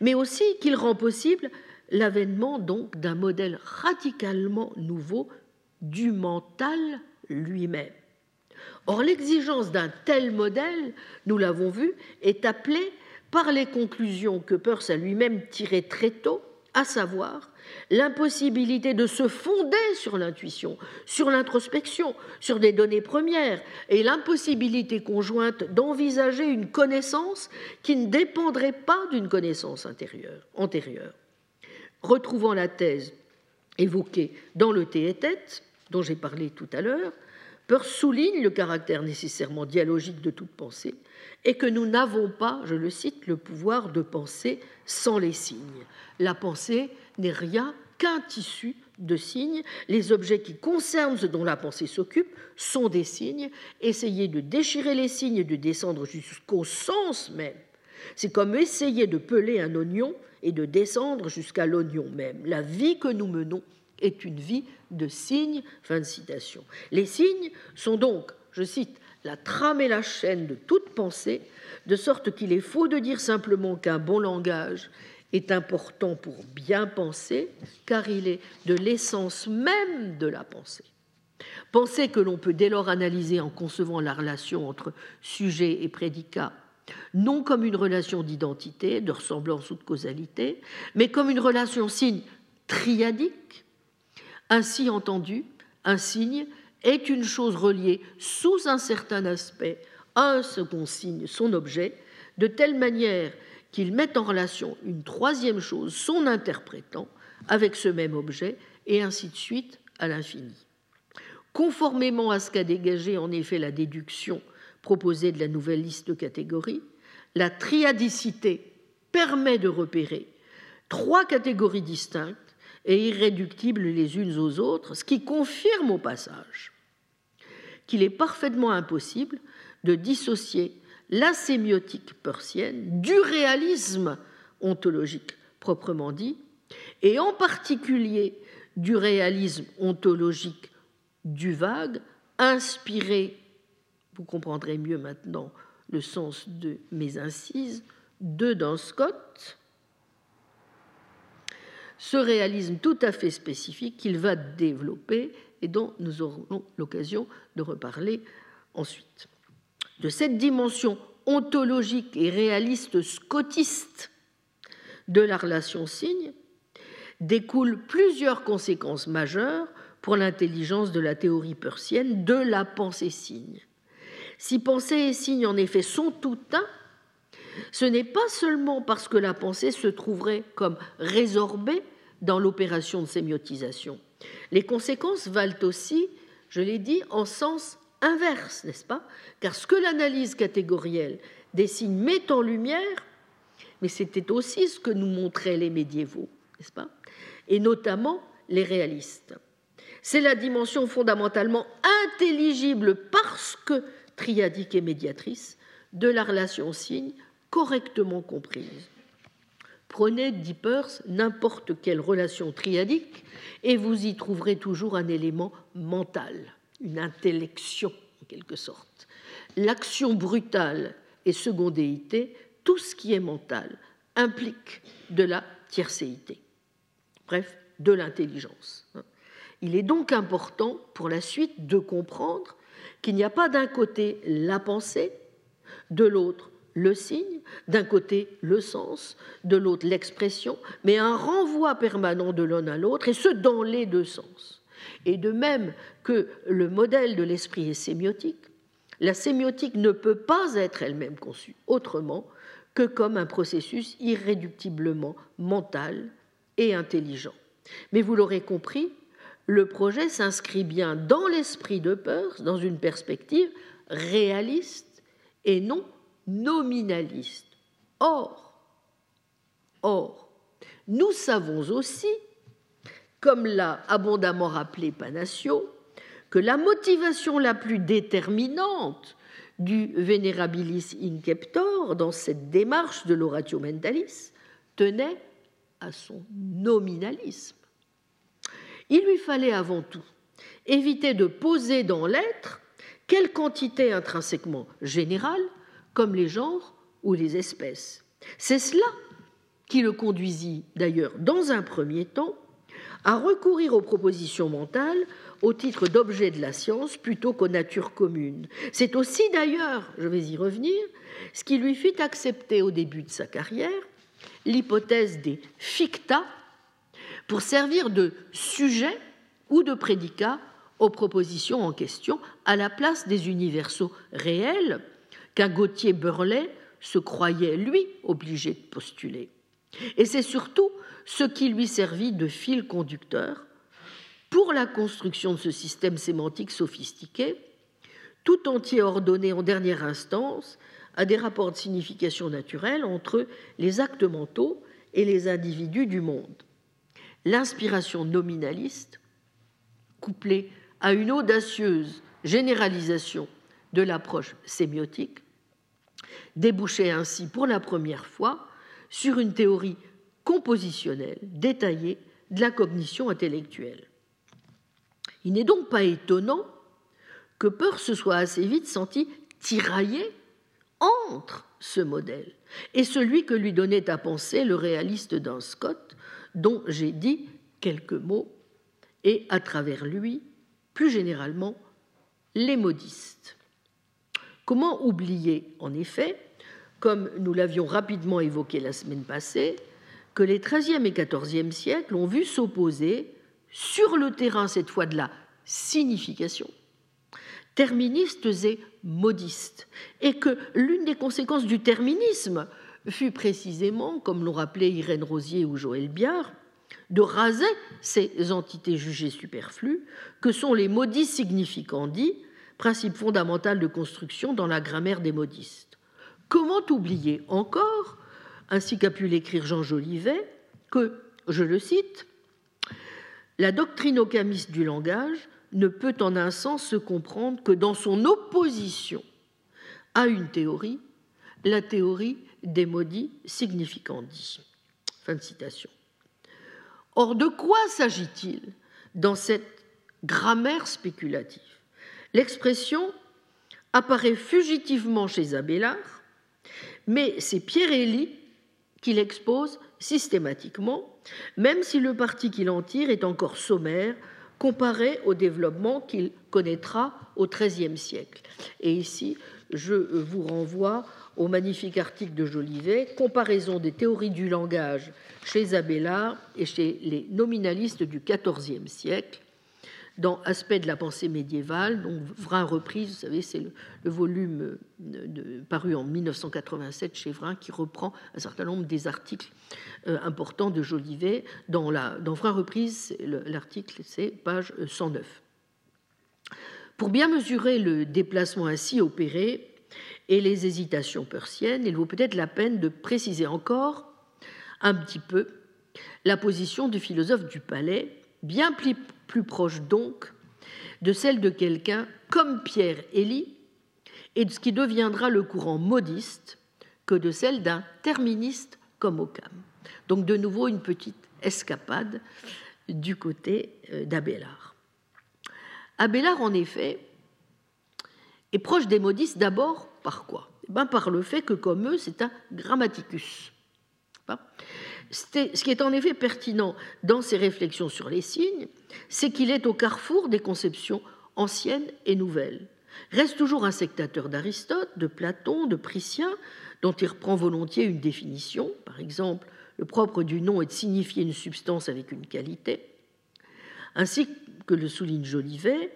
Mais aussi qu'il rend possible l'avènement donc d'un modèle radicalement nouveau du mental lui-même. Or, l'exigence d'un tel modèle, nous l'avons vu, est appelée par les conclusions que Peirce a lui-même tirées très tôt, à savoir l'impossibilité de se fonder sur l'intuition, sur l'introspection, sur des données premières, et l'impossibilité conjointe d'envisager une connaissance qui ne dépendrait pas d'une connaissance antérieure. Retrouvant la thèse évoquée dans le Théétète, dont j'ai parlé tout à l'heure, Peirce souligne le caractère nécessairement dialogique de toute pensée et que nous n'avons pas, je le cite, le pouvoir de penser sans les signes. La pensée n'est rien qu'un tissu de signes. Les objets qui concernent ce dont la pensée s'occupe sont des signes. Essayer de déchirer les signes et de descendre jusqu'au sens même, c'est comme essayer de peler un oignon et de descendre jusqu'à l'oignon même. La vie que nous menons est une vie de signes. Fin de citation. Les signes sont donc, je cite, la trame et la chaîne de toute pensée, de sorte qu'il est faux de dire simplement qu'un bon langage est important pour bien penser, car il est de l'essence même de la pensée. Pensée que l'on peut dès lors analyser en concevant la relation entre sujet et prédicat, non comme une relation d'identité, de ressemblance ou de causalité, mais comme une relation signe triadique. Ainsi entendu, un signe est une chose reliée sous un certain aspect à un second signe, son objet, de telle manière qu'il met en relation une troisième chose, son interprétant, avec ce même objet, et ainsi de suite à l'infini. Conformément à ce qu'a dégagé en effet la déduction proposée de la nouvelle liste de catégories, la triadicité permet de repérer trois catégories distinctes et irréductibles les unes aux autres, ce qui confirme au passage qu'il est parfaitement impossible de dissocier la sémiotique persienne du réalisme ontologique proprement dit, et en particulier du réalisme ontologique du vague, inspiré, vous comprendrez mieux maintenant le sens de mes incises, de dans Scott, ce réalisme tout à fait spécifique qu'il va développer et dont nous aurons l'occasion de reparler ensuite de cette dimension ontologique et réaliste scotiste de la relation signe découlent plusieurs conséquences majeures pour l'intelligence de la théorie persienne de la pensée signe. Si pensée et signe en effet sont tout un, ce n'est pas seulement parce que la pensée se trouverait comme résorbée dans l'opération de sémiotisation. Les conséquences valent aussi, je l'ai dit, en sens inverse, n'est-ce pas? Car ce que l'analyse catégorielle des signes met en lumière, mais c'était aussi ce que nous montraient les médiévaux, n'est-ce pas? Et notamment les réalistes. C'est la dimension fondamentalement intelligible parce que triadique et médiatrice de la relation signe correctement comprise. Prenez, dit Peirce, n'importe quelle relation triadique et vous y trouverez toujours un élément mental une intellection en quelque sorte. L'action brutale et secondéité, tout ce qui est mental, implique de la tiercéité, bref, de l'intelligence. Il est donc important pour la suite de comprendre qu'il n'y a pas d'un côté la pensée, de l'autre le signe, d'un côté le sens, de l'autre l'expression, mais un renvoi permanent de l'un à l'autre, et ce dans les deux sens. Et de même que le modèle de l'esprit est sémiotique, la sémiotique ne peut pas être elle-même conçue autrement que comme un processus irréductiblement mental et intelligent. Mais vous l'aurez compris, le projet s'inscrit bien dans l'esprit de Peirce, dans une perspective réaliste et non nominaliste. Or, nous savons aussi comme l'a abondamment rappelé Panacio, que la motivation la plus déterminante du Venerabilis Inceptor dans cette démarche de l'oratio mentalis tenait à son nominalisme. Il lui fallait avant tout éviter de poser dans l'être quelle quantité intrinsèquement générale, comme les genres ou les espèces. C'est cela qui le conduisit d'ailleurs dans un premier temps à recourir aux propositions mentales au titre d'objet de la science plutôt qu'aux natures communes. C'est aussi d'ailleurs, je vais y revenir, ce qui lui fit accepter au début de sa carrière l'hypothèse des ficta pour servir de sujet ou de prédicat aux propositions en question à la place des universaux réels qu'un Gauthier Burlet se croyait, lui, obligé de postuler. Et c'est surtout ce qui lui servit de fil conducteur Pour la construction de ce système sémantique sophistiqué, tout entier ordonné en dernière instance à des rapports de signification naturelle entre les actes mentaux et les individus du monde. L'inspiration nominaliste, couplée à une audacieuse généralisation de l'approche sémiotique, débouchait ainsi pour la première fois sur une théorie compositionnelle détaillée de la cognition intellectuelle. Il n'est donc pas étonnant que Peirce se soit assez vite senti tiraillé entre ce modèle et celui que lui donnait à penser le réaliste d'un Scott, dont j'ai dit quelques mots, et à travers lui, plus généralement, les modistes. Comment oublier, en effet, comme nous l'avions rapidement évoqué la semaine passée, que les XIIIe et XIVe siècles ont vu s'opposer, sur le terrain cette fois de la signification, terministes et modistes, et que l'une des conséquences du terminisme fut précisément, comme l'ont rappelé Irène Rosier ou Joël Biard, de raser ces entités jugées superflues, que sont les modis significandi, principe fondamental de construction dans la grammaire des modistes. Comment oublier encore, ainsi qu'a pu l'écrire Jean Jolivet, que, je le cite, la doctrine ocamiste du langage ne peut en un sens se comprendre que dans son opposition à une théorie, la théorie des maudits significandi. Fin de citation. Or, de quoi s'agit-il dans cette grammaire spéculative? L'expression apparaît fugitivement chez Abélard, mais c'est Pierre Élie qui l'expose systématiquement, même si le parti qu'il en tire est encore sommaire comparé au développement qu'il connaîtra au XIIIe siècle. Et ici, je vous renvoie au magnifique article de Jolivet, Comparaison des théories du langage chez Abélard et chez les nominalistes du XIVe siècle, dans Aspect de la pensée médiévale, dont Vrin reprise, vous savez, c'est le, volume de, paru en 1987 chez Vrin qui reprend un certain nombre des articles euh, importants de Jolivet. Dans, la, dans l'article, c'est page 109. Pour bien mesurer le déplacement ainsi opéré et les hésitations persiennes, il vaut peut-être la peine de préciser encore un petit peu la position du philosophe du palais, bien plus plus proche donc de celle de quelqu'un comme Pierre Élie et de ce qui deviendra le courant modiste que de celle d'un terministe comme Occam. Donc de nouveau une petite escapade du côté euh, d'Abélard. Abélard, en effet, est proche des modistes d'abord par quoi? Eh ben Par le fait que, comme eux, c'est un grammaticus. Ce qui est en effet pertinent dans ses réflexions sur les signes, c'est qu'il est au carrefour des conceptions anciennes et nouvelles. Reste toujours un sectateur d'Aristote, de Platon, de Priscien, dont il reprend volontiers une définition. Par exemple, le propre du nom est de signifier une substance avec une qualité. Ainsi que le souligne Jolivet,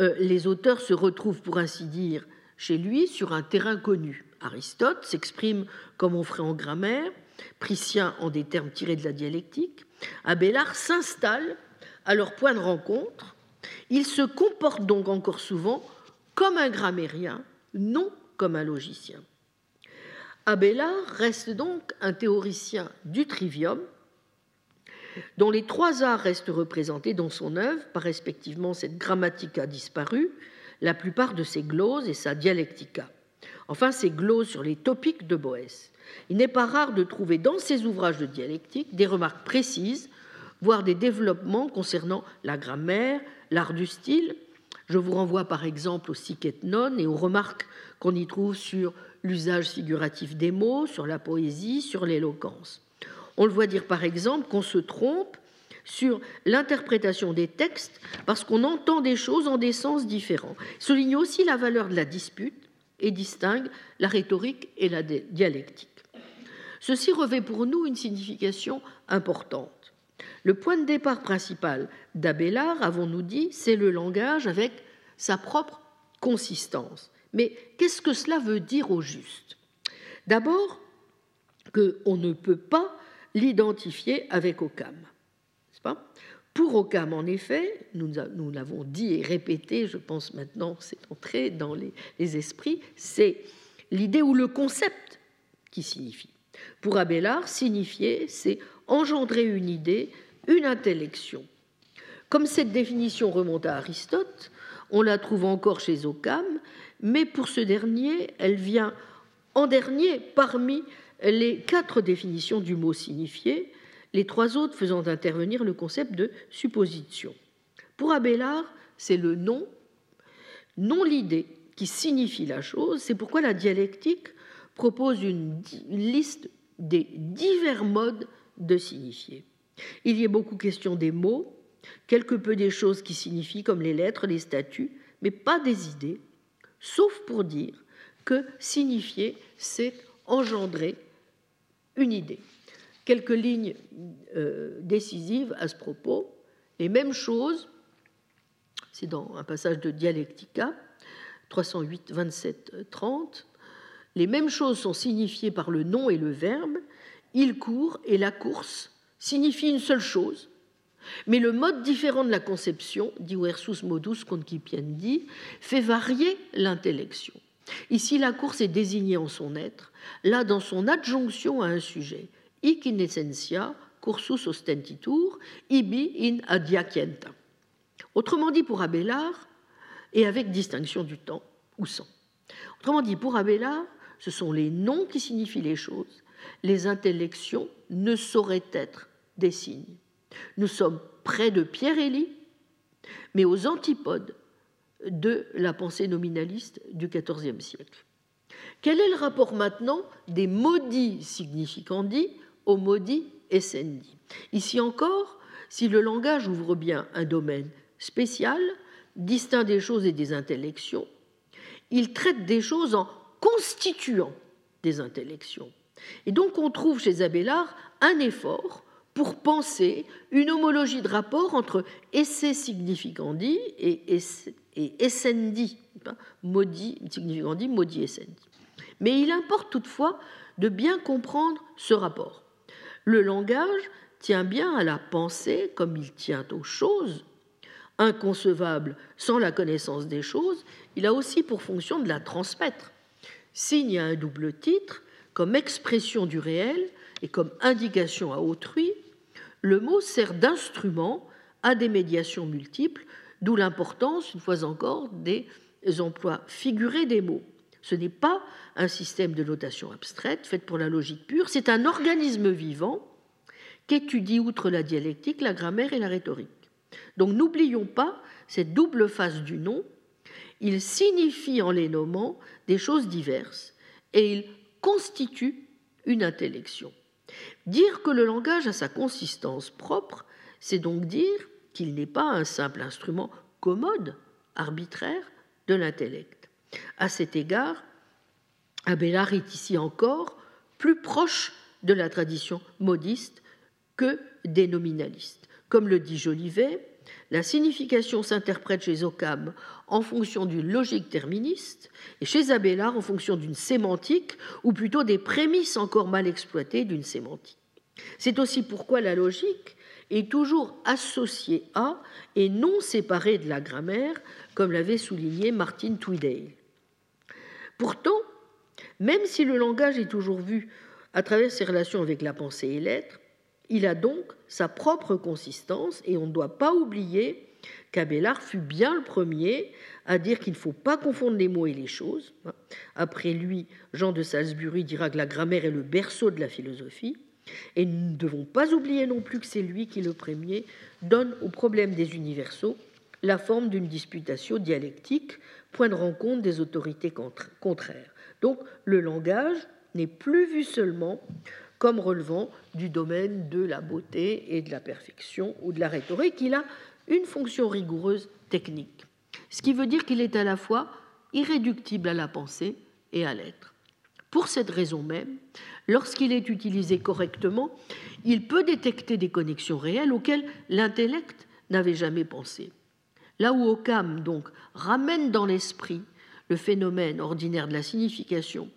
euh, les auteurs se retrouvent, pour ainsi dire, chez lui sur un terrain connu. Aristote s'exprime comme on ferait en grammaire, Priscien en des termes tirés de la dialectique, Abélard s'installe à leur point de rencontre. Il se comporte donc encore souvent comme un grammairien, non comme un logicien. Abélard reste donc un théoricien du trivium, dont les trois arts restent représentés dans son œuvre par respectivement cette grammatica disparue, la plupart de ses gloses et sa dialectica. Enfin, ses gloses sur les topiques de Boès. Il n'est pas rare de trouver dans ses ouvrages de dialectique des remarques précises, voire des développements concernant la grammaire, l'art du style. Je vous renvoie par exemple au Siket Non et aux remarques qu'on y trouve sur l'usage figuratif des mots, sur la poésie, sur l'éloquence. On le voit dire par exemple qu'on se trompe sur l'interprétation des textes parce qu'on entend des choses en des sens différents. Souligne aussi la valeur de la dispute et distingue la rhétorique et la dialectique. Ceci revêt pour nous une signification importante. Le point de départ principal d'Abélard, avons-nous dit, c'est le langage avec sa propre consistance. Mais qu'est-ce que cela veut dire au juste? D'abord, qu'on ne peut pas l'identifier avec Occam. Pas? Pour Occam, en effet, nous, l'avons dit et répété, je pense maintenant c'est entré dans les, esprits, c'est l'idée ou le concept qui signifie. Pour Abélard, signifier, c'est engendrer une idée, une intellection. Comme cette définition remonte à Aristote, on la trouve encore chez Occam, mais pour ce dernier, elle vient en dernier parmi les quatre définitions du mot signifié, les trois autres faisant intervenir le concept de supposition. Pour Abélard, c'est le nom, non l'idée, qui signifie la chose. C'est pourquoi la dialectique propose une, liste des divers modes de signifier. Il y a beaucoup question des mots, quelque peu des choses qui signifient comme les lettres, les statuts, mais pas des idées, sauf pour dire que signifier, c'est engendrer une idée quelques lignes euh, décisives à ce propos. Les mêmes choses, c'est dans un passage de Dialectica, 308, 27, 30, les mêmes choses sont signifiées par le nom et le verbe. Il court et la course signifient une seule chose, mais le mode différent de la conception, dit versus modus concipiendi, fait varier l'intellection. Ici, la course est désignée en son être, là dans son adjonction à un sujet hic in essentia cursus ostentitur, ibi in adiacienta. Autrement dit, pour Abélard, et avec distinction du temps ou sans. Autrement dit, pour Abélard, ce sont les noms qui signifient les choses. Les intellections ne sauraient être des signes. Nous sommes près de Pierre Élie, mais aux antipodes de la pensée nominaliste du XIVe siècle. Quel est le rapport maintenant des maudits significandi au maudit essendi. Ici encore, si le langage ouvre bien un domaine spécial, distinct des choses et des intellections, il traite des choses en constituant des intellections. Et donc on trouve chez Abélard un effort pour penser une homologie de rapport entre esse significandi et, et hein, maudit significandi, maudit essendi. Mais il importe toutefois de bien comprendre ce rapport. Le langage tient bien à la pensée comme il tient aux choses. Inconcevable sans la connaissance des choses, il a aussi pour fonction de la transmettre. Signe à un double titre, comme expression du réel et comme indication à autrui, le mot sert d'instrument à des médiations multiples, d'où l'importance, une fois encore, des emplois figurés des mots. Ce n'est pas un système de notation abstraite fait pour la logique pure, c'est un organisme vivant qu'étudie outre la dialectique, la grammaire et la rhétorique. Donc n'oublions pas cette double face du nom. Il signifie en les nommant des choses diverses et il constitue une intellection. Dire que le langage a sa consistance propre, c'est donc dire qu'il n'est pas un simple instrument commode, arbitraire de l'intellect. À cet égard, Abélard est ici encore plus proche de la tradition modiste que des nominalistes. Comme le dit Jolivet, la signification s'interprète chez Occam en fonction d'une logique terministe et chez Abélard en fonction d'une sémantique, ou plutôt des prémices encore mal exploitées d'une sémantique. C'est aussi pourquoi la logique est toujours associée à et non séparée de la grammaire, comme l'avait souligné Martin Tweedale. Pourtant, même si le langage est toujours vu à travers ses relations avec la pensée et l'être, il a donc sa propre consistance et on ne doit pas oublier qu'Abélard fut bien le premier à dire qu'il ne faut pas confondre les mots et les choses. Après lui, Jean de Salisbury dira que la grammaire est le berceau de la philosophie. Et nous ne devons pas oublier non plus que c'est lui qui, le premier, donne au problème des universaux la forme d'une disputation dialectique point de rencontre des autorités contraires. Donc le langage n'est plus vu seulement comme relevant du domaine de la beauté et de la perfection ou de la rhétorique, il a une fonction rigoureuse technique, ce qui veut dire qu'il est à la fois irréductible à la pensée et à l'être. Pour cette raison même, lorsqu'il est utilisé correctement, il peut détecter des connexions réelles auxquelles l'intellect n'avait jamais pensé. Là où Occam, donc, ramène dans l'esprit le phénomène ordinaire de la signification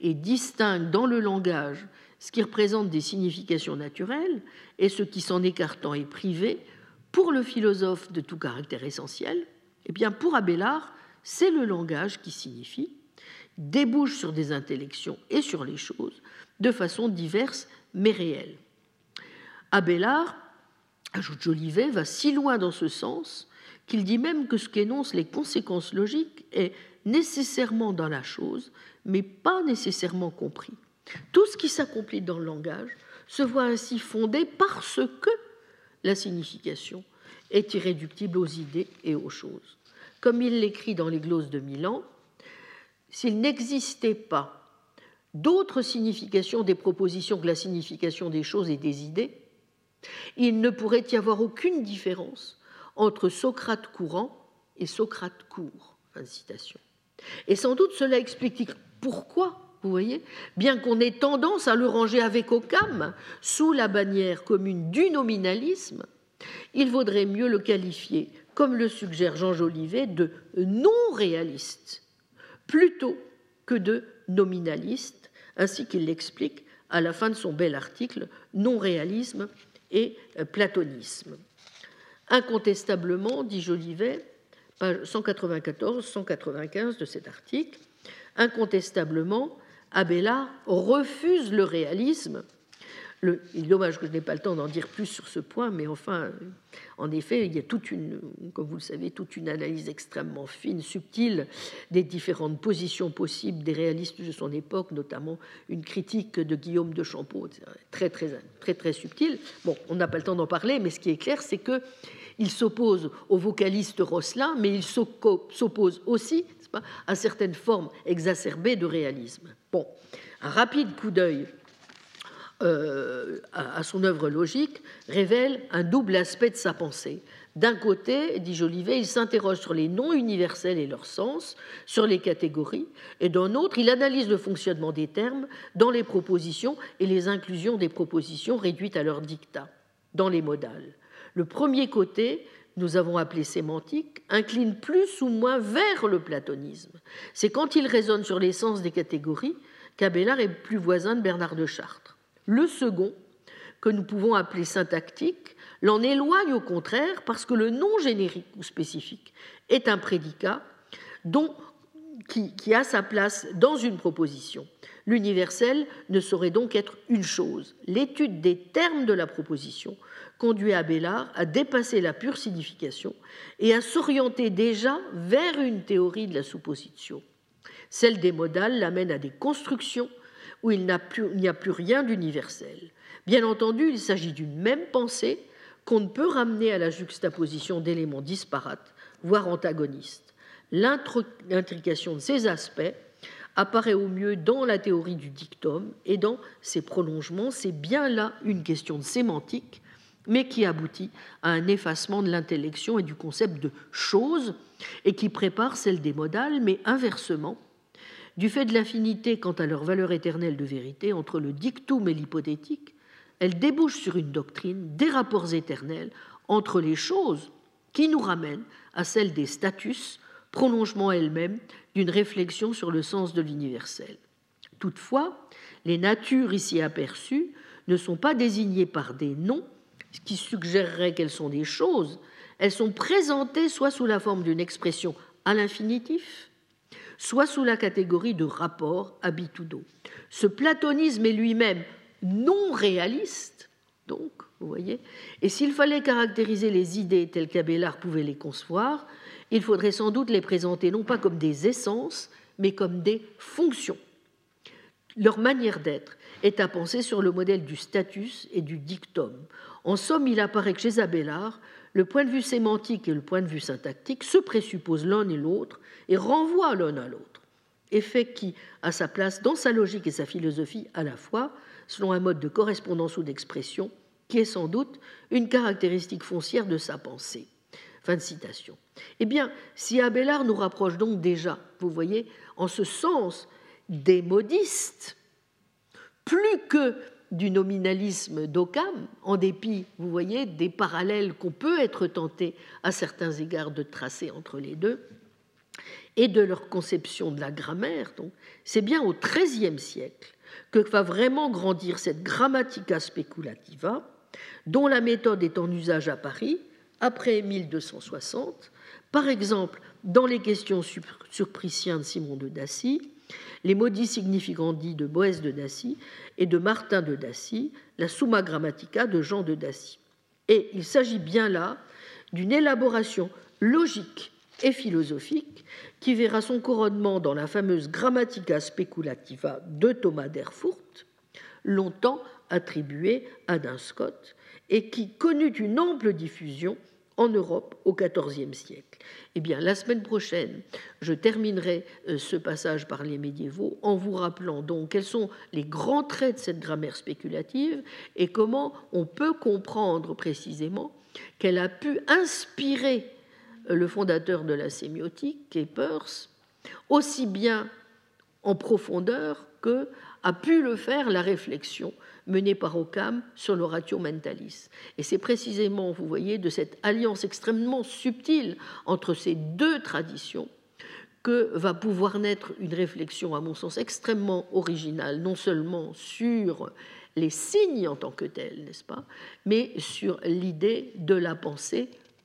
et distingue dans le langage ce qui représente des significations naturelles et ce qui, s'en écartant, est privé, Pour le philosophe de tout caractère essentiel, eh bien pour Abélard, c'est le langage qui signifie, débouche sur des intellections et sur les choses de façon diverse mais réelle. Abélard, ajoute Jolivet, va si loin dans ce sens qu'il dit même que ce qu'énoncent les conséquences logiques est nécessairement dans la chose, mais pas nécessairement compris. Tout ce qui s'accomplit dans le langage se voit ainsi fondé parce que la signification est irréductible aux idées et aux choses. Comme il l'écrit dans les glosses de Milan, s'il n'existait pas d'autres significations des propositions que la signification des choses et des idées, il ne pourrait y avoir aucune différence entre Socrate courant et Socrate court. Et sans doute cela explique pourquoi vous voyez Bien qu'on ait tendance à le ranger avec Occam sous la bannière commune du nominalisme, il vaudrait mieux le qualifier, comme le suggère Jean Jolivet, de non-réaliste plutôt que de nominaliste, ainsi qu'il l'explique à la fin de son bel article Non-réalisme et platonisme. Incontestablement, dit Jolivet, page 194-195 de cet article, incontestablement, Abélard refuse le réalisme. Il est dommage que je n'ai pas le temps d'en dire plus sur ce point, mais enfin, en effet, il y a toute une, comme vous le savez, toute une analyse extrêmement fine, subtile des différentes positions possibles des réalistes de son époque, notamment une critique de Guillaume de Champeau, très très très très subtile. Bon, on n'a pas le temps d'en parler, mais ce qui est clair, c'est que il s'oppose au vocaliste Rosselin, mais il s'oppose aussi à certaines formes exacerbées de réalisme. Bon, un rapide coup d'œil euh, à, son œuvre logique révèle un double aspect de sa pensée. D'un côté, dit Jolivet, il s'interroge sur les noms universels et leur sens, sur les catégories, et d'un autre, il analyse le fonctionnement des termes dans les propositions et les inclusions des propositions réduites à leur dictat, dans les modales. Le premier côté nous avons appelé sémantique, incline plus ou moins vers le platonisme. C'est quand il raisonne sur l'essence des catégories qu'Abélard est plus voisin de Bernard de Chartres. Le second, que nous pouvons appeler syntactique, l'en éloigne au contraire parce que le nom générique ou spécifique est un prédicat qui, qui a sa place dans une proposition. L'universel ne saurait donc être une chose. L'étude des termes de la proposition conduit Abélard à dépasser la pure signification et à s'orienter déjà vers une théorie de la supposition. Celle des modales l'amène à des constructions où il n'y a, plus rien d'universel. Bien entendu, il s'agit d'une même pensée qu'on ne peut ramener à la juxtaposition d'éléments disparates, voire antagonistes. L'intrication de ces aspects apparaît au mieux dans la théorie du dictum et dans ses prolongements. C'est bien là une question de sémantique mais qui aboutit à un effacement de l'intellection et du concept de chose, et qui prépare celle des modales, mais inversement, du fait de l'affinité quant à leur valeur éternelle de vérité entre le dictum et l'hypothétique, elle débouche sur une doctrine des rapports éternels entre les choses qui nous ramènent à celle des status, prolongement elle-même d'une réflexion sur le sens de l'universel. Toutefois, les natures ici aperçues ne sont pas désignées par des noms, ce qui suggérerait qu'elles sont des choses, elles sont présentées soit sous la forme d'une expression à l'infinitif, soit sous la catégorie de rapport habitudo. Ce platonisme est lui-même non réaliste, donc, vous voyez, et s'il fallait caractériser les idées telles qu'Abélard pouvait les concevoir, il faudrait sans doute les présenter non pas comme des essences, mais comme des fonctions. Leur manière d'être est à penser sur le modèle du status et du dictum, en somme, il apparaît que chez Abélard, le point de vue sémantique et le point de vue syntactique se présupposent l'un et l'autre et renvoient l'un à l'autre. Effet qui a sa place dans sa logique et sa philosophie à la fois, selon un mode de correspondance ou d'expression qui est sans doute une caractéristique foncière de sa pensée. Fin de citation. Eh bien, si Abélard nous rapproche donc déjà, vous voyez, en ce sens des modistes, plus que du nominalisme d'Occam, en dépit, vous voyez, des parallèles qu'on peut être tenté à certains égards de tracer entre les deux, et de leur conception de la grammaire. C'est bien au XIIIe siècle que va vraiment grandir cette grammatica speculativa, dont la méthode est en usage à Paris, après 1260, par exemple dans les questions sur Prussien de Simon de Dacie, les maudits significandi de Boès de Dacie et de Martin de Dacie, la Summa Grammatica de Jean de Dacie. Et il s'agit bien là d'une élaboration logique et philosophique qui verra son couronnement dans la fameuse Grammatica Speculativa de Thomas d'Erfurt, longtemps attribuée à Dun Scott, et qui connut une ample diffusion en Europe au XIVe siècle. Eh bien, la semaine prochaine, je terminerai euh, ce passage par les médiévaux en vous rappelant donc quels sont les grands traits de cette grammaire spéculative et comment on peut comprendre précisément qu'elle a pu inspirer le fondateur de la sémiotique, Peirce, aussi bien en profondeur que a pu le faire la réflexion menée par Occam sur l'oratio mentalis. Et c'est précisément, vous voyez, de cette alliance extrêmement subtile entre ces deux traditions que va pouvoir naître une réflexion, à mon sens, extrêmement originale, non seulement sur les signes en tant que tels, n'est-ce pas, mais sur l'idée de la pensée